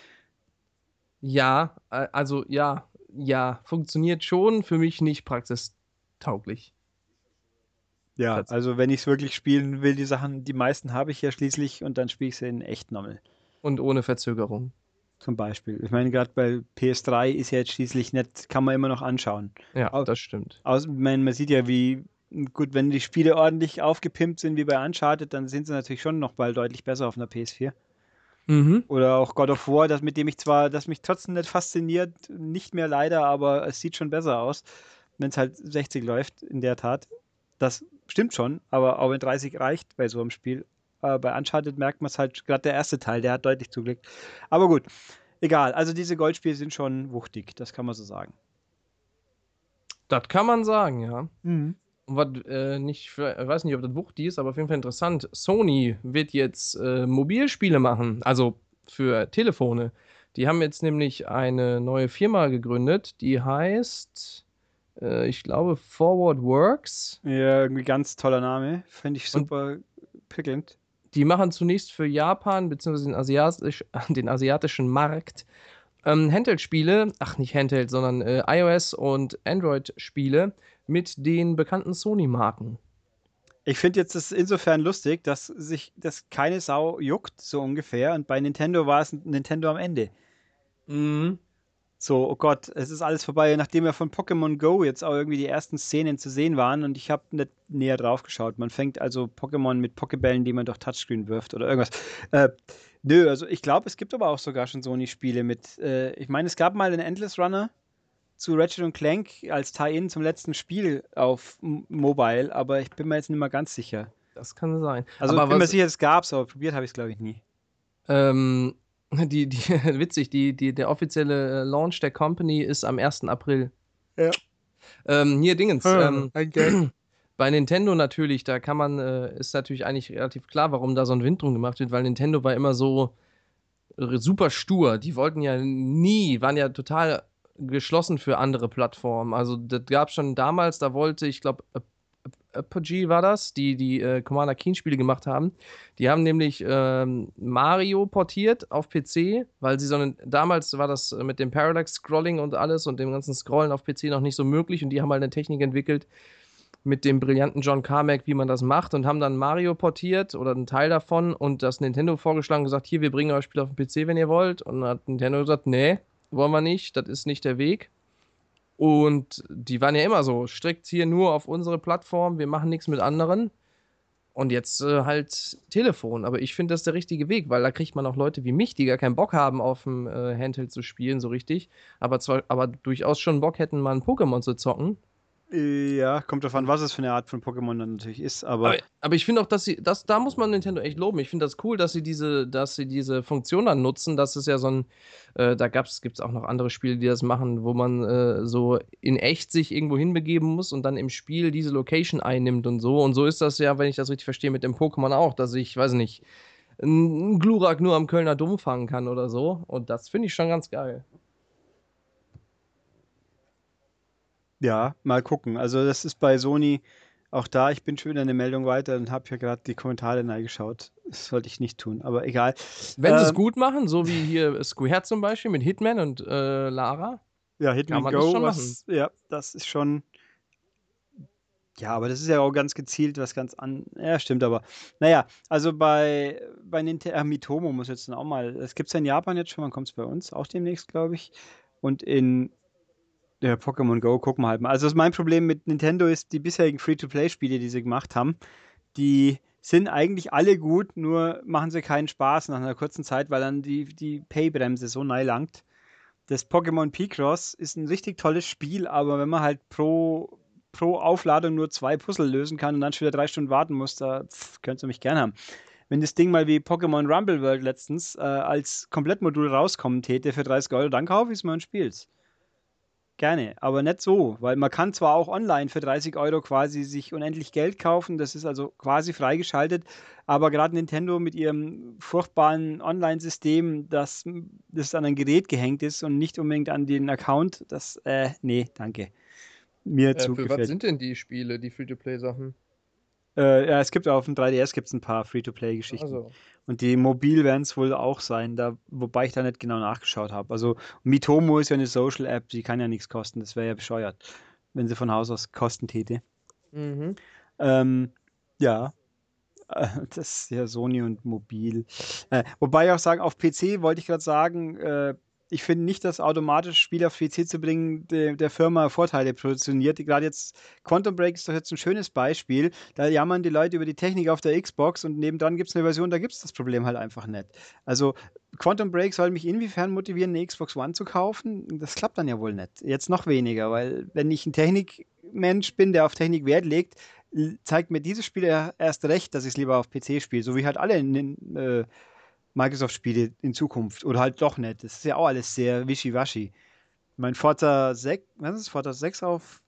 Ja, also ja, ja, funktioniert schon, für mich nicht praxistauglich. Ja, also wenn ich es wirklich spielen will, die Sachen, die meisten habe ich ja schließlich und dann spiele ich sie in echt nochmal. Und ohne Verzögerung. Zum Beispiel. Ich meine, gerade bei PS3 ist ja jetzt schließlich nicht, kann man immer noch anschauen. Ja, Au das stimmt. Aus, ich meine, man sieht ja, wie gut, wenn die Spiele ordentlich aufgepimpt sind wie bei Uncharted, dann sind sie natürlich schon noch bald deutlich besser auf einer PS4. Mhm. Oder auch God of War, das mit dem ich zwar, das mich trotzdem nicht fasziniert, nicht mehr leider, aber es sieht schon besser aus, wenn es halt 60 läuft, in der Tat. Das stimmt schon, aber auch wenn 30 reicht bei so einem Spiel. Aber bei Uncharted merkt man es halt, gerade der erste Teil, der hat deutlich zugelegt. Aber gut, egal. Also diese Goldspiele sind schon wuchtig, das kann man so sagen. Das kann man sagen, ja. Mhm. Und was äh, nicht, ich weiß nicht, ob das Wucht ist, aber auf jeden Fall interessant. Sony wird jetzt äh, Mobilspiele machen, also für Telefone. Die haben jetzt nämlich eine neue Firma gegründet, die heißt, äh, ich glaube, Forward Works. Ja, irgendwie ganz toller Name. Finde ich super prickelnd. Die machen zunächst für Japan bzw. Den, Asiatisch, den asiatischen Markt ähm, Handheld-Spiele, ach nicht Handheld, sondern äh, iOS und Android-Spiele mit den bekannten Sony-Marken. Ich finde jetzt das insofern lustig, dass sich das keine Sau juckt, so ungefähr. Und bei Nintendo war es Nintendo am Ende. Mhm. So, oh Gott, es ist alles vorbei, nachdem ja von Pokémon Go jetzt auch irgendwie die ersten Szenen zu sehen waren und ich habe nicht näher drauf geschaut. Man fängt also Pokémon mit Pokébällen, die man durch Touchscreen wirft oder irgendwas. Äh, nö, also ich glaube, es gibt aber auch sogar schon Sony-Spiele mit. Äh, ich meine, es gab mal einen Endless Runner zu Ratchet und Clank als Tie-In zum letzten Spiel auf M Mobile, aber ich bin mir jetzt nicht mehr ganz sicher. Das kann sein. Also aber ich bin mir sicher, es gab es, aber probiert habe ich es, glaube ich, nie. Ähm, die, die, witzig, die, die, der offizielle äh, Launch der Company ist am 1. April. Ja. Ähm, hier Dingens. Hm, Ähm, bei Nintendo natürlich, da kann man, äh, ist natürlich eigentlich relativ klar, warum da so ein Wind drum gemacht wird, weil Nintendo war immer so äh, super stur. Die wollten ja nie, waren ja total geschlossen für andere Plattformen. Also das gab es schon damals, da wollte, ich glaube, Apogee war das, die die äh, Commander Keen Spiele gemacht haben. Die haben nämlich ähm, Mario portiert auf PC, weil sie so einen, damals war das mit dem Parallax Scrolling und alles und dem ganzen Scrollen auf PC noch nicht so möglich und die haben halt eine Technik entwickelt mit dem brillanten John Carmack, wie man das macht und haben dann Mario portiert oder einen Teil davon und das Nintendo vorgeschlagen und gesagt, hier, wir bringen euch Spiel auf den PC, wenn ihr wollt und dann hat Nintendo gesagt, nee, wollen wir nicht, das ist nicht der Weg. Und die waren ja immer so, strikt hier nur auf unsere Plattform, wir machen nichts mit anderen. Und jetzt äh, halt Telefon. Aber ich finde das der richtige Weg, weil da kriegt man auch Leute wie mich, die gar keinen Bock haben, auf dem äh, Handheld zu spielen, so richtig. Aber zwar, aber durchaus schon Bock hätten, mal ein Pokémon zu zocken. Ja, kommt an, was es für eine Art von Pokémon dann natürlich ist, aber. Aber, aber ich finde auch, dass sie, das, da muss man Nintendo echt loben. Ich finde das cool, dass sie diese, dass sie diese Funktion dann nutzen. Das ist ja so ein, äh, da gibt es auch noch andere Spiele, die das machen, wo man äh, so in echt sich irgendwo hinbegeben muss und dann im Spiel diese Location einnimmt und so. Und so ist das ja, wenn ich das richtig verstehe, mit dem Pokémon auch, dass ich, weiß nicht, einen Glurak nur am Kölner Dom fangen kann oder so. Und das finde ich schon ganz geil. Ja, mal gucken. Also das ist bei Sony auch da. Ich bin schon wieder eine Meldung weiter und habe hier gerade die Kommentare geschaut. Das sollte ich nicht tun, aber egal. Wenn sie es Ähm, gut machen, so wie hier Square zum Beispiel mit Hitman und äh, Lara. Ja, Hitman man Go, was, ja, das ist schon. Ja, aber das ist ja auch ganz gezielt was ganz an. Ja, stimmt aber. Naja, also bei, bei Nintendo, äh, Mitomo muss jetzt dann auch mal. Das gibt es ja in Japan jetzt schon, wann kommt es bei uns? Auch demnächst, glaube ich. Und in ja, Pokémon Go gucken wir halt mal. Also mein Problem mit Nintendo ist, die bisherigen Free-to-Play-Spiele, die sie gemacht haben, die sind eigentlich alle gut, nur machen sie keinen Spaß nach einer kurzen Zeit, weil dann die, die Pay-Bremse so nahe langt. Das Pokémon Picross ist ein richtig tolles Spiel, aber wenn man halt pro, pro Aufladung nur zwei Puzzle lösen kann und dann schon wieder drei Stunden warten muss, da pff, könnt ihr mich gern haben. Wenn das Ding mal wie Pokémon Rumble World letztens äh, als Komplettmodul rauskommen täte für 30 Euro, dann kaufe ich es mal und spiel's. Gerne, aber nicht so, weil man kann zwar auch online für 30 Euro quasi sich unendlich Geld kaufen, das ist also quasi freigeschaltet, aber gerade Nintendo mit ihrem furchtbaren Online-System, das, das an ein Gerät gehängt ist und nicht unbedingt an den Account, das, äh, nee, danke. Mir Äh, zu für was sind denn die Spiele, die Free-to-Play-Sachen? Äh, ja, es gibt auf dem 3DS gibt's ein paar Free-to-Play-Geschichten. Also, Und die mobil werden es wohl auch sein, da, wobei ich da nicht genau nachgeschaut habe. Also Mitomo ist ja eine Social-App, die kann ja nichts kosten, das wäre ja bescheuert, wenn sie von Haus aus kosten täte. mhm. Ähm, ja, äh, das ist ja Sony und mobil. Äh, wobei ich auch sagen, auf PC wollte ich gerade sagen, äh, ich finde nicht, dass automatisch Spiele auf PC zu bringen de, der Firma Vorteile positioniert. Gerade jetzt, Quantum Break ist doch jetzt ein schönes Beispiel. Da jammern die Leute über die Technik auf der Xbox und nebendran gibt es eine Version, da gibt es das Problem halt einfach nicht. Also Quantum Break soll mich inwiefern motivieren, eine Xbox One zu kaufen? Das klappt dann ja wohl nicht. Jetzt noch weniger, weil wenn ich ein Technikmensch bin, der auf Technik Wert legt, zeigt mir dieses Spiel erst recht, dass ich es lieber auf PC spiele, so wie halt alle in, äh, Microsoft-Spiele in Zukunft. Oder halt doch nicht. Das ist ja auch alles sehr wischiwaschi. Mein Forza 6, was ist Forza 6 auf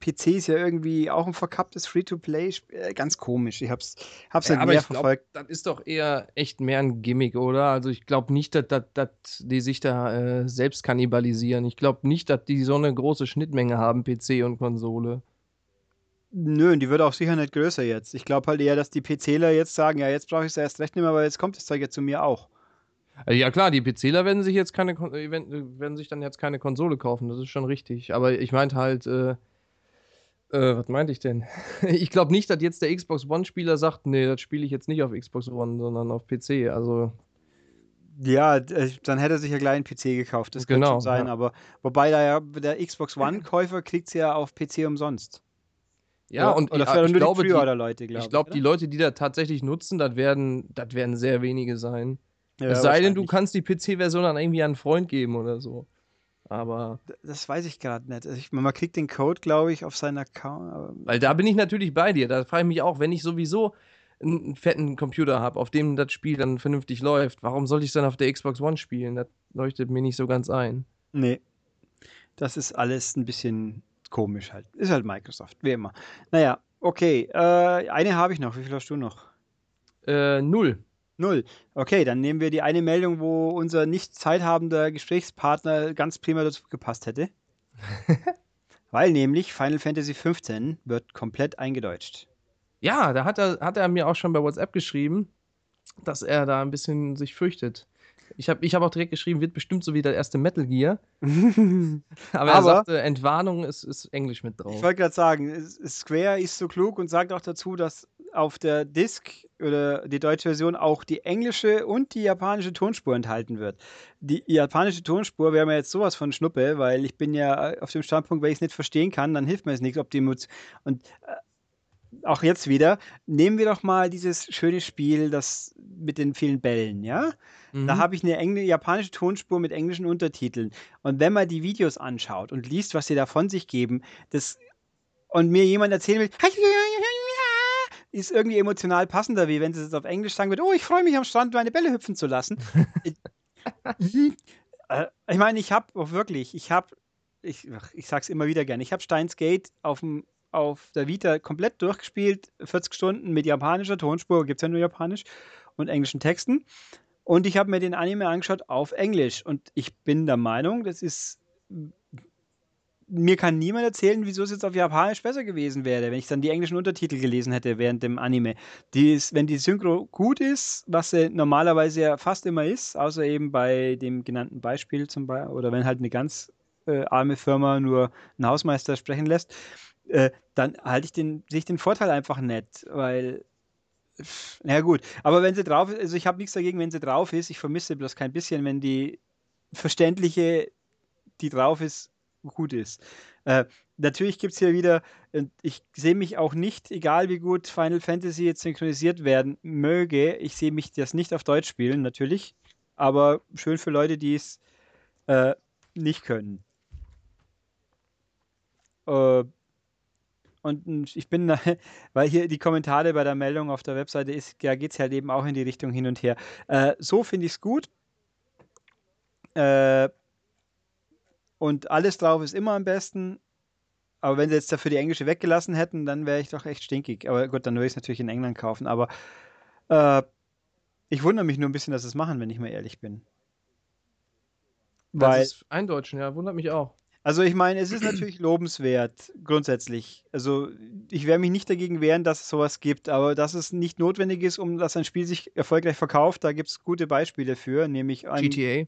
PC ist ja irgendwie auch ein verkapptes Free-to-Play. Äh, ganz komisch. Ich hab's, hab's Ja, aber mehr verfolgt. das ist doch eher echt mehr ein Gimmick, oder? Also ich glaube nicht, dass, dass, dass die sich da äh, selbst kannibalisieren. Ich glaube nicht, dass die so eine große Schnittmenge haben, PC und Konsole. Nö, die wird auch sicher nicht größer jetzt. Ich glaube halt eher, dass die PCler jetzt sagen, ja, jetzt brauche ich es erst recht nicht mehr, weil jetzt kommt das Zeug ja zu mir auch. Äh, Ja klar, die PCler werden sich jetzt keine Kon- äh, werden, sich dann jetzt keine Konsole kaufen, das ist schon richtig. Aber ich meinte halt, äh, äh, was meinte ich denn? Ich glaube nicht, dass jetzt der Xbox One-Spieler sagt, nee, das spiele ich jetzt nicht auf Xbox One, sondern auf PC. Also Ja, äh, dann hätte er sich ja gleich einen PC gekauft. Das könnte Genau, schon sein, ja. aber wobei da ja der Xbox One-Käufer kriegt es ja auf PC umsonst. Ja, und oder ja, für ich nur glaube, die die, Pre-Order-Leute, glaube ich glaube, die? Leute, die da tatsächlich nutzen, das werden, das werden sehr wenige sein. Ja, es sei denn, du kannst die PC-Version dann irgendwie an einen Freund geben oder so. Aber, Das weiß ich gerade nicht. Also ich, man kriegt den Code, glaube ich, auf seinen Account. weil da bin ich natürlich bei dir. Da frage ich mich auch, wenn ich sowieso einen, einen fetten Computer habe, auf dem das Spiel dann vernünftig läuft, warum sollte ich es dann auf der Xbox One spielen? Das leuchtet mir nicht so ganz ein. Nee. Das ist alles ein bisschen komisch halt. Ist halt Microsoft, wie immer. Naja, okay. Äh, eine habe ich noch. Wie viel hast du noch? Äh, null. Null. Okay, dann nehmen wir die eine Meldung, wo unser nicht zeithabender Gesprächspartner ganz prima dazu gepasst hätte. Weil nämlich Final Fantasy XV wird komplett eingedeutscht. Ja, da hat er, hat er mir auch schon bei WhatsApp geschrieben, dass er da ein bisschen sich fürchtet. Ich habe ich hab auch direkt geschrieben, wird bestimmt so wie der erste Metal Gear. Aber, er Aber- sagte, Entwarnung ist, ist Englisch mit Ich drauf. wollte gerade sagen, Square ist so klug und sagt auch dazu, dass auf der Disc oder die deutsche Version auch die englische und die japanische Tonspur enthalten wird. Die japanische Tonspur wäre mir jetzt sowas von Schnuppe, weil ich bin ja auf dem Standpunkt, wenn ich es nicht verstehen kann, dann hilft mir es nichts, ob die Mut und äh, auch jetzt wieder, nehmen wir doch mal dieses schöne Spiel, das mit den vielen Bällen, ja? Da Mhm. habe ich eine engl japanische Tonspur mit englischen Untertiteln. Und wenn man die Videos anschaut und liest, was sie da von sich geben, das und mir jemand erzählen will, ist irgendwie emotional passender, wie wenn sie es auf Englisch sagen würde, oh, ich freue mich am Strand, meine Bälle hüpfen zu lassen. ich, äh, ich meine, ich habe auch wirklich, ich habe, ich, ich sag's immer wieder gerne, ich habe Steins Gate auf dem auf der Vita komplett durchgespielt, 40 Stunden mit japanischer Tonspur, gibt es ja nur japanisch und englischen Texten. Und ich habe mir den Anime angeschaut auf Englisch. Und ich bin der Meinung, das ist. Mir kann niemand erzählen, wieso es jetzt auf Japanisch besser gewesen wäre, wenn ich dann die englischen Untertitel gelesen hätte während dem Anime. Die ist, wenn die Synchro gut ist, was sie normalerweise ja fast immer ist, außer eben bei dem genannten Beispiel zum Beispiel, oder wenn halt eine ganz äh, arme Firma nur einen Hausmeister sprechen lässt, äh, dann halte ich den, sehe ich den Vorteil einfach nicht, weil na ja, gut, aber wenn sie drauf ist, also ich habe nichts dagegen, wenn sie drauf ist. Ich vermisse bloß kein bisschen, wenn die verständliche, die drauf ist, gut ist. Äh, natürlich gibt es hier wieder, ich sehe mich auch nicht, egal wie gut Final Fantasy jetzt synchronisiert werden möge, ich sehe mich das nicht auf Deutsch spielen, natürlich. Aber schön für Leute, die es äh, nicht können. Äh, und mm, ich bin, da- weil hier die Kommentare bei der Meldung auf der Webseite ist, da geht es halt eben auch in die Richtung hin und her. Äh, so finde ich es gut. Äh, und alles drauf ist immer am besten. Aber wenn sie jetzt dafür die englische weggelassen hätten, dann wäre ich doch echt stinkig. Aber gut, dann würde ich es natürlich in England kaufen. Aber äh, ich wundere mich nur ein bisschen, dass sie es machen, wenn ich mal ehrlich bin. Das Weil, ist Eindeutschen, ja, wundert mich auch. Also ich meine, es ist natürlich lobenswert, grundsätzlich. Also ich werde mich nicht dagegen wehren, dass es sowas gibt, aber dass es nicht notwendig ist, um dass ein Spiel sich erfolgreich verkauft, da gibt es gute Beispiele für, nämlich ein GTA.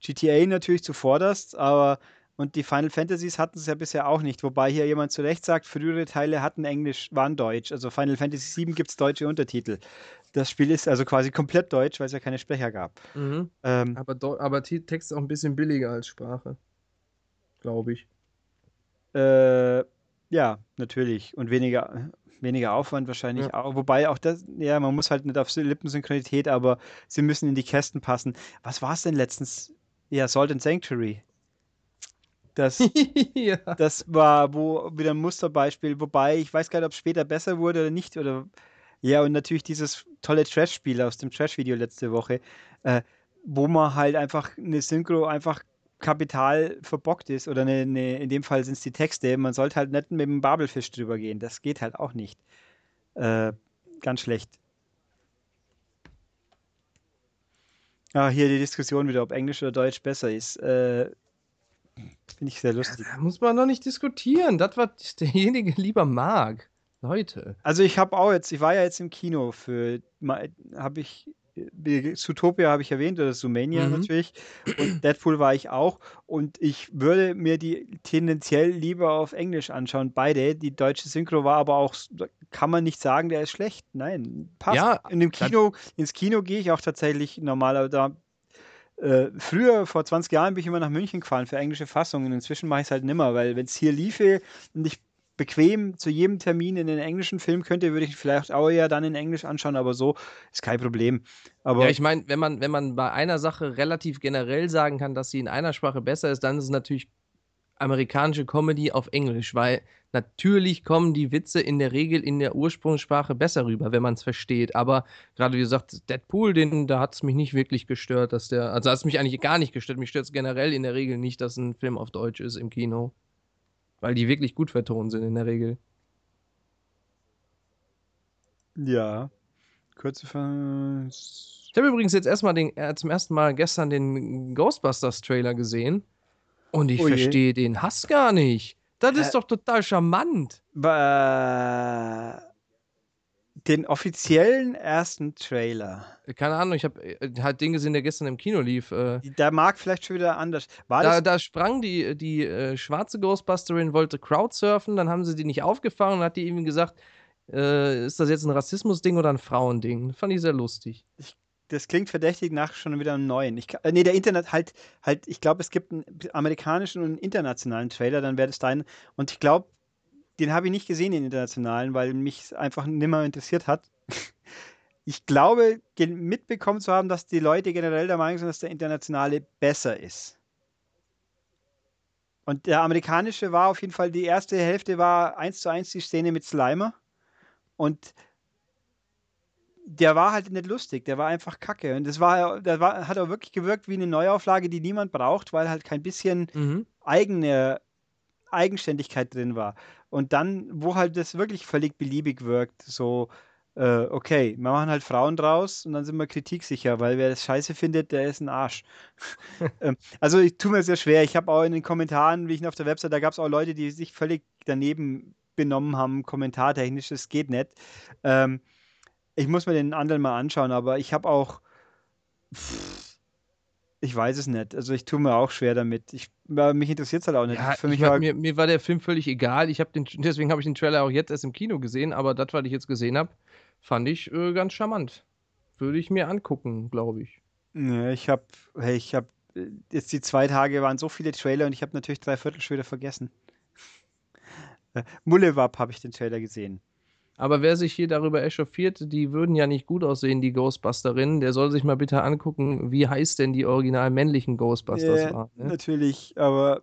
GTA natürlich zuvorderst, aber und die Final Fantasies hatten es ja bisher auch nicht, wobei hier jemand zu Recht sagt, frühere Teile hatten Englisch, waren Deutsch. Also Final Fantasy VII gibt es deutsche Untertitel. Das Spiel ist also quasi komplett deutsch, weil es ja keine Sprecher gab. Mhm. Ähm, Aber, aber Text ist auch ein bisschen billiger als Sprache. Glaube ich. Äh, ja, natürlich. Und weniger, weniger Aufwand wahrscheinlich Ja. auch. Wobei auch das, ja, man muss halt nicht auf Lippensynchronität, aber sie müssen in die Kästen passen. Was war es denn letztens? Ja, Salt and Sanctuary. Das, ja. das war wo wieder ein Musterbeispiel, wobei ich weiß gar nicht, ob es später besser wurde oder nicht. Oder ja, und natürlich dieses tolle Trash-Spiel aus dem Trash-Video letzte Woche, äh, wo man halt einfach eine Synchro einfach Kapital verbockt ist oder eine, eine, in dem Fall sind es die Texte, man sollte halt nicht mit dem Babelfisch drüber gehen. Das geht halt auch nicht. Äh, ganz schlecht. Ah, hier die Diskussion wieder, ob Englisch oder Deutsch besser ist. Äh, Finde ich sehr lustig. Da muss man doch nicht diskutieren. Das, was derjenige lieber mag. Leute. Also ich habe auch jetzt, ich war ja jetzt im Kino für, habe ich Zootopia habe ich erwähnt, oder Sumania mhm. natürlich. Und Deadpool war ich auch. Und ich würde mir die tendenziell lieber auf Englisch anschauen. Beide. Die deutsche Synchro war aber auch, kann man nicht sagen, der ist schlecht. Nein, passt. Ja, In dem Kino, ins Kino gehe ich auch tatsächlich normal, aber da äh, früher, vor 20 Jahren, bin ich immer nach München gefahren für englische Fassungen. Inzwischen mache ich es halt nimmer, weil wenn es hier liefe und ich bequem zu jedem Termin in den englischen Film könnte, würde ich vielleicht auch eher dann in Englisch anschauen, aber so ist kein Problem. Aber ja, ich meine, wenn man, wenn man bei einer Sache relativ generell sagen kann, dass sie in einer Sprache besser ist, dann ist es natürlich amerikanische Comedy auf Englisch, weil natürlich kommen die Witze in der Regel in der Ursprungssprache besser rüber, wenn man es versteht. Aber gerade wie gesagt, Deadpool, den, da hat es mich nicht wirklich gestört, dass der, also hat es mich eigentlich gar nicht gestört. Mich stört es generell in der Regel nicht, dass ein Film auf Deutsch ist im Kino. Weil die wirklich gut vertont sind in der Regel. Ja. Kurze Ver Ich habe übrigens jetzt erstmal den, äh, zum ersten Mal gestern den Ghostbusters-Trailer gesehen. Und ich oh verstehe den Hass gar nicht. Das ist äh, doch total charmant. Äh, den offiziellen ersten Trailer. Keine Ahnung, ich habe äh, halt den gesehen, der gestern im Kino lief. Äh. Der mag vielleicht schon wieder anders. War da, da sprang die, die äh, schwarze Ghostbusterin, wollte Crowdsurfen, dann haben sie die nicht aufgefangen und hat die ihm gesagt, äh, ist das jetzt ein Rassismus-Ding oder ein Frauending? Fand ich sehr lustig. Ich, das klingt verdächtig nach schon wieder einem neuen. Ich, äh, nee, der Internet halt, halt, ich glaube, es gibt einen amerikanischen und einen internationalen Trailer, dann wäre das dein. Und ich glaube, den habe ich nicht gesehen, den internationalen, weil mich einfach nimmer interessiert hat. Ich glaube, mitbekommen zu haben, dass die Leute generell der Meinung sind, dass der internationale besser ist. Und der amerikanische war auf jeden Fall, die erste Hälfte war eins zu eins die Szene mit Slimer. Und der war halt nicht lustig, der war einfach kacke. Und das war, der war, hat auch wirklich gewirkt wie eine Neuauflage, die niemand braucht, weil halt kein bisschen mhm. eigene Eigenständigkeit drin war. Und dann, wo halt das wirklich völlig beliebig wirkt, so, äh, okay, wir machen halt Frauen draus und dann sind wir kritiksicher, weil wer das scheiße findet, der ist ein Arsch. ähm, also ich tue mir sehr schwer. Ich habe auch in den Kommentaren, wie ich auf der Website, da gab es auch Leute, die sich völlig daneben benommen haben, kommentartechnisch, das geht nicht. Ähm, ich muss mir den anderen mal anschauen, aber ich habe auch. Pff, ich weiß es nicht. Also ich tue mir auch schwer damit. Ich, mich interessiert es halt auch nicht. Ja, mich war, mir, mir, war der Film völlig egal. Ich den, deswegen habe ich den Trailer auch jetzt erst im Kino gesehen, aber das, was ich jetzt gesehen habe, fand ich äh, ganz charmant. Würde ich mir angucken, glaube ich. Ja, ich habe, hey, ich habe, äh, jetzt die zwei Tage waren so viele Trailer und ich habe natürlich drei Viertel schon wieder vergessen. Äh, Mullewab habe ich den Trailer gesehen. Aber wer sich hier darüber echauffiert, die würden ja nicht gut aussehen, die Ghostbusterinnen, der soll sich mal bitte angucken, wie heiß denn die original männlichen Ghostbusters ja, waren. Ne? Natürlich, aber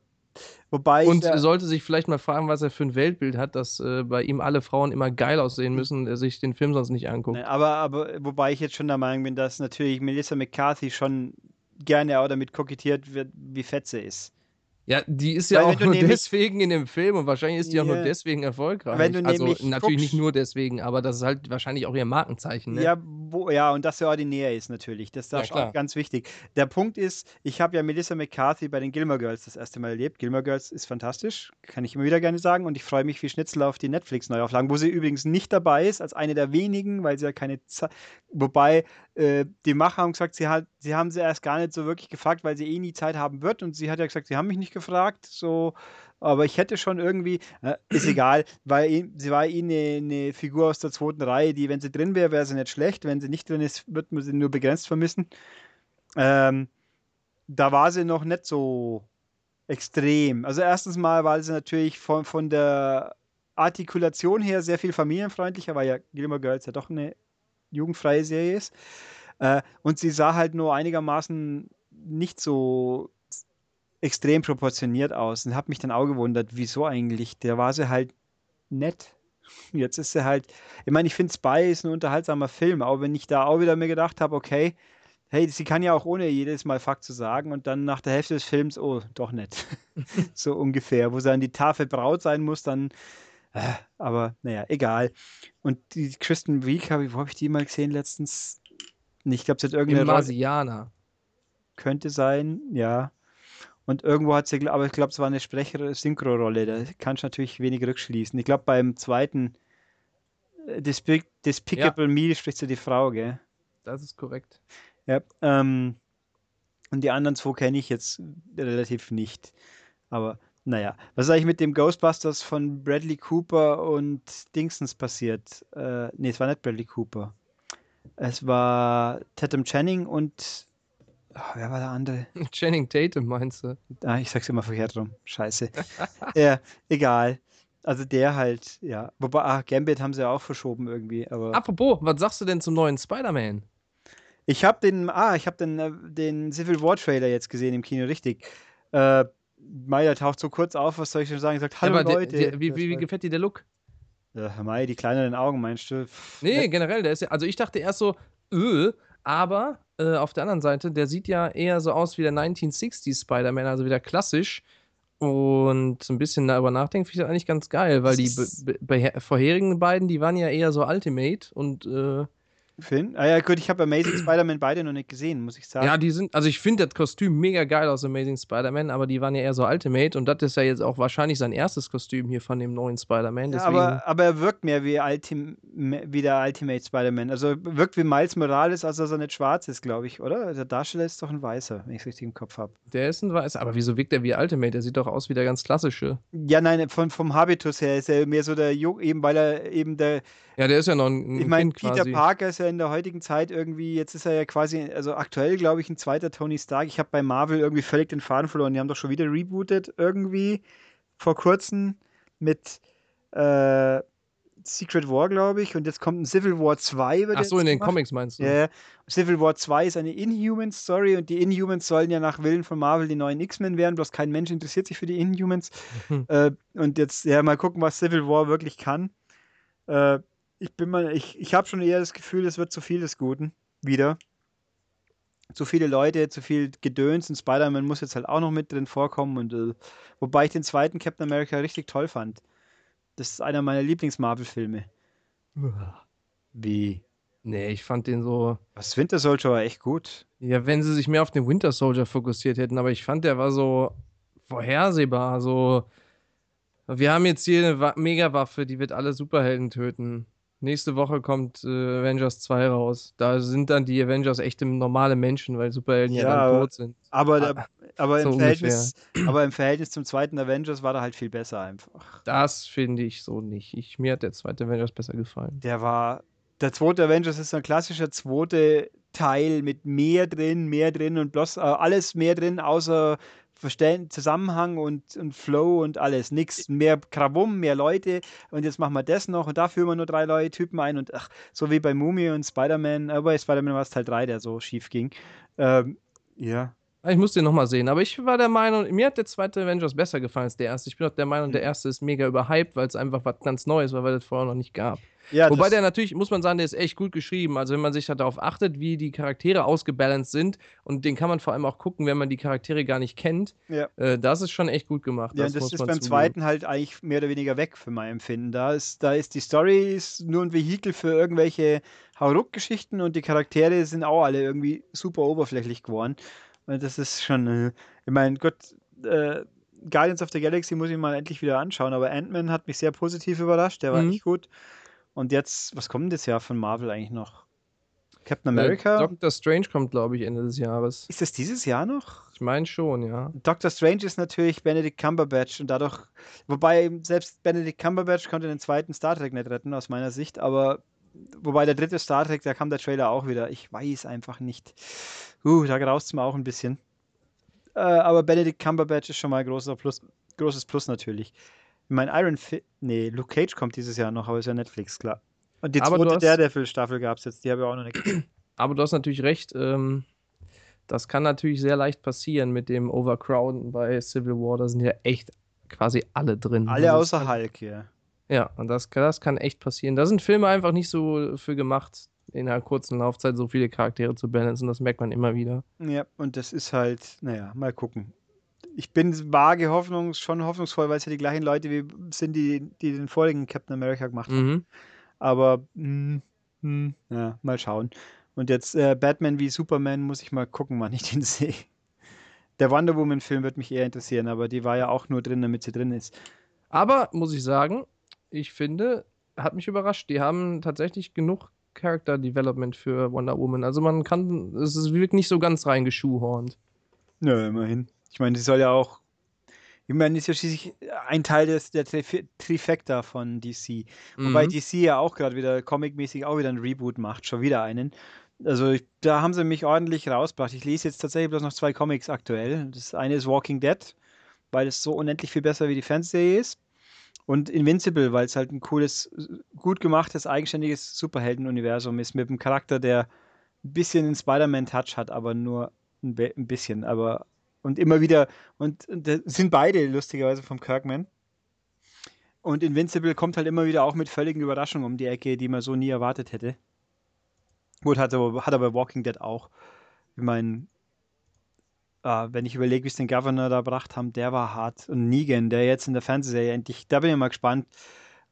wobei. Und da, sollte sich vielleicht mal fragen, was er für ein Weltbild hat, dass äh, bei ihm alle Frauen immer geil aussehen müssen, er sich den Film sonst nicht anguckt. Aber, aber wobei ich jetzt schon der Meinung bin, dass natürlich Melissa McCarthy schon gerne auch damit kokettiert wird, wie fett sie ist. Ja, die ist ja Weil auch nur deswegen in dem Film und wahrscheinlich ist die yeah. auch nur deswegen erfolgreich. Wenn du also natürlich guckst, nicht nur deswegen, aber das ist halt wahrscheinlich auch ihr Markenzeichen. Ne? Ja, wo, ja, und dass sie ordinär ist natürlich. Das ist ja, auch ganz wichtig. Der Punkt ist, ich habe ja Melissa McCarthy bei den Gilmore Girls das erste Mal erlebt. Gilmore Girls ist fantastisch, kann ich immer wieder gerne sagen. Und ich freue mich wie Schnitzel auf die Netflix-Neuauflagen, wo sie übrigens nicht dabei ist, als eine der wenigen, weil sie ja keine Zeit. Wobei äh, die Macher haben gesagt, sie, hat, sie haben sie erst gar nicht so wirklich gefragt, weil sie eh nie Zeit haben wird. Und sie hat ja gesagt, sie haben mich nicht gefragt, so, aber ich hätte schon irgendwie, äh, ist egal, weil sie war eh eine, eine, Figur aus der zweiten Reihe, die, wenn sie drin wäre, wäre sie nicht schlecht. Wenn sie nicht drin ist, wird man sie nur begrenzt vermissen. Ähm, da war sie noch nicht so extrem. Also erstens mal war sie natürlich von, von der Artikulation her sehr viel familienfreundlicher, weil ja Gilmore Girls ja doch eine jugendfreie Serie ist. Äh, und sie sah halt nur einigermaßen nicht so extrem proportioniert aus und habe mich dann auch gewundert, wieso eigentlich? Der war sie halt nett. Jetzt ist sie halt, ich meine, ich finde Spy ist ein unterhaltsamer Film, aber wenn ich da auch wieder mir gedacht habe, okay, hey, sie kann ja auch ohne jedes Mal Fakt zu sagen und dann nach der Hälfte des Films, oh, doch nicht. so ungefähr. Wo sie an die Tafel braut sein muss, dann. Äh, aber naja, egal. Und die Kristen Wiig, hab ich, wo habe ich die mal gesehen letztens? Ich glaube, sie hat irgendeine Marsianer. Könnte sein, ja. Und irgendwo hat sie, aber ich glaube, es war eine Sprecher Synchro-Rolle. Da kannst du natürlich wenig rückschließen. Ich glaube, beim zweiten äh, Despic Despicable ja. Me spricht sie die Frau, gell? Das ist korrekt. Ja, ähm, und die anderen zwei kenne ich jetzt relativ nicht. Aber naja, was ist eigentlich mit dem Ghostbusters von Bradley Cooper und Dingsons passiert? Äh, nee, es war nicht Bradley Cooper. Es war Tatum Channing und wer war der andere? Channing Tatum meinst du? Ah, ich sag's immer verkehrt rum. Scheiße. ja, egal. Also der halt, ja. Wobei, ach, Gambit haben sie ja auch verschoben irgendwie. Aber Apropos, was sagst du denn zum neuen Spider-Man? Ich habe den, ah, ich habe den, äh, den Civil War Trailer jetzt gesehen im Kino, richtig. Äh, Mai, der taucht so kurz auf, was soll ich schon sagen? sagt, hallo ja, Leute. Der, der, wie, wie, wie, gefällt dir der Look? Ja, Mai, die kleineren Augen, meinst du? Nee, generell, der ist ja, also ich dachte erst so, öh, aber äh, auf der anderen Seite, der sieht ja eher so aus wie der 1960s Spider-Man, also wieder klassisch. Und so ein bisschen darüber nachdenken, finde ich das eigentlich ganz geil, weil die vorherigen beiden, die waren ja eher so Ultimate und äh, Film? Ah ja, gut, ich habe Amazing Spider-Man beide noch nicht gesehen, muss ich sagen. Ja, die sind, also ich finde das Kostüm mega geil aus Amazing Spider-Man, aber die waren ja eher so Ultimate und das ist ja jetzt auch wahrscheinlich sein erstes Kostüm hier von dem neuen Spider-Man. Ja, aber, aber er wirkt mehr wie, Ultim wie der Ultimate Spider-Man. Also wirkt wie Miles Morales, als dass er nicht schwarz ist, glaube ich, oder? Der Darsteller ist doch ein Weißer, wenn ich es richtig im Kopf habe. Der ist ein Weißer, aber wieso wirkt er wie Ultimate? Der sieht doch aus wie der ganz klassische. Ja, nein, von, vom Habitus her ist er mehr so der, eben weil er eben der ja, der ist ja noch ein, ein Ich meine, Peter. Parker ist ja in der heutigen Zeit irgendwie, jetzt ist er ja quasi, also aktuell glaube ich ein zweiter Tony Stark. Ich habe bei Marvel irgendwie völlig den Faden verloren. Die haben doch schon wieder rebootet irgendwie vor kurzem mit äh, Secret War, glaube ich. Und jetzt kommt ein Civil War 2. Ach so, in den Comics meinst du? Ja. Yeah. Civil War 2 ist eine Inhumans-Story und die Inhumans sollen ja nach Willen von Marvel die neuen X-Men werden, bloß kein Mensch interessiert sich für die Inhumans. äh, und jetzt, ja, mal gucken, was Civil War wirklich kann. Äh, ich bin mal, ich, ich habe schon eher das Gefühl, es wird zu viel des Guten wieder. Zu viele Leute, zu viel Gedöns und Spider-Man muss jetzt halt auch noch mit drin vorkommen. Und äh, wobei ich den zweiten Captain America richtig toll fand. Das ist einer meiner Lieblings-Marvel-Filme. Wie? Nee, ich fand den so. Was Winter Soldier war echt gut. Ja, wenn sie sich mehr auf den Winter Soldier fokussiert hätten, aber ich fand, der war so vorhersehbar. So, wir haben jetzt hier eine Megawaffe, die wird alle Superhelden töten. Nächste Woche kommt äh, Avengers 2 raus. Da sind dann die Avengers echte normale Menschen, weil Superhelden ja, ja dann tot sind. Aber, ah, aber, so im Verhältnis, aber im Verhältnis zum zweiten Avengers war der halt viel besser einfach. Das finde ich so nicht. Ich, mir hat der zweite Avengers besser gefallen. Der war. Der zweite Avengers ist ein klassischer zweite Teil mit mehr drin, mehr drin und bloß äh, alles mehr drin, außer Verstehen, Zusammenhang und, und Flow und alles. Nix, mehr Krawum, mehr Leute und jetzt machen wir das noch und da führen wir nur drei Leute, Typen ein und ach, so wie bei Mumie und Spider-Man, aber äh, bei Spider-Man war es Teil 3, der so schief ging. Ähm, ja. Ich muss den nochmal sehen, aber ich war der Meinung, mir hat der zweite Avengers besser gefallen als der erste. Ich bin auch der Meinung, der mhm. erste ist mega überhyped, weil es einfach was ganz Neues war, weil es vorher noch nicht gab. Ja, Wobei der natürlich, muss man sagen, der ist echt gut geschrieben. Also wenn man sich halt darauf achtet, wie die Charaktere ausgebalanced sind und den kann man vor allem auch gucken, wenn man die Charaktere gar nicht kennt. Ja. Äh, das ist schon echt gut gemacht. Ja, das, das ist beim zugeben. zweiten halt eigentlich mehr oder weniger weg für mein Empfinden. Da ist, da ist die Story ist nur ein Vehikel für irgendwelche Hauruck-Geschichten und die Charaktere sind auch alle irgendwie super oberflächlich geworden. Und das ist schon, äh, ich meine, Gott, äh, Guardians of the Galaxy muss ich mal endlich wieder anschauen, aber Ant-Man hat mich sehr positiv überrascht, der war mhm. echt gut. Und jetzt, was kommt das Jahr von Marvel eigentlich noch? Captain äh, America? Äh, Doctor Strange kommt, glaube ich, Ende des Jahres. Ist das dieses Jahr noch? Ich meine schon, ja. Doctor Strange ist natürlich Benedict Cumberbatch und dadurch, wobei selbst Benedict Cumberbatch konnte den zweiten Star Trek nicht retten, aus meiner Sicht, aber wobei der dritte Star Trek, da kam der Trailer auch wieder. Ich weiß einfach nicht. Uh, da graust es mir auch ein bisschen. Äh, aber Benedict Cumberbatch ist schon mal großer Plus, großes Plus natürlich. Mein Iron Fist. Nee, Luke Cage kommt dieses Jahr noch, aber ist ja Netflix, klar. Und die zweite hast, Daredevil-Staffel gab es jetzt, die habe ich auch noch nicht gesehen. Aber du hast natürlich recht, ähm, das kann natürlich sehr leicht passieren mit dem Overcrowden bei Civil War. Da sind ja echt quasi alle drin. Alle außer Hulk, ja. Ja, und das, das kann echt passieren. Da sind Filme einfach nicht so für gemacht, in einer kurzen Laufzeit so viele Charaktere zu balancen. Das merkt man immer wieder. Ja, und das ist halt, naja, mal gucken. Ich bin vage Hoffnungs, schon hoffnungsvoll, weil es ja die gleichen Leute wie sind, die, die den vorigen Captain America gemacht haben. Mhm. Aber, mh, mh, ja, mal schauen. Und jetzt äh, Batman wie Superman muss ich mal gucken, wann ich den sehe. Der Wonder Woman-Film wird mich eher interessieren, aber die war ja auch nur drin, damit sie drin ist. Aber muss ich sagen, ich finde, hat mich überrascht. Die haben tatsächlich genug Character Development für Wonder Woman. Also man kann, es ist wirklich nicht so ganz reingeschuhhornt. Nö, immerhin. Ich meine, sie soll ja auch. Ich meine, ist ja schließlich ein Teil des, der Trif Trifecta von DC. Wobei Mhm. DC ja auch gerade wieder comicmäßig auch wieder einen Reboot macht, schon wieder einen. Also ich, da haben sie mich ordentlich rausgebracht. Ich lese jetzt tatsächlich bloß noch zwei Comics aktuell. Das eine ist Walking Dead, weil es so unendlich viel besser wie die Fernsehserie ist. Und Invincible, weil es halt ein cooles, gut gemachtes, eigenständiges Superheldenuniversum ist mit einem Charakter, der ein bisschen einen Spider-Man-Touch hat, aber nur ein bisschen. Aber und immer wieder, und, und sind beide lustigerweise vom Kirkman. Und Invincible kommt halt immer wieder auch mit völligen Überraschungen um die Ecke, die man so nie erwartet hätte. Gut, hat aber, hat aber Walking Dead auch. Ich meine, äh, wenn ich überlege, wie es den Governor da gebracht haben, der war hart. Und Negan, der jetzt in der Fernsehserie endlich, da bin ich mal gespannt.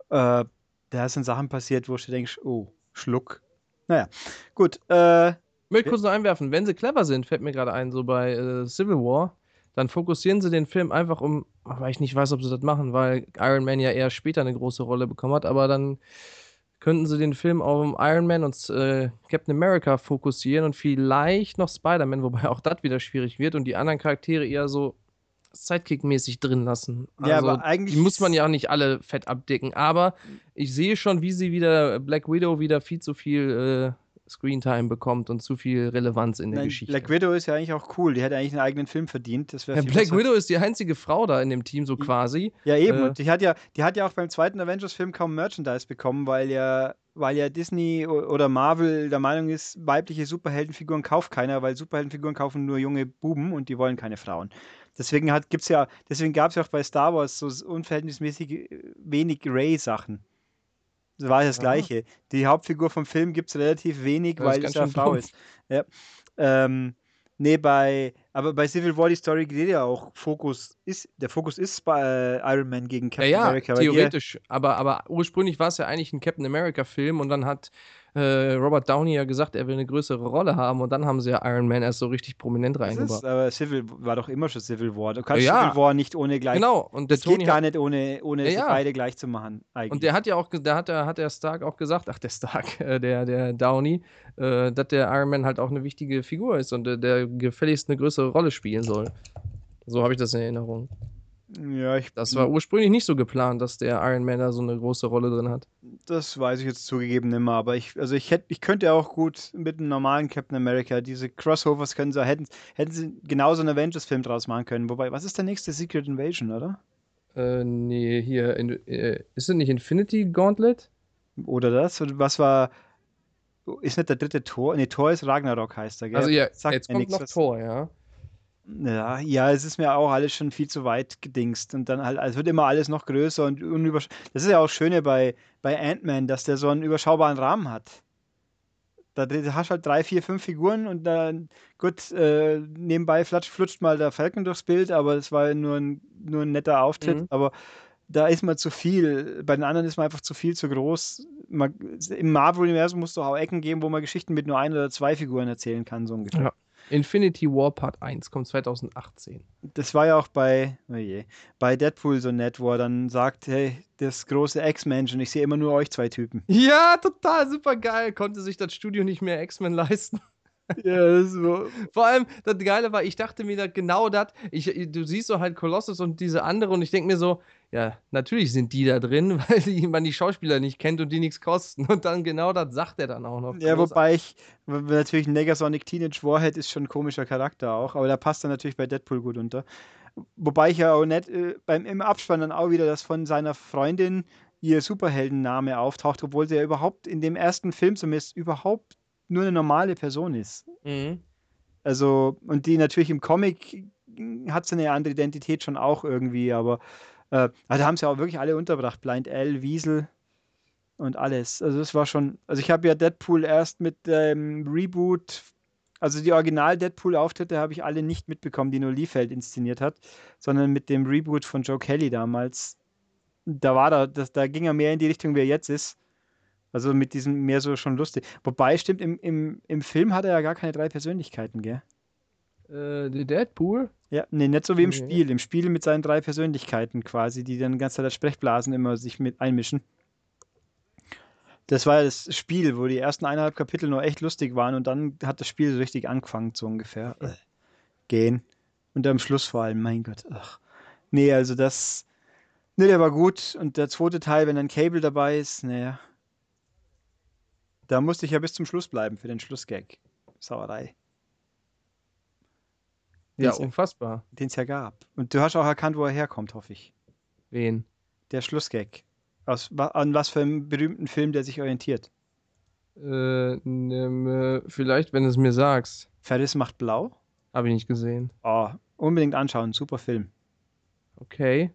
Äh, da sind Sachen passiert, wo du denkst, oh, Schluck. Naja, gut. Äh, Ich möchte kurz noch einwerfen, wenn sie clever sind, fällt mir gerade ein, so bei äh, Civil War, dann fokussieren sie den Film einfach um, weil ich nicht weiß, ob sie das machen, weil Iron Man ja eher später eine große Rolle bekommen hat, aber dann könnten sie den Film auf Iron Man und äh, Captain America fokussieren und vielleicht noch Spider-Man, wobei auch das wieder schwierig wird und die anderen Charaktere eher so Sidekick-mäßig drin lassen. Ja, Also, aber eigentlich die muss man ja auch nicht alle fett abdecken, aber ich sehe schon, wie sie wieder Black Widow wieder viel zu viel äh, Screentime bekommt und zu viel Relevanz in der nein, Geschichte. Black Widow ist ja eigentlich auch cool. Die hätte eigentlich einen eigenen Film verdient. Das ja, Black besser. Widow ist die einzige Frau da in dem Team, so quasi. Ja, eben. Äh, die hat ja, die hat ja auch beim zweiten Avengers-Film kaum Merchandise bekommen, weil ja, weil ja Disney oder Marvel der Meinung ist, weibliche Superheldenfiguren kauft keiner, weil Superheldenfiguren kaufen nur junge Buben und die wollen keine Frauen. Deswegen hat, gibt's ja, deswegen gab es ja auch bei Star Wars so unverhältnismäßig äh, wenig Ray-Sachen. War ja das Aha. Gleiche. Die Hauptfigur vom Film gibt es relativ wenig, weil es ja eine Frau dumm. ist. Ja. Ähm, nee, bei, aber bei Civil War die Story geht ja auch, Fokus ist, der Fokus ist bei äh, Iron Man gegen Ja, Captain ja, America. weil die- theoretisch. Aber, aber ursprünglich war es ja eigentlich ein Captain America-Film und dann hat äh, Robert Downey ja gesagt, er will eine größere Rolle haben und dann haben sie ja Iron Man erst so richtig prominent reingebracht. aber Civil war doch immer schon Civil War. Du kannst Ja. Civil War nicht ohne gleich. Genau, und der Das geht Tony gar hat, nicht ohne, ohne Ja, beide gleich zu machen. Eigentlich. und der hat ja auch, da hat der, hat der Stark auch gesagt, ach der Stark, äh, der, der Downey, äh, dass der Iron Man halt auch eine wichtige Figur ist und äh, der gefälligst eine größere Rolle spielen soll. So habe ich das in Erinnerung. Ja, ich, Das war ursprünglich nicht so geplant, dass der Iron Man da so eine große Rolle drin hat. das weiß ich jetzt zugegeben mehr, aber ich, also ich hätte, ich könnte auch gut mit einem normalen Captain America, diese Crossovers können sie, hätten, hätten sie genauso einen Avengers-Film draus machen können. Wobei, was ist der nächste Secret Invasion, oder? Äh, nee, hier, in, äh, ist es nicht Infinity Gauntlet? Oder das? Was war, ist nicht der dritte Tor? Nee, Tor ist Ragnarok heißt er, gell? Also ja, Sagt jetzt kommt nix, noch Thor, ja. Ja, ja, es ist mir auch alles schon viel zu weit gedingst. Und dann halt, es wird immer alles noch größer und unübersch Das ist ja auch das Schöne bei, bei Ant-Man, dass der so einen überschaubaren Rahmen hat. Da hast du halt drei, vier, fünf Figuren und dann, gut, äh, nebenbei flutscht, flutscht mal der Falcon durchs Bild, aber das war nur ein, nur ein netter Auftritt. Mhm. Aber da ist man zu viel. Bei den anderen ist man einfach zu viel, zu groß. Man, Im Marvel-Universum musst du auch Ecken geben, wo man Geschichten mit nur ein oder zwei Figuren erzählen kann, so ungefähr. Ja. Infinity War Part 1 kommt 2018. Das war ja auch bei, oh je, bei Deadpool so nett, wo er dann sagt, hey, das große X-Mensch und ich sehe immer nur euch zwei Typen. Ja, total super geil. Konnte sich das Studio nicht mehr X-Men leisten. Ja, das war, Vor allem, das Geile war, ich dachte mir da genau das. Ich, du siehst so halt Colossus und diese andere und ich denke mir so, ja, natürlich sind die da drin, weil die, man die Schauspieler nicht kennt und die nichts kosten. Und dann genau das sagt er dann auch noch. ja, Großartig. wobei ich, natürlich Negasonic Teenage Warhead ist schon ein komischer Charakter auch, aber der passt dann natürlich bei Deadpool gut unter. Wobei ich ja auch nett, äh, beim, im Abspann dann auch wieder, dass von seiner Freundin ihr Superheldenname auftaucht, obwohl sie ja überhaupt in dem ersten Film zumindest überhaupt nur eine normale Person ist. Mhm. Also, und die natürlich im Comic hat sie eine andere Identität schon auch irgendwie, aber äh, also da haben sie auch wirklich alle untergebracht. Blind L, Wiesel, und alles. Also es war schon, also ich habe ja Deadpool erst mit dem Reboot, also die Original Deadpool-Auftritte habe ich alle nicht mitbekommen, die nur Liefeld inszeniert hat, sondern mit dem Reboot von Joe Kelly damals. Da war da, das, da ging er mehr in die Richtung, wie er jetzt ist. Also mit diesem mehr so schon lustig. Wobei, stimmt, im, im, im Film hat er ja gar keine drei Persönlichkeiten, gell? Äh, die Deadpool? Ja, nee, nicht so wie im Nee. Spiel. Im Spiel mit seinen drei Persönlichkeiten quasi, die dann die ganze Zeit als Sprechblasen immer sich mit einmischen. Das war ja das Spiel, wo die ersten eineinhalb Kapitel nur echt lustig waren und dann hat das Spiel so richtig angefangen, so ungefähr. Äh, Gehen. Und am Schluss vor allem, mein Gott. Ach. Nee, also das. Nee, der war gut. Und der zweite Teil, wenn dann Cable dabei ist, naja. Da musste ich ja bis zum Schluss bleiben für den Schlussgag. Sauerei. Ja, unfassbar. den es ja gab. Und du hast auch erkannt, wo er herkommt, hoffe ich. Wen? Der Schlussgag. Aus, an was für einem berühmten Film der sich orientiert. Äh, äh, vielleicht, wenn du es mir sagst. Ferris macht blau. Habe ich nicht gesehen. Oh, unbedingt anschauen. Super Film. Okay.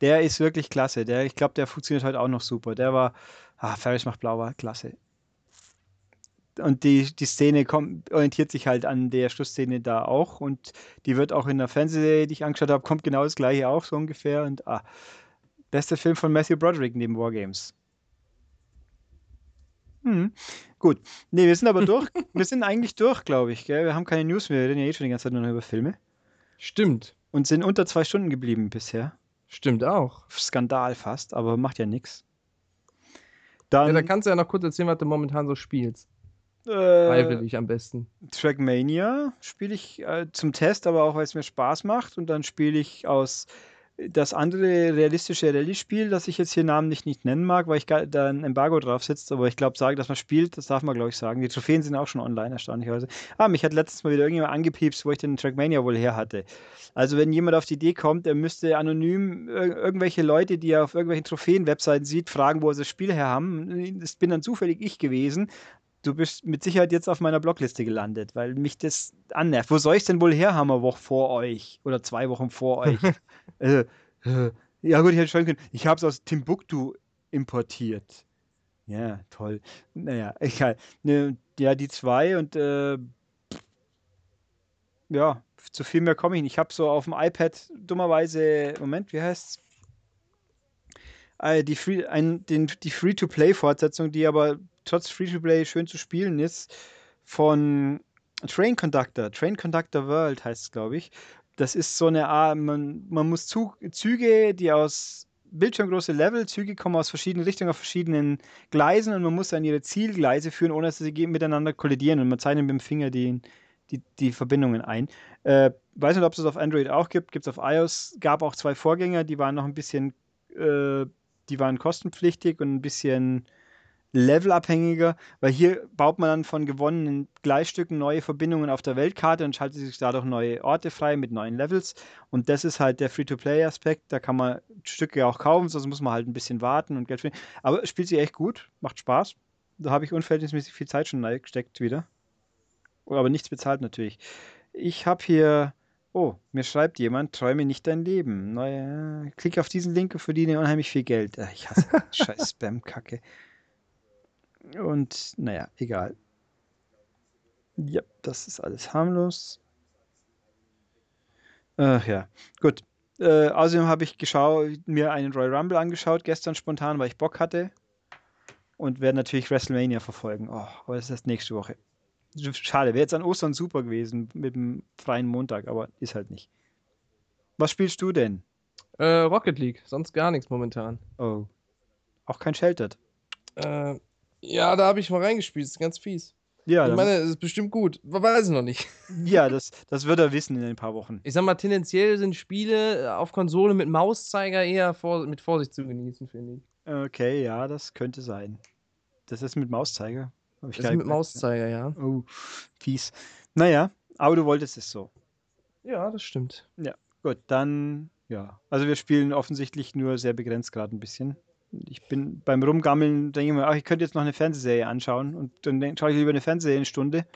Der ist wirklich klasse. Der, ich glaube, der funktioniert heute auch noch super. Der war, ah, Ferris macht blau war klasse. Und die, die Szene kommt, orientiert sich halt an der Schlussszene da auch. Und die wird auch in der Fernsehserie, die ich angeschaut habe, kommt genau das gleiche auch so ungefähr. Und ah, bester Film von Matthew Broderick neben Wargames. Hm. Gut. Nee, wir sind aber durch. wir sind eigentlich durch, glaube ich. Gell? Wir haben keine News mehr. Wir reden ja eh schon die ganze Zeit nur noch über Filme. Stimmt. Und sind unter zwei Stunden geblieben bisher. Stimmt auch. Skandal fast, aber macht ja nichts. Ja, Dann da kannst du ja noch kurz erzählen, was du momentan so spielst. Äh, am besten. Trackmania spiele ich äh, zum Test, aber auch weil es mir Spaß macht. Und dann spiele ich aus das andere realistische Rallye-Spiel, das ich jetzt hier namentlich nicht nennen mag, weil ich da ein Embargo drauf sitzt. Aber ich glaube, sagen, dass man spielt, das darf man, glaube ich, sagen. Die Trophäen sind auch schon online, erstaunlicherweise. Ah, mich hat letztens mal wieder irgendjemand angepiepst, wo ich den Trackmania wohl her hatte. Also, wenn jemand auf die Idee kommt, er müsste anonym ir irgendwelche Leute, die er auf irgendwelchen Trophäen-Webseiten sieht, fragen, wo sie das Spiel her haben. Das bin dann zufällig ich gewesen. Du bist mit Sicherheit jetzt auf meiner Blogliste gelandet, weil mich das annervt. Wo soll ich denn wohl her haben, eine Woche vor euch? Oder zwei Wochen vor euch? äh, äh, ja, gut, ich hätte schreiben können, ich habe es aus Timbuktu importiert. Ja, toll. Naja, egal. Ne, ja, die zwei und äh, ja, zu viel mehr komme ich nicht. Ich habe so auf dem iPad dummerweise, Moment, wie heißt's? Äh, die Free, ein, den, die Free-to-Play-Fortsetzung, die aber trotz Free-to-Play schön zu spielen ist, von Train Conductor. Train Conductor World heißt es, glaube ich. Das ist so eine Art, man, man muss Zug, Züge, die aus bildschirmgroße Level, Züge kommen aus verschiedenen Richtungen auf verschiedenen Gleisen und man muss an ihre Zielgleise führen, ohne dass sie miteinander kollidieren und man zeichnet mit dem Finger die, die, die Verbindungen ein. Äh, weiß nicht, ob es das auf Android auch gibt, gibt es auf iOS, gab auch zwei Vorgänger, die waren noch ein bisschen, äh, die waren kostenpflichtig und ein bisschen levelabhängiger, weil hier baut man dann von gewonnenen Gleisstücken neue Verbindungen auf der Weltkarte und schaltet sich dadurch neue Orte frei mit neuen Levels. Und das ist halt der Free-to-Play-Aspekt. Da kann man Stücke auch kaufen, sonst muss man halt ein bisschen warten und Geld spielen. Aber spielt sich echt gut, macht Spaß. Da habe ich unverhältnismäßig viel Zeit schon reingesteckt wieder. Aber nichts bezahlt natürlich. Ich habe hier. Oh, mir schreibt jemand, träume nicht dein Leben. Naja, klick auf diesen Link und verdiene unheimlich viel Geld. Äh, Ich hasse scheiß Spam-Kacke. Und naja, egal. Ja, das ist alles harmlos. Ach ja, gut. Äh, außerdem habe ich mir einen Royal Rumble angeschaut, gestern spontan, weil ich Bock hatte. Und werde natürlich WrestleMania verfolgen. Oh, aber das ist erst nächste Woche. Schade, wäre jetzt an Ostern super gewesen mit dem freien Montag, aber ist halt nicht. Was spielst du denn? Äh, Rocket League, sonst gar nichts momentan. Oh. Auch kein Sheltered. Äh, ja, da habe ich mal reingespielt, ist ganz fies. Ja, ich meine, es ist bestimmt gut. Weiß ich noch nicht. ja das, das wird er wissen in ein paar Wochen. Ich sag mal, tendenziell sind Spiele auf Konsole mit Mauszeiger eher vor, mit Vorsicht zu genießen, finde ich. Okay, ja, das könnte sein. Das ist mit Mauszeiger. Hab ich Das ist nicht mit. Mauszeiger, ja. Oh, fies. Naja, aber du wolltest es so. Ja, das stimmt. Gut, dann, ja. Also wir spielen offensichtlich nur sehr begrenzt gerade ein bisschen. Ich bin beim Rumgammeln, denke ich mir, ach, ich könnte jetzt noch eine Fernsehserie anschauen. Und dann denk, schaue ich lieber eine Fernsehserie eine Stunde.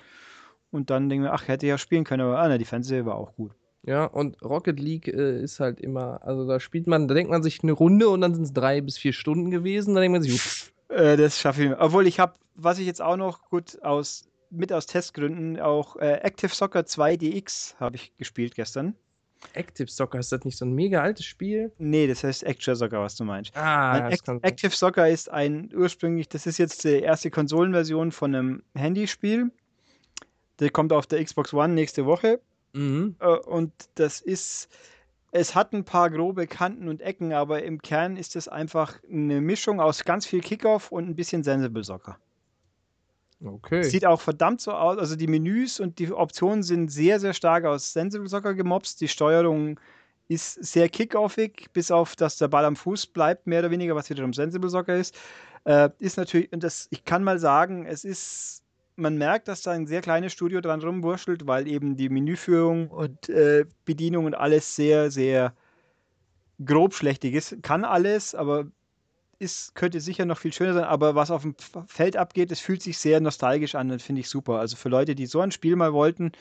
Und dann denke ich mir, ach, hätte ich ja spielen können, aber ah, ne, die Fernsehserie war auch gut. Ja, und Rocket League äh, ist halt immer, also da spielt man, da denkt man sich eine Runde und dann sind es drei bis vier Stunden gewesen. Da denkt man sich, uff, Äh, das schaffe ich. Obwohl ich habe, was ich jetzt auch noch gut aus mit aus Testgründen auch äh, Active Soccer 2 DX habe ich gespielt gestern. Active Soccer, ist das nicht so ein mega altes Spiel? Nee, das heißt Actual Soccer, was du meinst. Ah, Act Active Soccer ist ein ursprünglich, das ist jetzt die erste Konsolenversion von einem Handyspiel. Der kommt auf der Xbox One nächste Woche. Mhm. Äh, und das ist, es hat ein paar grobe Kanten und Ecken, aber im Kern ist es einfach eine Mischung aus ganz viel Kickoff und ein bisschen Sensible Soccer. Okay. Sieht auch verdammt so aus. Also die Menüs und die Optionen sind sehr, sehr stark aus Sensible Soccer gemobst. Die Steuerung ist sehr kickoffig, bis auf, dass der Ball am Fuß bleibt, mehr oder weniger, was wiederum Sensible Soccer ist. Äh, ist natürlich, und das, ich kann mal sagen, es ist, man merkt, dass da ein sehr kleines Studio dran rumwurschtelt, weil eben die Menüführung und äh, Bedienung und alles sehr, sehr grobschlächtig ist. Kann alles, aber ist, könnte sicher noch viel schöner sein, aber was auf dem Feld abgeht, es fühlt sich sehr nostalgisch an und finde ich super. Also für Leute, die so ein Spiel mal wollten,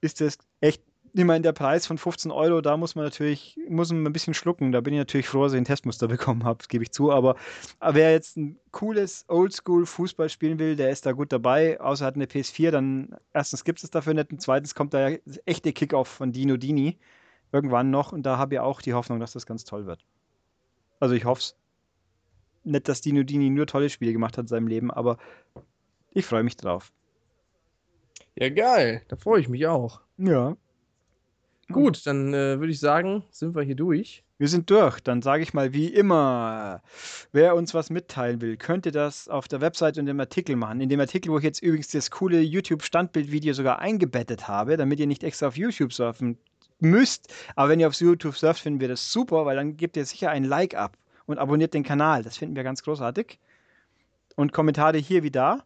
ist das echt immerhin der Preis von 15 Euro. Da muss man natürlich, muss man ein bisschen schlucken. Da bin ich natürlich froh, dass ich ein Testmuster bekommen habe, gebe ich zu. Aber, aber wer jetzt ein cooles Oldschool-Fußball spielen will, der ist da gut dabei. Außer hat eine PS4, dann erstens gibt es dafür nicht und zweitens kommt da ja echte Kickoff von Dino Dini irgendwann noch und da habe ich auch die Hoffnung, dass das ganz toll wird. Also ich hoffe es nicht, dass Dino Dini nur tolle Spiele gemacht hat in seinem Leben, aber ich freue mich drauf. Ja, geil. Da freue ich mich auch. Ja. Gut, dann äh, würde ich sagen, sind wir hier durch. Wir sind durch. Dann sage ich mal, wie immer, wer uns was mitteilen will, könnte das auf der Website und dem Artikel machen. In dem Artikel, wo ich jetzt übrigens das coole YouTube-Standbild-Video sogar eingebettet habe, damit ihr nicht extra auf YouTube surfen müsst. Aber wenn ihr auf YouTube surft, finden wir das super, weil dann gebt ihr sicher ein Like ab und abonniert den Kanal. Das finden wir ganz großartig. Und Kommentare hier wie da.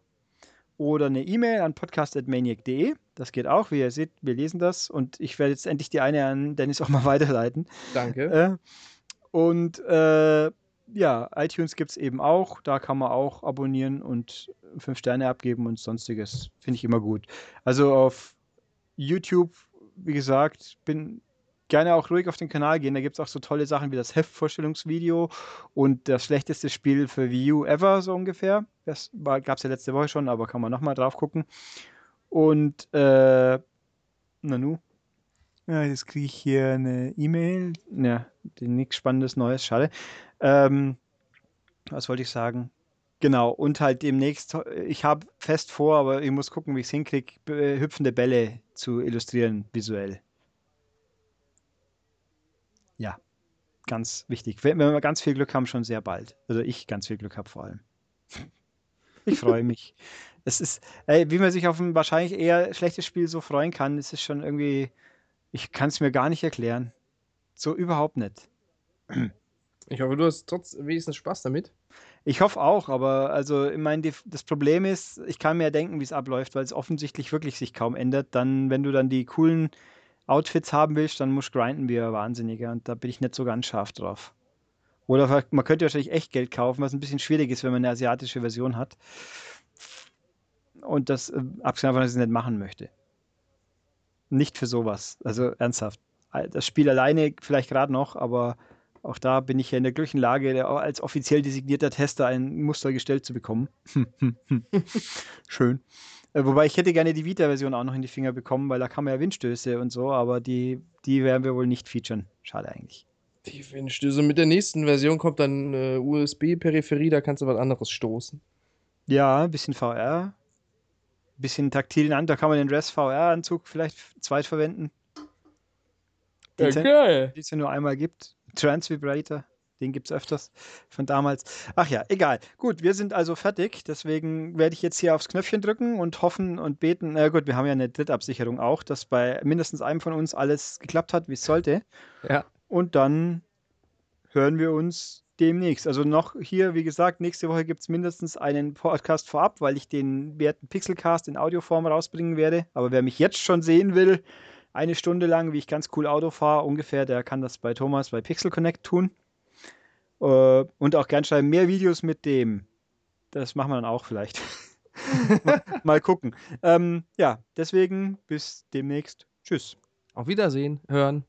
Oder eine E-Mail an podcast.maniac.de. Das geht auch. Wie ihr seht, wir lesen das. Und ich werde jetzt endlich die eine an Dennis auch mal weiterleiten. Danke. Äh, und äh, ja, iTunes gibt es eben auch. Da kann man auch abonnieren und fünf Sterne abgeben und sonstiges. Finde ich immer gut. Also auf YouTube, wie gesagt, bin gerne auch ruhig auf den Kanal gehen. Da gibt es auch so tolle Sachen wie das Heftvorstellungsvideo und das schlechteste Spiel für Wii U ever, so ungefähr. Das gab es ja letzte Woche schon, aber kann man nochmal drauf gucken. Und, äh, Nanu. Ja, jetzt kriege ich hier eine E-Mail. Ja, nichts Spannendes Neues, schade. Ähm, was wollte ich sagen? Genau, und halt demnächst, ich habe fest vor, aber ich muss gucken, wie ich es hinkriege, hüpfende Bälle zu illustrieren visuell. Ja, ganz wichtig. Wenn, wenn wir ganz viel Glück haben, schon sehr bald. Also ich ganz viel Glück habe vor allem. Ich freue mich. Es ist, ey, wie man sich auf ein wahrscheinlich eher schlechtes Spiel so freuen kann, es ist schon irgendwie, ich kann es mir gar nicht erklären. So überhaupt nicht. Ich hoffe, du hast trotz wenigstens Spaß damit. Ich hoffe auch, aber also ich meine, das Problem ist, ich kann mir ja denken, wie es abläuft, weil es offensichtlich wirklich sich kaum ändert. Dann, wenn du dann die coolen Outfits haben willst, dann musst du grinden wie ein Wahnsinniger und da bin ich nicht so ganz scharf drauf. Oder man könnte wahrscheinlich echt Geld kaufen, was ein bisschen schwierig ist, wenn man eine asiatische Version hat. Und das, äh, abgesehen davon, dass ich es nicht machen möchte. Nicht für sowas. Also ernsthaft. Das Spiel alleine vielleicht gerade noch, aber auch da bin ich ja in der glücklichen Lage, als offiziell designierter Tester ein Muster gestellt zu bekommen. Schön. Äh, wobei ich hätte gerne die Vita-Version auch noch in die Finger bekommen, weil da kann man ja Windstöße und so, aber die, die werden wir wohl nicht featuren. Schade eigentlich. Die Windstöße. Mit der nächsten Version kommt dann äh, USB-Peripherie, da kannst du was anderes stoßen. Ja, ein bisschen VR. Ein bisschen taktilen an, da kann man den Dress VR-Anzug vielleicht zweit verwenden. Den ja, geil. Die es ja nur einmal gibt. Transvibrator. Den gibt es öfters von damals. Ach ja, egal. Gut, wir sind also fertig. Deswegen werde ich jetzt hier aufs Knöpfchen drücken und hoffen und beten. Na gut, wir haben ja eine Drittabsicherung auch, dass bei mindestens einem von uns alles geklappt hat, wie es sollte. Ja. Und dann hören wir uns demnächst. Also noch hier, wie gesagt, nächste Woche gibt es mindestens einen Podcast vorab, weil ich den werten Pixelcast in Audioform rausbringen werde. Aber wer mich jetzt schon sehen will, eine Stunde lang, wie ich ganz cool Auto fahre, ungefähr, der kann das bei Thomas bei Pixel Connect tun. Äh, und auch gern schreiben, mehr Videos mit dem. Das machen wir dann auch vielleicht. mal, gucken. Ähm, ja, deswegen bis demnächst. Tschüss. Auf Wiedersehen, hören.